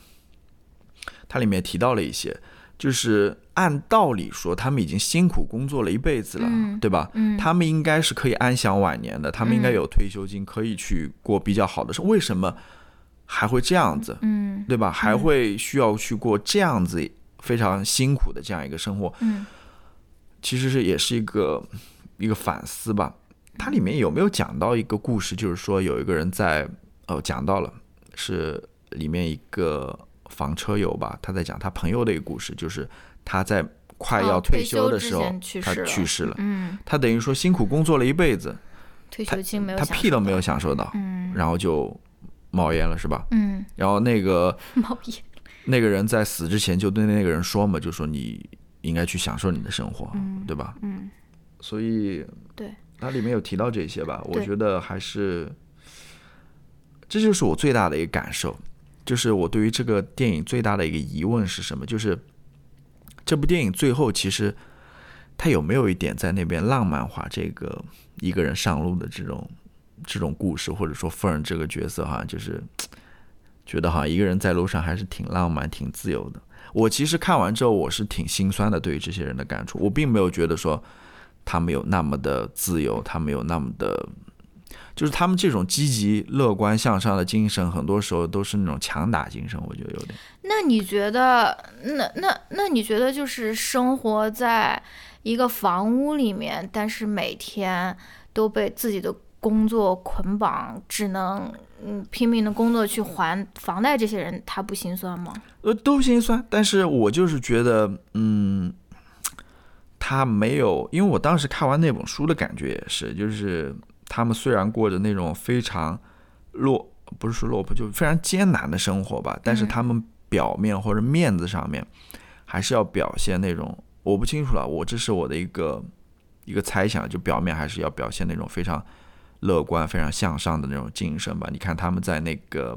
Speaker 2: 它里面提到了一些，就是按道理说他们已经辛苦工作了一辈子了，
Speaker 1: 嗯
Speaker 2: 对吧？
Speaker 1: 嗯
Speaker 2: 他们应该是可以安享晚年的，他们应该
Speaker 1: 嗯
Speaker 2: 有退休金，可以去过比较好的生活，为什么还会这样子？
Speaker 1: 嗯
Speaker 2: 对吧？还会需要去过这样子非常辛苦的这样一个生活，
Speaker 1: 嗯
Speaker 2: 其实是也是一个一个反思吧。它里面有没有讲到一个故事？就是说有一个人在哦，讲到了，是里面一个房车友吧，他在讲他朋友的一个故事，就是他在快
Speaker 1: 哦
Speaker 2: 要
Speaker 1: 退
Speaker 2: 休的时候，他去世了。
Speaker 1: 嗯，
Speaker 2: 他等于说辛苦工作了一辈子，
Speaker 1: 退休金没有
Speaker 2: 他屁都没有，享受到，
Speaker 1: 嗯
Speaker 2: 然后就冒烟了，是吧？
Speaker 1: 嗯，
Speaker 2: 然后那个
Speaker 1: 冒烟，
Speaker 2: 那个人在死之前就对那个人说嘛，就说你应该去享受你的生活，
Speaker 1: 嗯
Speaker 2: 对吧？
Speaker 1: 嗯
Speaker 2: 所以
Speaker 1: 对，
Speaker 2: 它里面有提到这些吧，我觉得还是，这就是我最大的一个感受，就是我对于这个电影最大的一个疑问是什么？就是这部电影最后其实它有没有一点在那边浪漫化这个一个人上路的这种这种故事，或者说 Fern 这个角色好像就是 觉得好像一个人在路上还是挺浪漫、挺自由的。我其实看完之后，我是挺心酸的，对于这些人的感触，我并没有觉得说他没有那么的自由，他没有那么的，就是他们这种积极、乐观、向上的精神，很多时候都是那种强打精神，我觉得有点。
Speaker 1: 那你觉得，那那那你觉得就是生活在一个房屋里面，但是每天都被自己的工作捆绑，只能嗯拼命的工作去还房贷，这些人他不心酸吗？
Speaker 2: 呃，都心酸，但是我就是觉得，嗯，他没有，因为我当时看完那本书的感觉也是，就是他们虽然过着那种非常落，不是说落魄，就非常艰难的生活吧，但是
Speaker 1: 嗯
Speaker 2: 他们表面或者面子上面，还是要表现那种，我不清楚了，我这是我的一个一个猜想，就表面还是要表现那种非常乐观、非常向上的那种精神吧。你看他们在那个。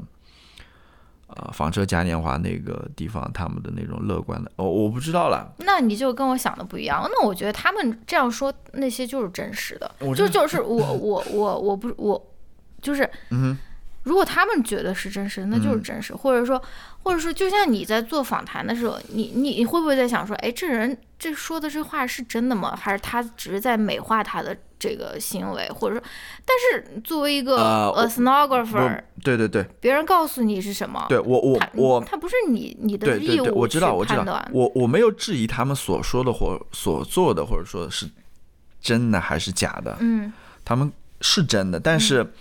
Speaker 2: 呃，房车嘉年华那个地方，他们的那种乐观的，哦，我不知道了。
Speaker 1: 那你就跟我想的不一样。那我觉得他们这样说那些就是真实的，就就是 我我我我不我就是，
Speaker 2: 嗯
Speaker 1: 如果他们觉得是真实的，那就是真实，或者说或者说，就像你在做访谈的时候，你你你会不会在想说，哎，这人这说的这话是真的吗？还是他只是在美化他的这个行为，或者说，但是作为一个
Speaker 2: 呃我
Speaker 1: a sonographer，、
Speaker 2: 对对对
Speaker 1: 别人告诉你是什么，
Speaker 2: 对，我我
Speaker 1: 他
Speaker 2: 我
Speaker 1: 他不是你你的义
Speaker 2: 对对对，
Speaker 1: 务
Speaker 2: 我知道
Speaker 1: 去
Speaker 2: 我知道我我没有质疑他们所说的或所做的，或者说是真的还是假的，
Speaker 1: 嗯
Speaker 2: 他们是真的，但是。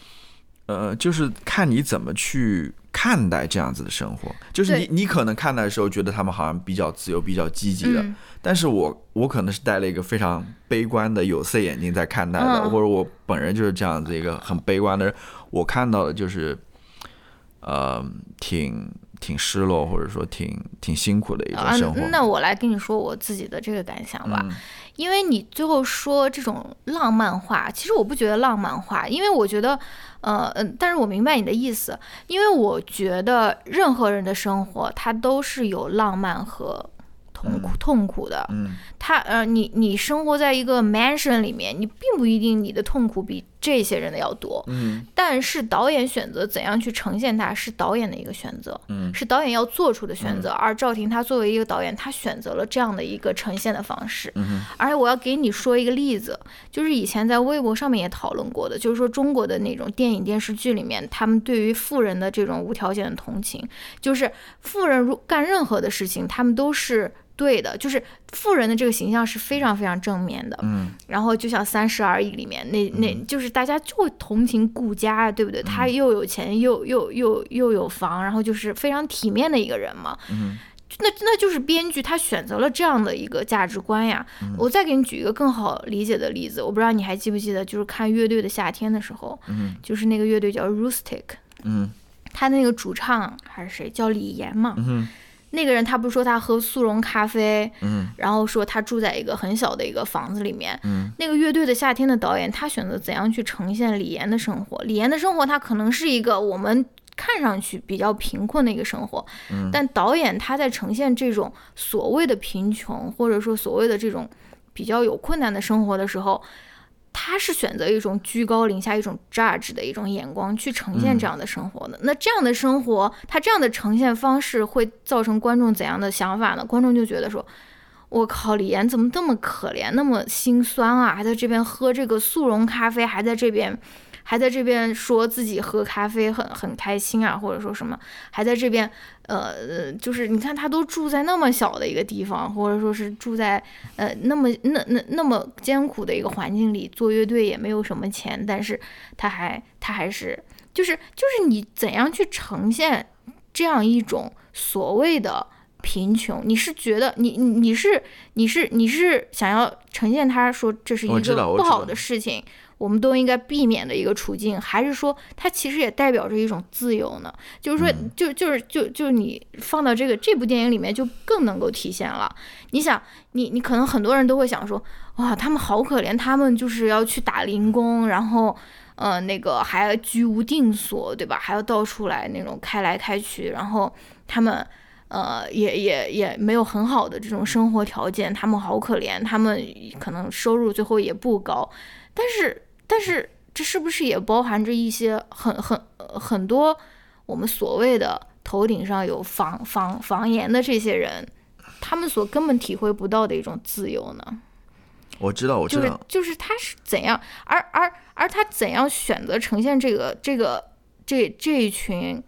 Speaker 2: 呃，就是看你怎么去看待这样子的生活。就是你，你可能看待的时候觉得他们好像比较自由、比较积极的，
Speaker 1: 嗯
Speaker 2: 但是我我可能是戴了一个非常悲观的有色眼镜在看待的，
Speaker 1: 嗯
Speaker 2: 或者我本人就是这样子一个很悲观的人，我看到的就是，呃，挺挺失落，或者说挺挺辛苦的一种
Speaker 1: 啊
Speaker 2: 生活。，
Speaker 1: 那我来跟你说我自己的这个感想吧。
Speaker 2: 嗯
Speaker 1: 因为你最后说这种浪漫化，其实我不觉得浪漫化，因为我觉得，呃嗯，但是我明白你的意思，因为我觉得任何人的生活他都是有浪漫和痛苦痛苦的。
Speaker 2: 嗯
Speaker 1: 他呃，你你生活在一个 mansion 里面，你并不一定你的痛苦比这些人的要多。
Speaker 2: 嗯
Speaker 1: 但是导演选择怎样去呈现它，是导演的一个选择，
Speaker 2: 嗯
Speaker 1: 是导演要做出的选择。而赵婷她作为一个导演，她选择了这样的一个呈现的方式。
Speaker 2: 嗯
Speaker 1: 而且我要给你说一个例子，就是以前在微博上面也讨论过的，就是说中国的那种电影电视剧里面，他们对于富人的这种无条件的同情，就是富人如干任何的事情，他们都是。对的，就是富人的这个形象是非常非常正面的。
Speaker 2: 嗯
Speaker 1: 然后就像《三十而已》里面那那，就是大家就会同情顾家，对不对？他又有钱又又又又有房，然后就是非常体面的一个人嘛。
Speaker 2: 嗯
Speaker 1: 那那就是编剧他选择了这样的一个价值观呀。我再给你举一个更好理解的例子，我不知道你还记不记得，就是看乐队的夏天的时候，
Speaker 2: 嗯
Speaker 1: 就是那个乐队叫 Rustic，
Speaker 2: 嗯
Speaker 1: 他那个主唱还是谁叫李岩嘛？
Speaker 2: 嗯
Speaker 1: 那个人他不是说他喝速溶咖啡，
Speaker 2: 嗯
Speaker 1: 然后说他住在一个很小的一个房子里面。
Speaker 2: 嗯
Speaker 1: 那个乐队的夏天的导演，他选择怎样去呈现李岩的生活？李岩的生活，他可能是一个我们看上去比较贫困的一个生活，
Speaker 2: 嗯
Speaker 1: 但导演他在呈现这种所谓的贫穷，或者说所谓的这种比较有困难的生活的时候，他是选择一种居高临下、一种 judge 的一种眼光去呈现这样的生活的。那这样的生活，他这样的呈现方式会造成观众怎样的想法呢？观众就觉得说。我靠，李岩怎么这么可怜，那么心酸啊？还在这边喝这个速溶咖啡，还在这边，还在这边说自己喝咖啡很很开心啊，或者说什么，还在这边，呃，就是你看他都住在那么小的一个地方，或者说是住在呃那么那那那么艰苦的一个环境里，做乐队也没有什么钱，但是他还他还是就是就是你怎样去呈现这样一种所谓的。贫穷，你是觉得你你你是你是你是想要呈现他说这是一个不好的事情，我们都应该避免的一个处境，还是说它其实也代表着一种自由呢？就是说，
Speaker 2: 嗯
Speaker 1: 就就是就就你放到这个这部电影里面，就更能够体现了。你想，你你可能很多人都会想说，哇，他们好可怜，他们就是要去打零工，然后。呃，那个还居无定所，对吧？还要到处来那种开来开去，然后他们呃也也也没有很好的这种生活条件，他们好可怜，他们可能收入最后也不高，但是但是这是不是也包含着一些很很呃很多我们所谓的头顶上有房房房檐的这些人，他们所根本体会不到的一种自由呢？
Speaker 2: 我知道我知
Speaker 1: 就是
Speaker 2: 道，
Speaker 1: 就是他是怎样，而而而他怎样选择呈现这个这个这这一群，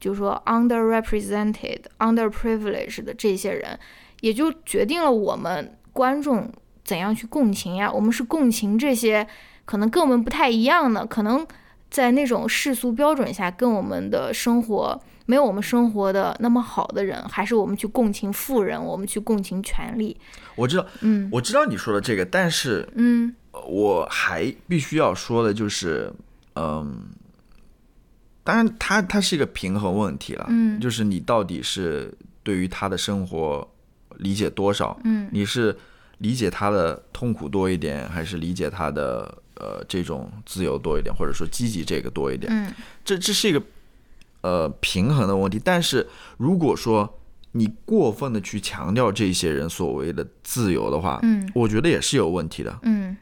Speaker 1: 就是说 underrepresented、underprivileged 的这些人，也就决定了我们观众怎样去共情呀。我们是共情这些可能跟我们不太一样的，可能在那种世俗标准下跟我们的生活没有我们生活的那么好的人，还是我们去共情富人，我们去共情权利。
Speaker 2: 我知道
Speaker 1: 嗯。
Speaker 2: 我知道你说的这个，但是
Speaker 1: 嗯。
Speaker 2: 我还必须要说的就是，嗯，当然它它是一个平衡问题了，
Speaker 1: 嗯。
Speaker 2: 就是你到底是对于他的生活理解多少，
Speaker 1: 嗯。
Speaker 2: 你是理解他的痛苦多一点，还是理解他的呃这种自由多一点，或者说积极这个多一点？
Speaker 1: 嗯
Speaker 2: 这这是一个呃平衡的问题。但是如果说你过分的去强调这些人所谓的自由的话，
Speaker 1: 嗯
Speaker 2: 我觉得也是有问题的。
Speaker 1: 嗯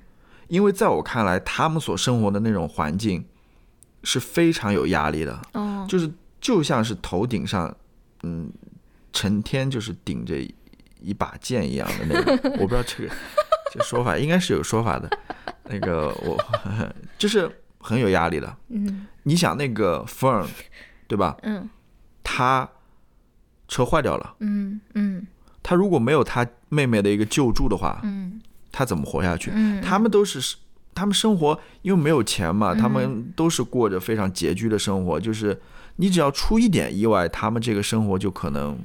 Speaker 2: 因为在我看来，他们所生活的那种环境是非常有压力的，
Speaker 1: 哦
Speaker 2: 就是就像是头顶上，嗯，成天就是顶着一把剑一样的那种。我不知道这个这个说法应该是有说法的。那个我就是很有压力的。
Speaker 1: 嗯
Speaker 2: 你想那个 Fern，对吧？
Speaker 1: 嗯
Speaker 2: 他车坏掉了，
Speaker 1: 嗯嗯
Speaker 2: 他如果没有他妹妹的一个救助的话，
Speaker 1: 嗯
Speaker 2: 他怎么活下去？
Speaker 1: 嗯，
Speaker 2: 他们都是，他们生活因为没有钱嘛，他们都是过着非常拮据的生活。就是你只要出一点意外，他们这个生活就可能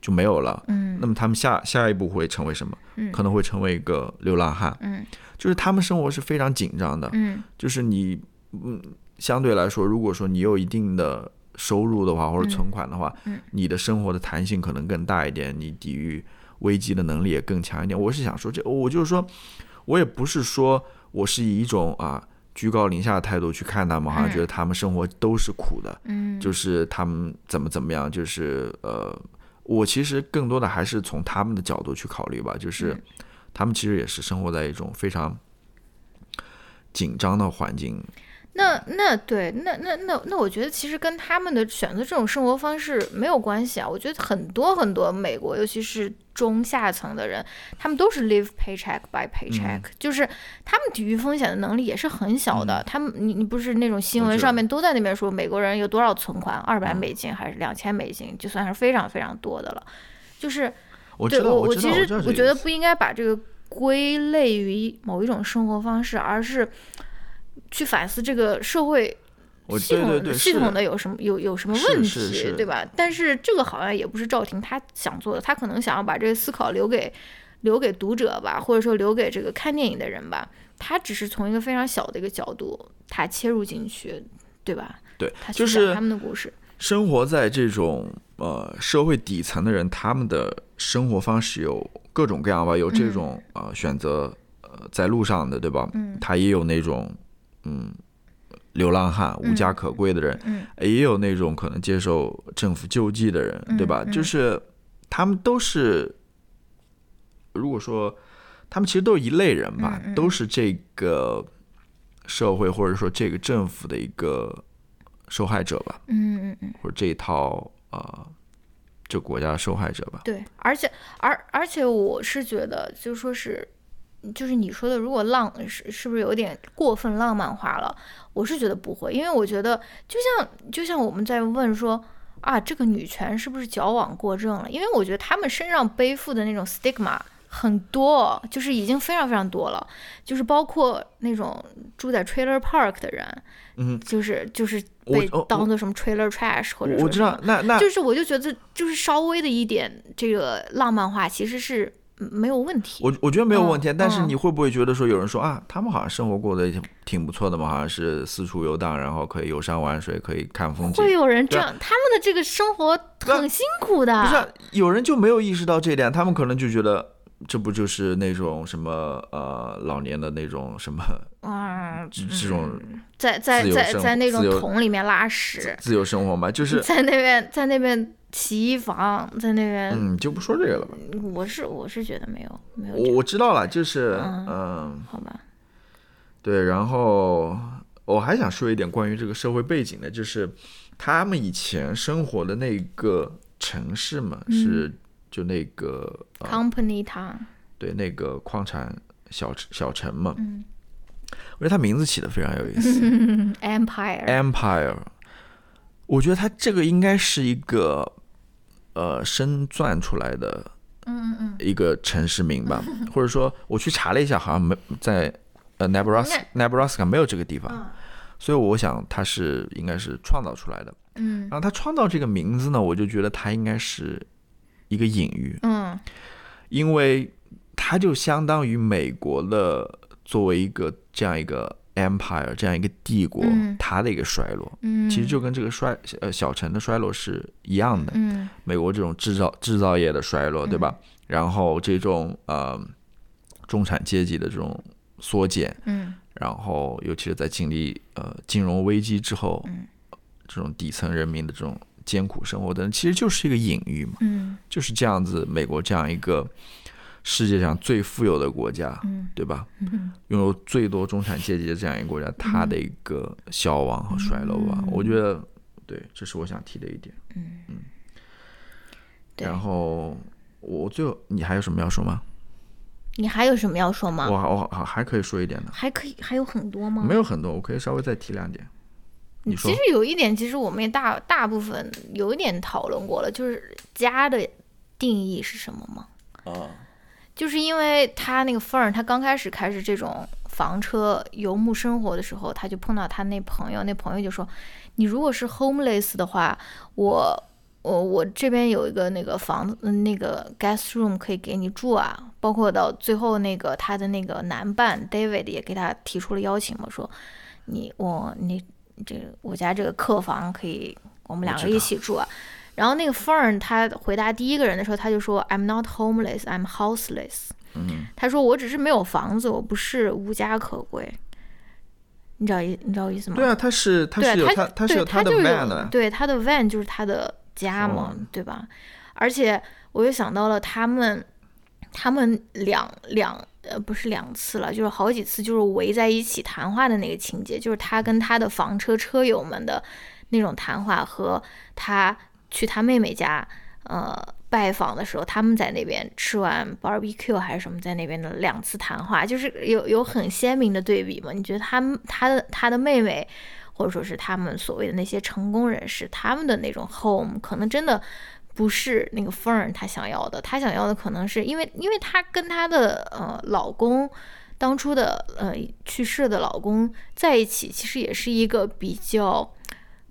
Speaker 2: 就没有了。
Speaker 1: 嗯
Speaker 2: 那么他们下下一步会成为什么？
Speaker 1: 嗯
Speaker 2: 可能会成为一个流浪汉。
Speaker 1: 嗯
Speaker 2: 就是他们生活是非常紧张的。
Speaker 1: 嗯
Speaker 2: 就是你，嗯，相对来说，如果说你有一定的收入的话，或者存款的话，
Speaker 1: 嗯
Speaker 2: 你的生活的弹性可能更大一点，你抵御危机的能力也更强一点。我是想说这，我就是说，我也不是说我是以一种啊居高临下的态度去看他们，好像
Speaker 1: 嗯
Speaker 2: 觉得他们生活都是苦的，
Speaker 1: 嗯，
Speaker 2: 就是他们怎么怎么样，就是呃。我其实更多的还是从他们的角度去考虑吧，就是
Speaker 1: 嗯
Speaker 2: 他们其实也是生活在一种非常紧张的环境。
Speaker 1: 那那对，那那那那，我觉得其实跟他们的选择这种生活方式没有关系啊。我觉得很多很多美国，尤其是中下层的人，他们都是 live paycheck by paycheck，、就是
Speaker 2: 嗯
Speaker 1: 他们抵御风险的能力也是很小的。他们，你你不是那种新闻上面都在那边说美国人有多少存款，二百
Speaker 2: 嗯
Speaker 1: 美金还是两千美金，就算是非常非常多的了。就是
Speaker 2: 我知道，
Speaker 1: 对我
Speaker 2: 我，
Speaker 1: 其实我觉得不应该把这个归类于某一种生活方式，而是去反思这个社会
Speaker 2: 我
Speaker 1: 系统系统的有什么有有什么问题，对吧？但是这个好像也不是赵婷她想做的，她可能想要把这个思考留给留给读者吧，或者说留给这个看电影的人吧。她只是从一个非常小的一个角度，她切入进去，对吧？
Speaker 2: 对
Speaker 1: 她，去
Speaker 2: 就是
Speaker 1: 讲他们的故事。
Speaker 2: 生活在这种呃社会底层的人，他们的生活方式有各种各样吧，有这种、呃选择呃在路上的，对吧？
Speaker 1: 嗯。
Speaker 2: 他也有那种嗯流浪汉、无家可归的人，
Speaker 1: 嗯
Speaker 2: 也有那种可能接受政府救济的人，对吧？
Speaker 1: 嗯
Speaker 2: 就是他们都是，如果说他们其实都是一类人吧，都是这个社会或者说这个政府的一个受害者吧。
Speaker 1: 嗯嗯嗯，
Speaker 2: 或者这一套呃这国家的受害者吧。
Speaker 1: 对，而且而而且我是觉得，就说是。就是你说的，如果浪是是不是有点过分浪漫化了？我是觉得不会，因为我觉得就像就像我们在问说啊，这个女权是不是矫枉过正了？因为我觉得他们身上背负的那种 stigma 很多，就是已经非常非常多了，就是包括那种住在 trailer park 的人，
Speaker 2: 嗯，
Speaker 1: 就是就是被
Speaker 2: 哦
Speaker 1: 当做什么 trailer trash 或者说什么
Speaker 2: 我知道，那那
Speaker 1: 就是我就觉得，就是稍微的一点这个浪漫化，其实是嗯没有问题。
Speaker 2: 我我觉得没有问题，
Speaker 1: 嗯
Speaker 2: 但是
Speaker 1: 嗯
Speaker 2: 你会不会觉得说有人说啊，他们好像生活过得挺挺不错的嘛，好像是四处游荡，然后可以游山玩水，可以看风景
Speaker 1: 会。有人这样，他们的这个生活很辛苦的。
Speaker 2: 不是啊、有人就没有意识到这一点，他们可能就觉得这不就是那种什么呃老年的那种什么
Speaker 1: 嗯，
Speaker 2: 这这种
Speaker 1: 在在在在那种桶里面拉屎，
Speaker 2: 自由生活嘛，就是
Speaker 1: 在那边在那边洗衣房，在那边，
Speaker 2: 嗯，就不说这个了吧。
Speaker 1: 我是我是觉得没有没有
Speaker 2: 我，我知道了，就是
Speaker 1: 嗯
Speaker 2: 嗯
Speaker 1: 好吧，
Speaker 2: 对，然后我还想说一点关于这个社会背景的，就是他们以前生活的那个城市嘛，是就那个呃
Speaker 1: ，Company Town，
Speaker 2: 对，那个矿产小城小城嘛。
Speaker 1: 嗯
Speaker 2: 我觉得它名字起的非常有意思，Empire，，Empire。我觉得它这个应该是一个呃深钻出来的
Speaker 1: 嗯嗯
Speaker 2: 一个城市名吧，或者说我去查了一下，好像没在呃 Nebraska Nebraska 没有这个地方。
Speaker 1: 嗯
Speaker 2: 所以我想他是应该是创造出来的。
Speaker 1: 嗯
Speaker 2: 然后他创造这个名字呢，我就觉得他应该是一个隐喻，
Speaker 1: 嗯。
Speaker 2: 因为它就相当于美国的作为一个这样一个 empire 这样一个帝国，
Speaker 1: 嗯。
Speaker 2: 它的一个衰落，
Speaker 1: 嗯，
Speaker 2: 其实就跟这个衰呃小城的衰落是一样的。
Speaker 1: 嗯。
Speaker 2: 美国这种制造制造业的衰落，对吧？然后这种呃中产阶级的这种缩减，
Speaker 1: 嗯。
Speaker 2: 然后尤其是在经历呃金融危机之后，
Speaker 1: 嗯。
Speaker 2: 这种底层人民的这种艰苦生活的人，其实就是一个隐喻嘛，
Speaker 1: 嗯
Speaker 2: 就是这样子。美国这样一个世界上最富有的国家，
Speaker 1: 嗯
Speaker 2: 对吧？
Speaker 1: 嗯
Speaker 2: 拥有最多中产阶级的这样一个国家，它的一个消亡和衰落吧，
Speaker 1: 嗯
Speaker 2: 我觉得对，这是我想提的一点。
Speaker 1: 嗯，对
Speaker 2: 然后我最后你还有什么要说吗？
Speaker 1: 你还有什么要说吗？
Speaker 2: 我我还还可以说一点的，
Speaker 1: 还可以还有很多吗？
Speaker 2: 没有很多，我可以稍微再提两点。你说
Speaker 1: 其实有一点，其实我们也大大部分有一点讨论过了，就是家的定义是什么吗？
Speaker 2: 啊，
Speaker 1: 就是因为他那个 Fern，他刚开始开始这种房车游牧生活的时候，他就碰到他那朋友，那朋友就说：“你如果是 homeless 的话，我我我这边有一个那个房子，嗯那个 guest room 可以给你住啊。”包括到最后那个他的那个男伴 David 也给他提出了邀请嘛，说：“你我你这个我家这个客房可以我们两个一起住啊。”然后那个 Fern 他回答第一个人的时候，他就说：“I'm not homeless, I'm houseless。”
Speaker 2: 嗯，
Speaker 1: 他说：“我只是没有房子，我不是无家可归。”你知道意你知道我意思吗？
Speaker 2: 对啊，他是他是有他他是
Speaker 1: 他就
Speaker 2: van 的，
Speaker 1: 对他的 van 就是他的家嘛，
Speaker 2: 哦
Speaker 1: 对吧？而且我又想到了他们，他们两两呃不是两次了，就是好几次，就是围在一起谈话的那个情节，就是他跟他的房车车友们的那种谈话，和他去他妹妹家呃拜访的时候，他们在那边吃完 barbecue 还是什么，在那边的两次谈话，就是有有很鲜明的对比嘛？你觉得他们他的他的妹妹？或者说是他们所谓的那些成功人士，他们的那种 home 可能真的不是那个 Fern 她想要的，她想要的可能是因为，因为她跟她的呃老公当初的呃去世的老公在一起，其实也是一个比较，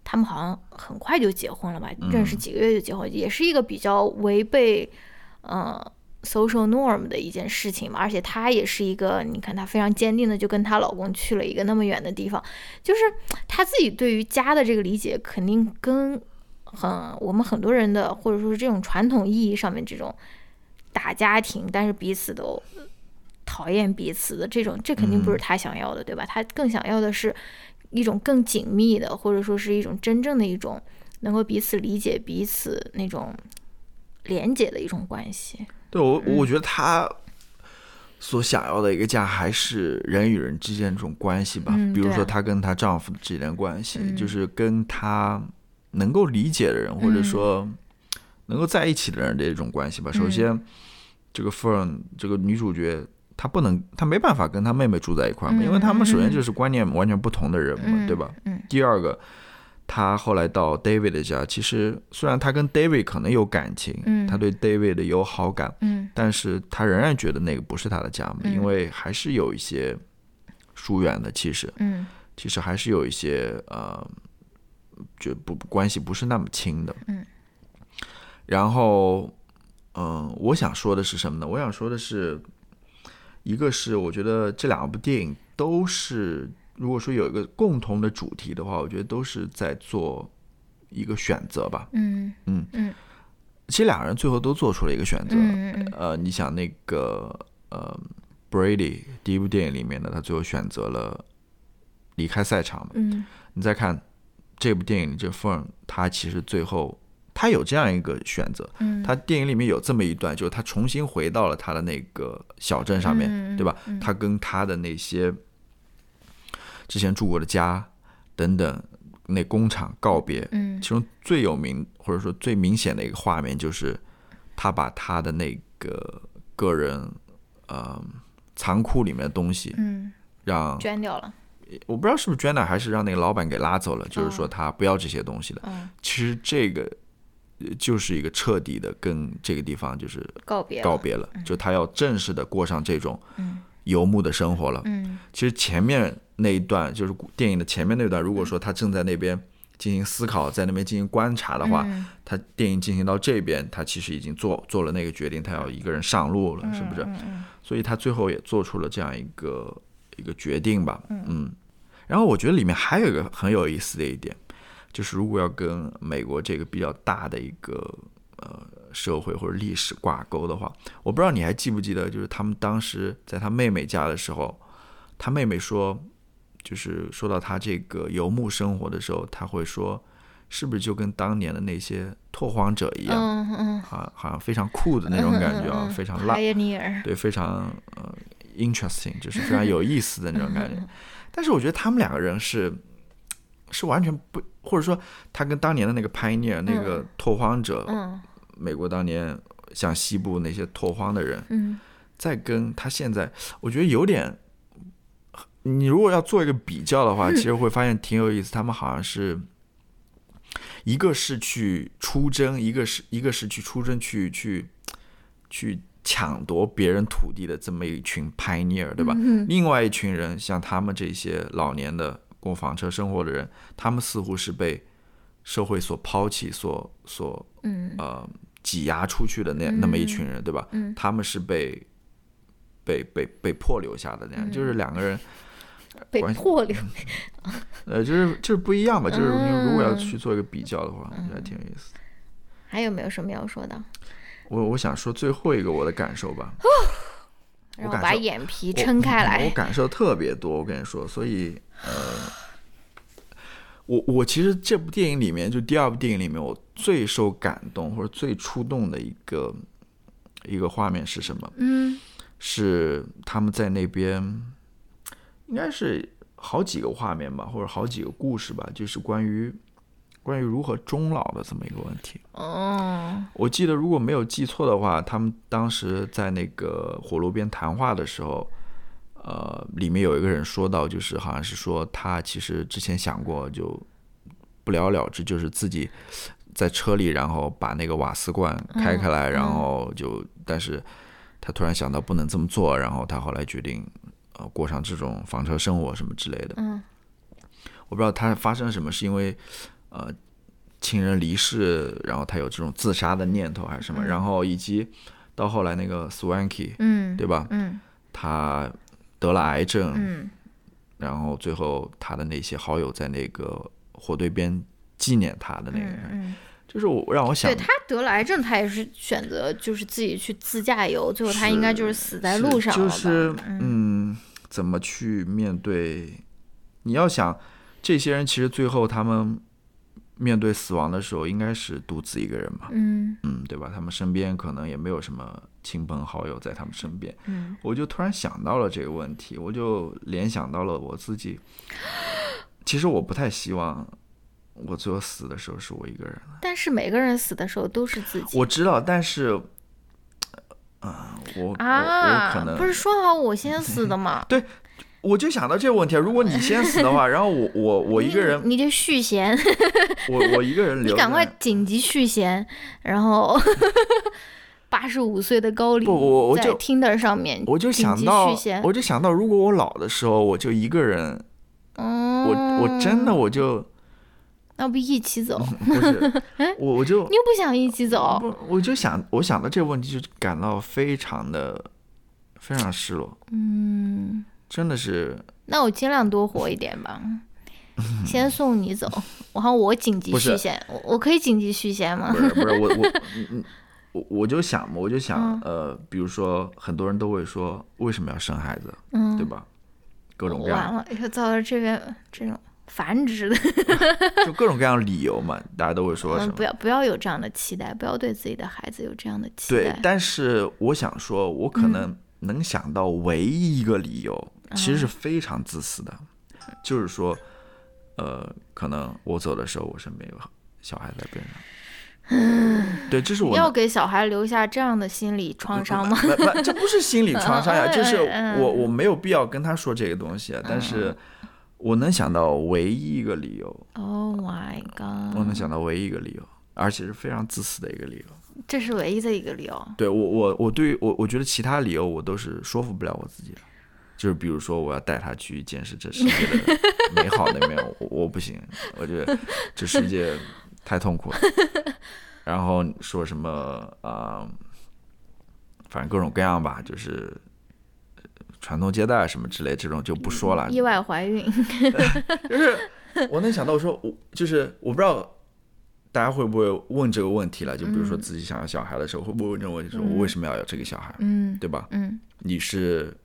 Speaker 1: 他们好像很快就结婚了吧，认识几个月就结婚，也是一个比较违背呃。social norm 的一件事情嘛，而且她也是一个，你看她非常坚定的就跟她老公去了一个那么远的地方，就是她自己对于家的这个理解，肯定跟很我们很多人的或者说是这种传统意义上面这种大家庭，但是彼此都讨厌彼此的这种，这肯定不是他想要的，对吧？他更想要的是一种更紧密的，或者说是一种真正的一种能够彼此理解彼此那种连结的一种关系。
Speaker 2: 对我，我觉得她所想要的一个家，还是人与人之间这种关系吧。比如说，她跟她丈夫之间的关系，就是跟她能够理解的人，或者说能够在一起的人的一种关系吧。首先，这个 Fern 这个女主角，她不能，她没办法跟她妹妹住在一块儿嘛，因为他们首先就是观念完全不同的人嘛，对吧？第二个。她后来到 David 的家，其实虽然她跟 David 可能有感情，嗯，他对 David 有好感，嗯，但是她仍然觉得那个不是她的家嘛，因为还是有一些疏远的，其实，嗯，其实还是有一些呃，就不关系不是那么亲的，嗯，然后，嗯，我想说的是什么呢？我想说的是，一个是我觉得这两部电影都是。如果说有一个共同的主题的话，我觉得都是在做一个选择吧。嗯嗯嗯，其实两个人最后都做出了一个选择。呃，你想那个呃，Brady 第一部电影里面呢，他最后选择了离开赛场。嗯，你再看这部电影里这 Fern，他其实最后他有这样一个选择。嗯，他电影里面有这么一段，就是他重新回到了他的那个小镇上面，对吧？他跟他的那些。之前住过的家，等等，那工厂告别。嗯，其中最有名或者说最明显的一个画面，就是他把他的那个个人呃仓库里面的东西，嗯，让
Speaker 1: 捐掉了。
Speaker 2: 我不知道是不是捐了，还是让那个老板给拉走了。就是说他不要这些东西了。嗯，其实这个就是一个彻底的跟这个地方就是
Speaker 1: 告别
Speaker 2: 告别了，就他要正式的过上这种游牧的生活了。嗯，其实前面。那一段就是电影的前面那段。如果说他正在那边进行思考，在那边进行观察的话，他电影进行到这边，他其实已经做做了那个决定，他要一个人上路了，是不是？所以他最后也做出了这样一个一个决定吧。嗯。然后我觉得里面还有一个很有意思的一点，就是如果要跟美国这个比较大的一个呃社会或者历史挂钩的话，我不知道你还记不记得，就是他们当时在他妹妹家的时候，他妹妹说。就是说到他这个游牧生活的时候，他会说，是不是就跟当年的那些拓荒者一样，嗯嗯，好，好像非常酷的那种感觉啊，非常辣，对，非常呃 interesting，就是非常有意思的那种感觉。但是我觉得他们两个人是是完全不，或者说他跟当年的那个 pioneer 那个拓荒者，嗯，美国当年像西部那些拓荒的人，嗯，在跟他现在，我觉得有点。你如果要做一个比较的话，其实会发现挺有意思。他们好像是一个是去出征，一个是一个是去出征去去去抢夺别人土地的这么一群 pioneer，对吧？另外一群人，像他们这些老年的过房车生活的人，他们似乎是被社会所抛弃、所所呃挤压出去的那那么一群人，对吧？他们是被被被被迫留下的那样，就是两个人。
Speaker 1: 被迫留，
Speaker 2: 呃，就是就是不一样吧，就是如果要去做一个比较的话，还挺有意思。
Speaker 1: 还有没有什么要说的？
Speaker 2: 我我想说最后一个我的感受吧。
Speaker 1: 然后把眼皮撑开来。
Speaker 2: 我感受特别多，我跟你说，所以呃，我我其实这部电影里面，就第二部电影里面，我最受感动或者最触动的一个一个画面是什么？
Speaker 1: 嗯
Speaker 2: 是他们在那边，应该是好几个画面吧，或者好几个故事吧，就是关于关于如何终老的这么一个问题。
Speaker 1: 哦，
Speaker 2: 我记得如果没有记错的话，他们当时在那个火炉边谈话的时候，呃，里面有一个人说到，就是好像是说他其实之前想过就不了了之，就是自己在车里，然后把那个瓦斯罐开开来，然后就，但是他突然想到不能这么做，然后他后来决定呃过上这种房车生活什么之类的。
Speaker 1: 嗯
Speaker 2: 我不知道他发生了什么，是因为呃亲人离世，然后他有这种自杀的念头还是什么，然后以及到后来那个 Swanky，
Speaker 1: 嗯，
Speaker 2: 对吧？
Speaker 1: 嗯
Speaker 2: 他得了癌症，
Speaker 1: 嗯
Speaker 2: 然后最后他的那些好友在那个火堆边纪念他的那个，
Speaker 1: 嗯，
Speaker 2: 就是我让我想
Speaker 1: 对，他得了癌症，他也是选择就是自己去自驾游，最后他应该就是死在路上了吧？
Speaker 2: 就是嗯，怎么去面对？你要想，这些人其实最后他们面对死亡的时候，应该是独自一个人嘛，
Speaker 1: 嗯
Speaker 2: 嗯，对吧？他们身边可能也没有什么亲朋好友在他们身边，
Speaker 1: 嗯，
Speaker 2: 我就突然想到了这个问题，我就联想到了我自己。其实我不太希望我最后死的时候是我一个人。
Speaker 1: 但是每个人死的时候都是自己。
Speaker 2: 我知道，但是，啊、我我我
Speaker 1: 啊
Speaker 2: 可，能
Speaker 1: 不是说好我先死的吗？
Speaker 2: 我就想到这个问题啊，如果你先死的话，然后我我我一个人，
Speaker 1: 你，你就续弦，
Speaker 2: 我我一个人留
Speaker 1: 你赶快紧急续弦，然后 八十五岁的高龄
Speaker 2: 不我我就
Speaker 1: Tinder 上面，
Speaker 2: 我就想到
Speaker 1: 续弦，
Speaker 2: 我就想到，如果我老的时候，我就一个人，
Speaker 1: 嗯，
Speaker 2: 我我真的我就
Speaker 1: 要不一起走？
Speaker 2: 不是，我我就
Speaker 1: 你又不想一起走？
Speaker 2: 不，我就想，我想到这个问题，就感到非常的非常失落，
Speaker 1: 嗯，
Speaker 2: 真的是，
Speaker 1: 那我尽量多活一点吧。先送你走，然后我紧急续弦，我我可以紧急续弦吗
Speaker 2: 不？是不是我我 嗯嗯我我就想嘛，我就想
Speaker 1: 嗯
Speaker 2: 呃，比如说很多人都会说，为什么要生孩子，
Speaker 1: 嗯，
Speaker 2: 对吧？各种各样，
Speaker 1: 完了，要造到这边这种繁殖的，
Speaker 2: 就各种各样的理由嘛，大家都会说什
Speaker 1: 嗯，
Speaker 2: 么
Speaker 1: 不。要不要有这样的期待，不要对自己的孩子有这样的期待，。
Speaker 2: 对但是我想说，我可能
Speaker 1: 嗯
Speaker 2: 能想到唯一一个理由，其实是非常自私的，就是说，呃，可能我走的时候，我身边有小孩在边上。对，这是我
Speaker 1: 要给小孩留下这样的心理创伤吗？
Speaker 2: 不不，这不是心理创伤呀，
Speaker 1: 嗯
Speaker 2: 就是
Speaker 1: 嗯
Speaker 2: 我我没有必要跟他说这个东西啊，但是我能想到唯一一个理由
Speaker 1: ，Oh my god！
Speaker 2: 我能想到唯一一个理由，而且是非常自私的一个理由。
Speaker 1: 这是唯一的一个理由。
Speaker 2: 对我我我对于我我觉得其他理由我都是说服不了我自己的，就是比如说我要带他去见识这世界的美好的一面，我我不行，我觉得这世界太痛苦了。然后说什么啊、呃反正各种各样吧，就是呃传宗接代什么之类这种就不说了。
Speaker 1: 意外怀孕，
Speaker 2: 就是我能想到说，我就是我不知道大家会不会问这个问题了，就比如说自己想要小孩的时候，会不会问这个问题，说我为什么要有这个小孩，
Speaker 1: 嗯
Speaker 2: 对吧？
Speaker 1: 嗯，
Speaker 2: 你是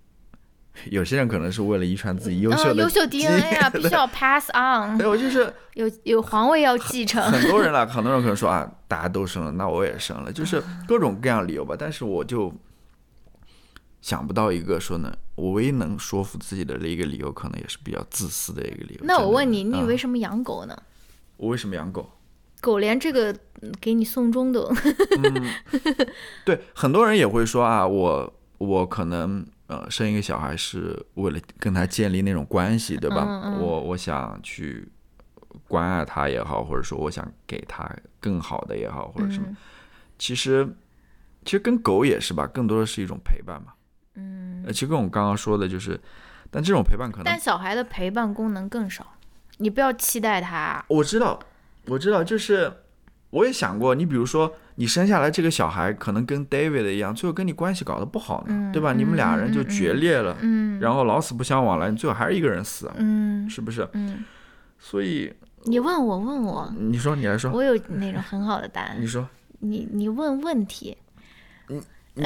Speaker 2: 有些人可能是为了遗传自己优秀
Speaker 1: 啊，
Speaker 2: 的
Speaker 1: 优秀 DNA 啊，必须要 pass on，
Speaker 2: 对，我就是
Speaker 1: 有有皇位要继承。
Speaker 2: 很多人啦，很多人可能说啊，大家都生了，那我也生了，就是各种各样理由吧。但是我就想不到一个说呢，我唯一能说服自己的一个理由，可能也是比较自私的一个理由。
Speaker 1: 那我问你，你
Speaker 2: 啊
Speaker 1: 为什么养狗呢？
Speaker 2: 我为什么养狗？
Speaker 1: 狗连这个嗯给你送终都，
Speaker 2: 对，很多人也会说啊，我我可能呃生一个小孩是为了跟他建立那种关系，对吧？
Speaker 1: 嗯嗯
Speaker 2: 我我想去关爱他也好，或者说我想给他更好的也好，或者什么。
Speaker 1: 嗯
Speaker 2: 其实其实跟狗也是吧，更多的是一种陪伴嘛。
Speaker 1: 嗯，
Speaker 2: 呃，其实跟我刚刚说的就是，但这种陪伴可能
Speaker 1: 但小孩的陪伴功能更少，你不要期待他。
Speaker 2: 我知道，我知道，就是我也想过，你比如说你生下来这个小孩，可能跟 David 一样，最后跟你关系搞得不好呢，
Speaker 1: 嗯
Speaker 2: 对吧？你们俩
Speaker 1: 嗯
Speaker 2: 人就
Speaker 1: 嗯
Speaker 2: 决裂了，
Speaker 1: 嗯
Speaker 2: 然后老死不相往来，你最后还是一个人死啊，
Speaker 1: 嗯
Speaker 2: 是不是？
Speaker 1: 嗯，
Speaker 2: 所以
Speaker 1: 你问我问我，
Speaker 2: 你说，你来说，
Speaker 1: 我有那种很好的答案
Speaker 2: 你。说，
Speaker 1: 你你问问题，
Speaker 2: 你你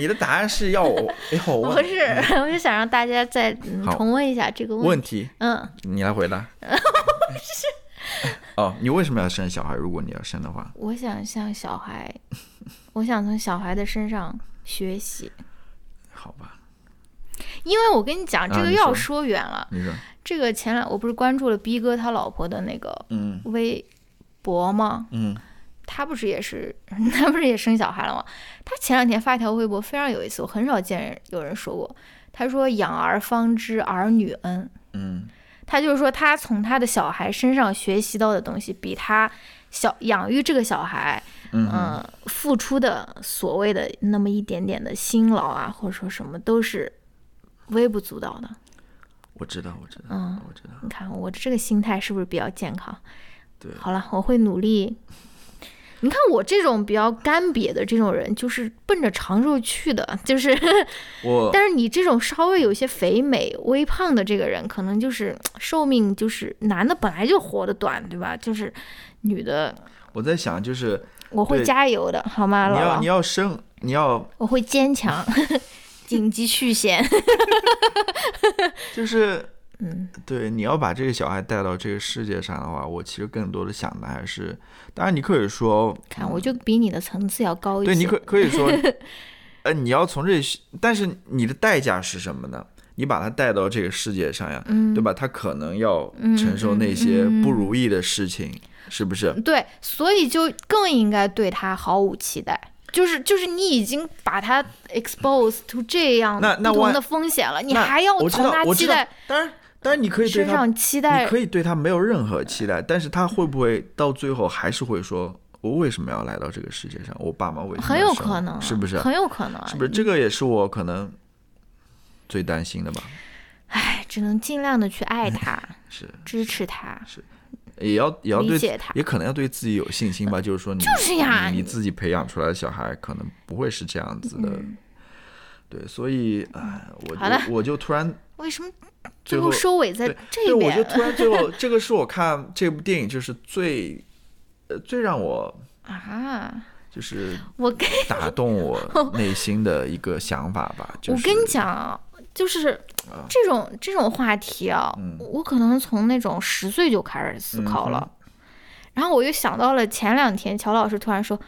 Speaker 2: 你的答案是要我 要我
Speaker 1: 不是，我就想让大家再重温一下这个问题。
Speaker 2: 问题，
Speaker 1: 嗯，
Speaker 2: 你来回答。哦，你为什么要生小孩？如果你要生的话，
Speaker 1: 我想像小孩，我想从小孩的身上学习，
Speaker 2: 好吧？
Speaker 1: 因为我跟你讲，这个要说远了。
Speaker 2: 你说，
Speaker 1: 这个前两我不是关注了逼哥他老婆的那个
Speaker 2: 嗯
Speaker 1: 微博吗？
Speaker 2: 嗯
Speaker 1: 他不是也是 他不是也生小孩了吗？他前两天发一条微博非常有意思，我很少见人有人说过。他说：“养儿方知儿女恩。”
Speaker 2: 嗯
Speaker 1: 他就是说，他从他的小孩身上学习到的东西，比他小养育这个小孩，
Speaker 2: 嗯
Speaker 1: 嗯、付出的所谓的那么一点点的辛劳啊，或者说什么，都是微不足道的。
Speaker 2: 我知道，我知道，
Speaker 1: 嗯
Speaker 2: 我知道。
Speaker 1: 你看我这个心态是不是比较健康？
Speaker 2: 对
Speaker 1: 好了，我会努力。你看我这种比较干瘪的这种人，就是奔着长寿去的，就是。
Speaker 2: 我
Speaker 1: 但是你这种稍微有些肥美、微胖的这个人，可能就是寿命就是男的本来就活得短，对吧？就是女的，
Speaker 2: 我在想，就是
Speaker 1: 我会加油的，好吗，姥姥
Speaker 2: 你要你？要生，你要
Speaker 1: 我会坚强，紧急续弦。
Speaker 2: 就是
Speaker 1: 嗯，
Speaker 2: 对，你要把这个小孩带到这个世界上的话，我其实更多的想的还是，当然你可以说，
Speaker 1: 看我就比你的层次要高一些。
Speaker 2: 对，你可可以说，呃，你要从这，但是你的代价是什么呢？你把他带到这个世界上呀，
Speaker 1: 嗯
Speaker 2: 对吧？他可能要承受那些不如意的事情，是不是？
Speaker 1: 对，所以就更应该对他毫无期待。就是就是你已经把他 expose to 这样
Speaker 2: 那那万
Speaker 1: 不同的风险了，你还要从他期待
Speaker 2: 当然，当然你可以对他，
Speaker 1: 上期待
Speaker 2: 你可以对他没有任何期待，但是他会不会到最后还是会说，我为什么要来到这个世界上？我爸妈为什么
Speaker 1: 很有可能啊，
Speaker 2: 是不是？
Speaker 1: 很有可能啊，
Speaker 2: 是不是？这个也是我可能最担心的吧。
Speaker 1: 唉，只能尽量的去爱他，
Speaker 2: 是，
Speaker 1: 支持他，是
Speaker 2: 也要也要对
Speaker 1: 理解他
Speaker 2: 也可能要对自己有信心吧。就是说你，
Speaker 1: 就是呀
Speaker 2: 你你自己培养出来的小孩可能不会是这样子的。对，所以，唉，我就我就突然
Speaker 1: 为什么
Speaker 2: 最后
Speaker 1: 收尾在
Speaker 2: 这对，
Speaker 1: 这边？
Speaker 2: 我就突然最后，这个是我看这部电影就是最，呃，最让我
Speaker 1: 啊，
Speaker 2: 就是
Speaker 1: 我跟
Speaker 2: 打动 我内心的一个想法吧。就是、
Speaker 1: 我跟你讲啊，就是
Speaker 2: 啊
Speaker 1: 这种这种话题啊，
Speaker 2: 嗯
Speaker 1: 我可能从那种十岁就开始思考了。然后我又想到了前两天乔老师突然说：“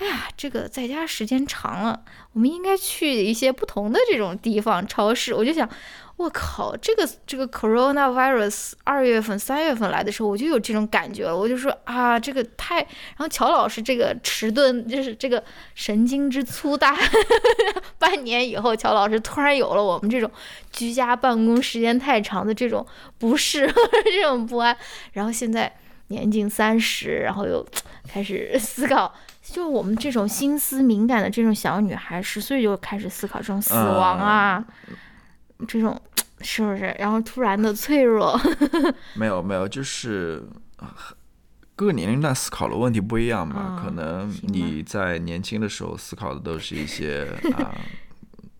Speaker 1: 哎呀，这个在家时间长了，我们应该去一些不同的这种地方超市。”我就想，我靠，这个这个 coronavirus 二月份、三月份来的时候，我就有这种感觉了。我就说啊，这个太……然后乔老师这个迟钝，就是这个神经之粗大，半年以后，乔老师突然有了我们这种居家办公时间太长的这种不适、这种不安，然后现在。年近三十，然后又开始思考，就我们这种心思敏感的这种小女孩，十岁就开始思考这种死亡啊，这种是不是？然后突然的脆弱，
Speaker 2: 没有没有，就是啊各个年龄段思考的问题不一样嘛。
Speaker 1: 啊
Speaker 2: 可能你在年轻的时候思考的都是一些啊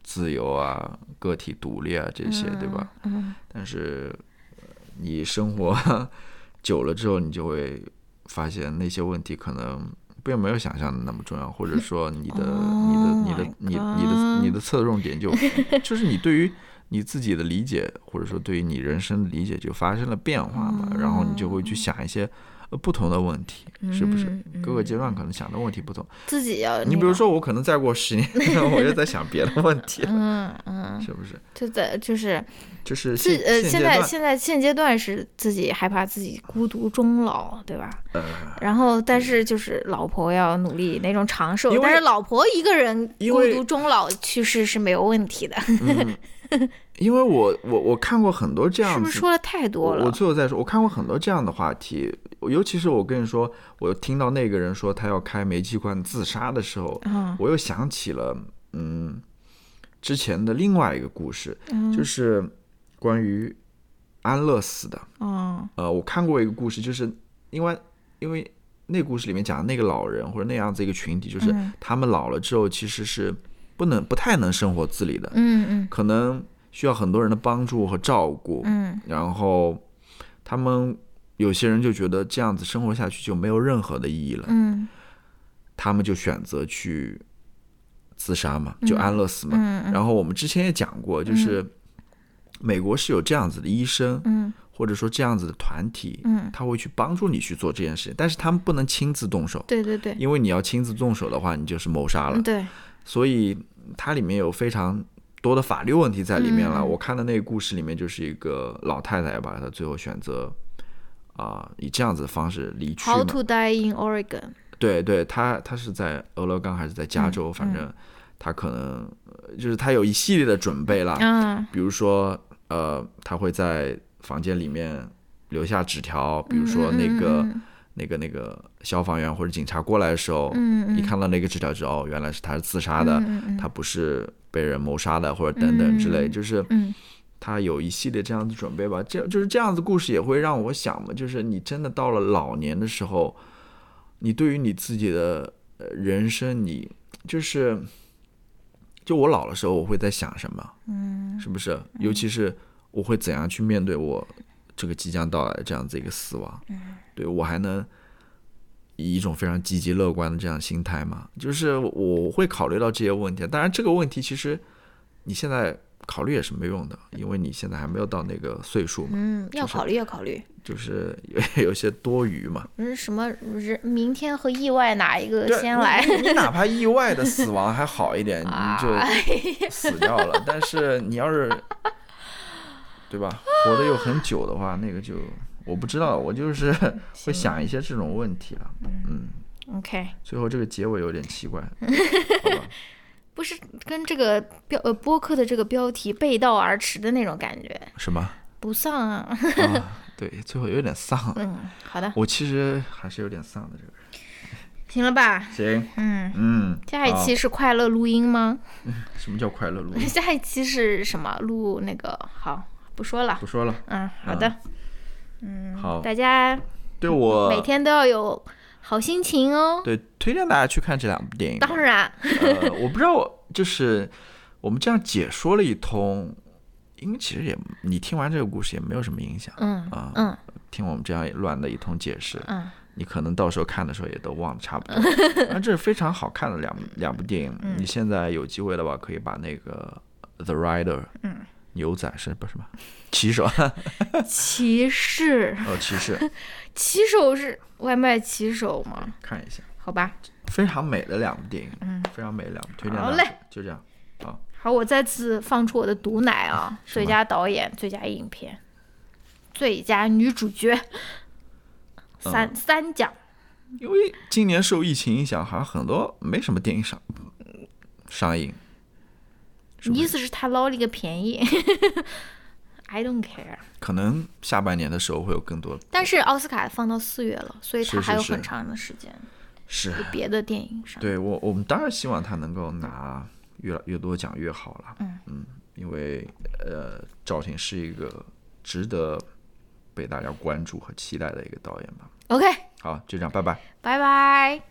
Speaker 2: 自由啊、个体独立啊这些，对吧？
Speaker 1: 嗯，
Speaker 2: 但是呃你生活 久了之后，你就会发现那些问题可能并没有想象的那么重要，或者说你的、你的、你的、
Speaker 1: Oh
Speaker 2: 你、你的、你的侧重点就 就是你对于你自己的理解，或者说对于你人生的理解就发生了变化嘛，然后你就会去想一些。呃，不同的问题是不是
Speaker 1: 嗯？
Speaker 2: 各个阶段可能想的问题不同。
Speaker 1: 自己要
Speaker 2: 你比如，说，我可能再过十年，我又在想别的问题了，
Speaker 1: 嗯嗯，
Speaker 2: 是不是？
Speaker 1: 就在就是
Speaker 2: 就是
Speaker 1: 自呃，
Speaker 2: 现
Speaker 1: 现在现在现阶段是自己害怕自己孤独终老，对吧？
Speaker 2: 呃，
Speaker 1: 然后，但是就是老婆要努力那种长寿，但是老婆一个人孤独终老去世是没有问题的，
Speaker 2: 因为我我我看过很多这样子，
Speaker 1: 是不是说的太多
Speaker 2: 我我？最后再说，我看过很多这样的话题，尤其是我跟你说，我听到那个人说他要开煤气罐自杀的时候，
Speaker 1: 嗯
Speaker 2: 我又想起了嗯之前的另外一个故事，
Speaker 1: 嗯
Speaker 2: 就是关于安乐死的。
Speaker 1: 嗯
Speaker 2: 呃，我看过一个故事，就是因为因为那故事里面讲的那个老人或者那样子一个群体，就是
Speaker 1: 嗯
Speaker 2: 他们老了之后其实是不能不太能生活自理的，
Speaker 1: 嗯嗯。
Speaker 2: 可能需要很多人的帮助和照顾。
Speaker 1: 嗯。
Speaker 2: 然后他们有些人就觉得这样子生活下去就没有任何的意义了，
Speaker 1: 嗯。
Speaker 2: 他们就选择去自杀嘛，就安乐死嘛。
Speaker 1: 嗯
Speaker 2: 然后我们之前也讲过，就是美国是有这样子的医生，
Speaker 1: 嗯
Speaker 2: 或者说这样子的团体，
Speaker 1: 嗯，
Speaker 2: 他会去帮助你去做这件事情，但是他们不能亲自动手，
Speaker 1: 对对对，
Speaker 2: 因为你要亲自动手的话，你就是谋杀了
Speaker 1: 嗯，对，
Speaker 2: 所以它里面有非常多的法律问题在里面了。
Speaker 1: 嗯
Speaker 2: 我看的那个故事里面就是一个老太太吧，她最后选择啊、以这样子的方式离去
Speaker 1: How。to Die in Oregon，
Speaker 2: 对对，她她是在俄勒冈还是在加州？反正她可能呃就是她有一系列的准备了，
Speaker 1: 嗯
Speaker 2: 比如说呃，她会在房间里面留下纸条，比如说那个。
Speaker 1: 嗯
Speaker 2: 那个那个消防员或者警察过来的时候，
Speaker 1: 嗯
Speaker 2: 一看到那个纸条之后，哦，原来是他是自杀的，他不是被人谋杀的，或者等等之类，
Speaker 1: 嗯
Speaker 2: 就是
Speaker 1: 嗯
Speaker 2: 他有一系列这样子准备吧。这就是这样子故事也会让我想嘛，就是你真的到了老年的时候，你对于你自己的呃人生，你就是就我老的时候，我会在想什么，
Speaker 1: 嗯。
Speaker 2: 是不是？尤其是我会怎样去面对我这个即将到来的这样子一个死亡？
Speaker 1: 嗯
Speaker 2: 对我还能以一种非常积极乐观的这样心态吗？就是我会考虑到这些问题。当然，这个问题其实你现在考虑也是没用的，因为你现在还没有到那个岁数嘛，
Speaker 1: 嗯，要考虑要考虑，
Speaker 2: 就是有 有些多余嘛。
Speaker 1: 嗯，什么人明天和意外哪一个先来？
Speaker 2: 你你哪怕意外的死亡还好一点，你
Speaker 1: 哎
Speaker 2: 就死掉了。但是你要是对吧，活得又很久的话，那个就我不知道，我就是会想一些这种问题了。嗯
Speaker 1: ，OK，
Speaker 2: 最后这个结尾有点奇怪，
Speaker 1: 不是跟这个标呃播客的这个标题背道而驰的那种感觉，
Speaker 2: 什么
Speaker 1: 不丧啊。
Speaker 2: 啊？对，最后有点丧。
Speaker 1: 嗯，好的，
Speaker 2: 我其实还是有点丧的这个人。
Speaker 1: 行了吧？
Speaker 2: 行，
Speaker 1: 嗯，
Speaker 2: 嗯，
Speaker 1: 下一期是快乐录音吗？
Speaker 2: 什么叫快乐录音？
Speaker 1: 下一期是什么？录那个好，不说了
Speaker 2: 不。说了。
Speaker 1: 嗯，好的。
Speaker 2: 嗯好，
Speaker 1: 大家
Speaker 2: 对我
Speaker 1: 每天都要有好心情哦。
Speaker 2: 对推荐大家去看这两部电影。
Speaker 1: 当然，
Speaker 2: 呃，我不知道，就是我们这样解说了一通，因为其实也你听完这个故事也没有什么影响
Speaker 1: 嗯
Speaker 2: 啊。
Speaker 1: 嗯
Speaker 2: 听我们这样乱的一通解释，
Speaker 1: 嗯
Speaker 2: 你可能到时候看的时候也都忘得差不多。啊，这是非常好看的两两部电影。
Speaker 1: 嗯
Speaker 2: 你现在有机会的话，可以把那个《The Rider》
Speaker 1: 嗯，
Speaker 2: 牛仔是不是什么骑手？
Speaker 1: 骑士，
Speaker 2: 哦，骑士，
Speaker 1: 骑手是外卖骑手吗？
Speaker 2: 看一下，
Speaker 1: 好吧，
Speaker 2: 非常美的两部电影，
Speaker 1: 嗯，
Speaker 2: 非常美的两部，推荐
Speaker 1: 好嘞。
Speaker 2: 就这样，好，
Speaker 1: 好，我再次放出我的毒奶啊！最佳导演、最佳影片、最佳女主角，三、三奖。
Speaker 2: 因为今年受疫情影响，好像很多没什么电影上上映。是不是
Speaker 1: 意思是他捞了一个便宜？I don't care。
Speaker 2: 可能下半年的时候会有更多。
Speaker 1: 但是奥斯卡放到四月了，所以他还有很长的时间
Speaker 2: 是
Speaker 1: 有别的电影上。
Speaker 2: 对我，我们当然希望他能够拿越越多奖越好了。
Speaker 1: 嗯嗯
Speaker 2: 因为呃，赵婷是一个值得被大家关注和期待的一个导演吧。
Speaker 1: OK，
Speaker 2: 好，就这样，拜拜。
Speaker 1: 拜拜。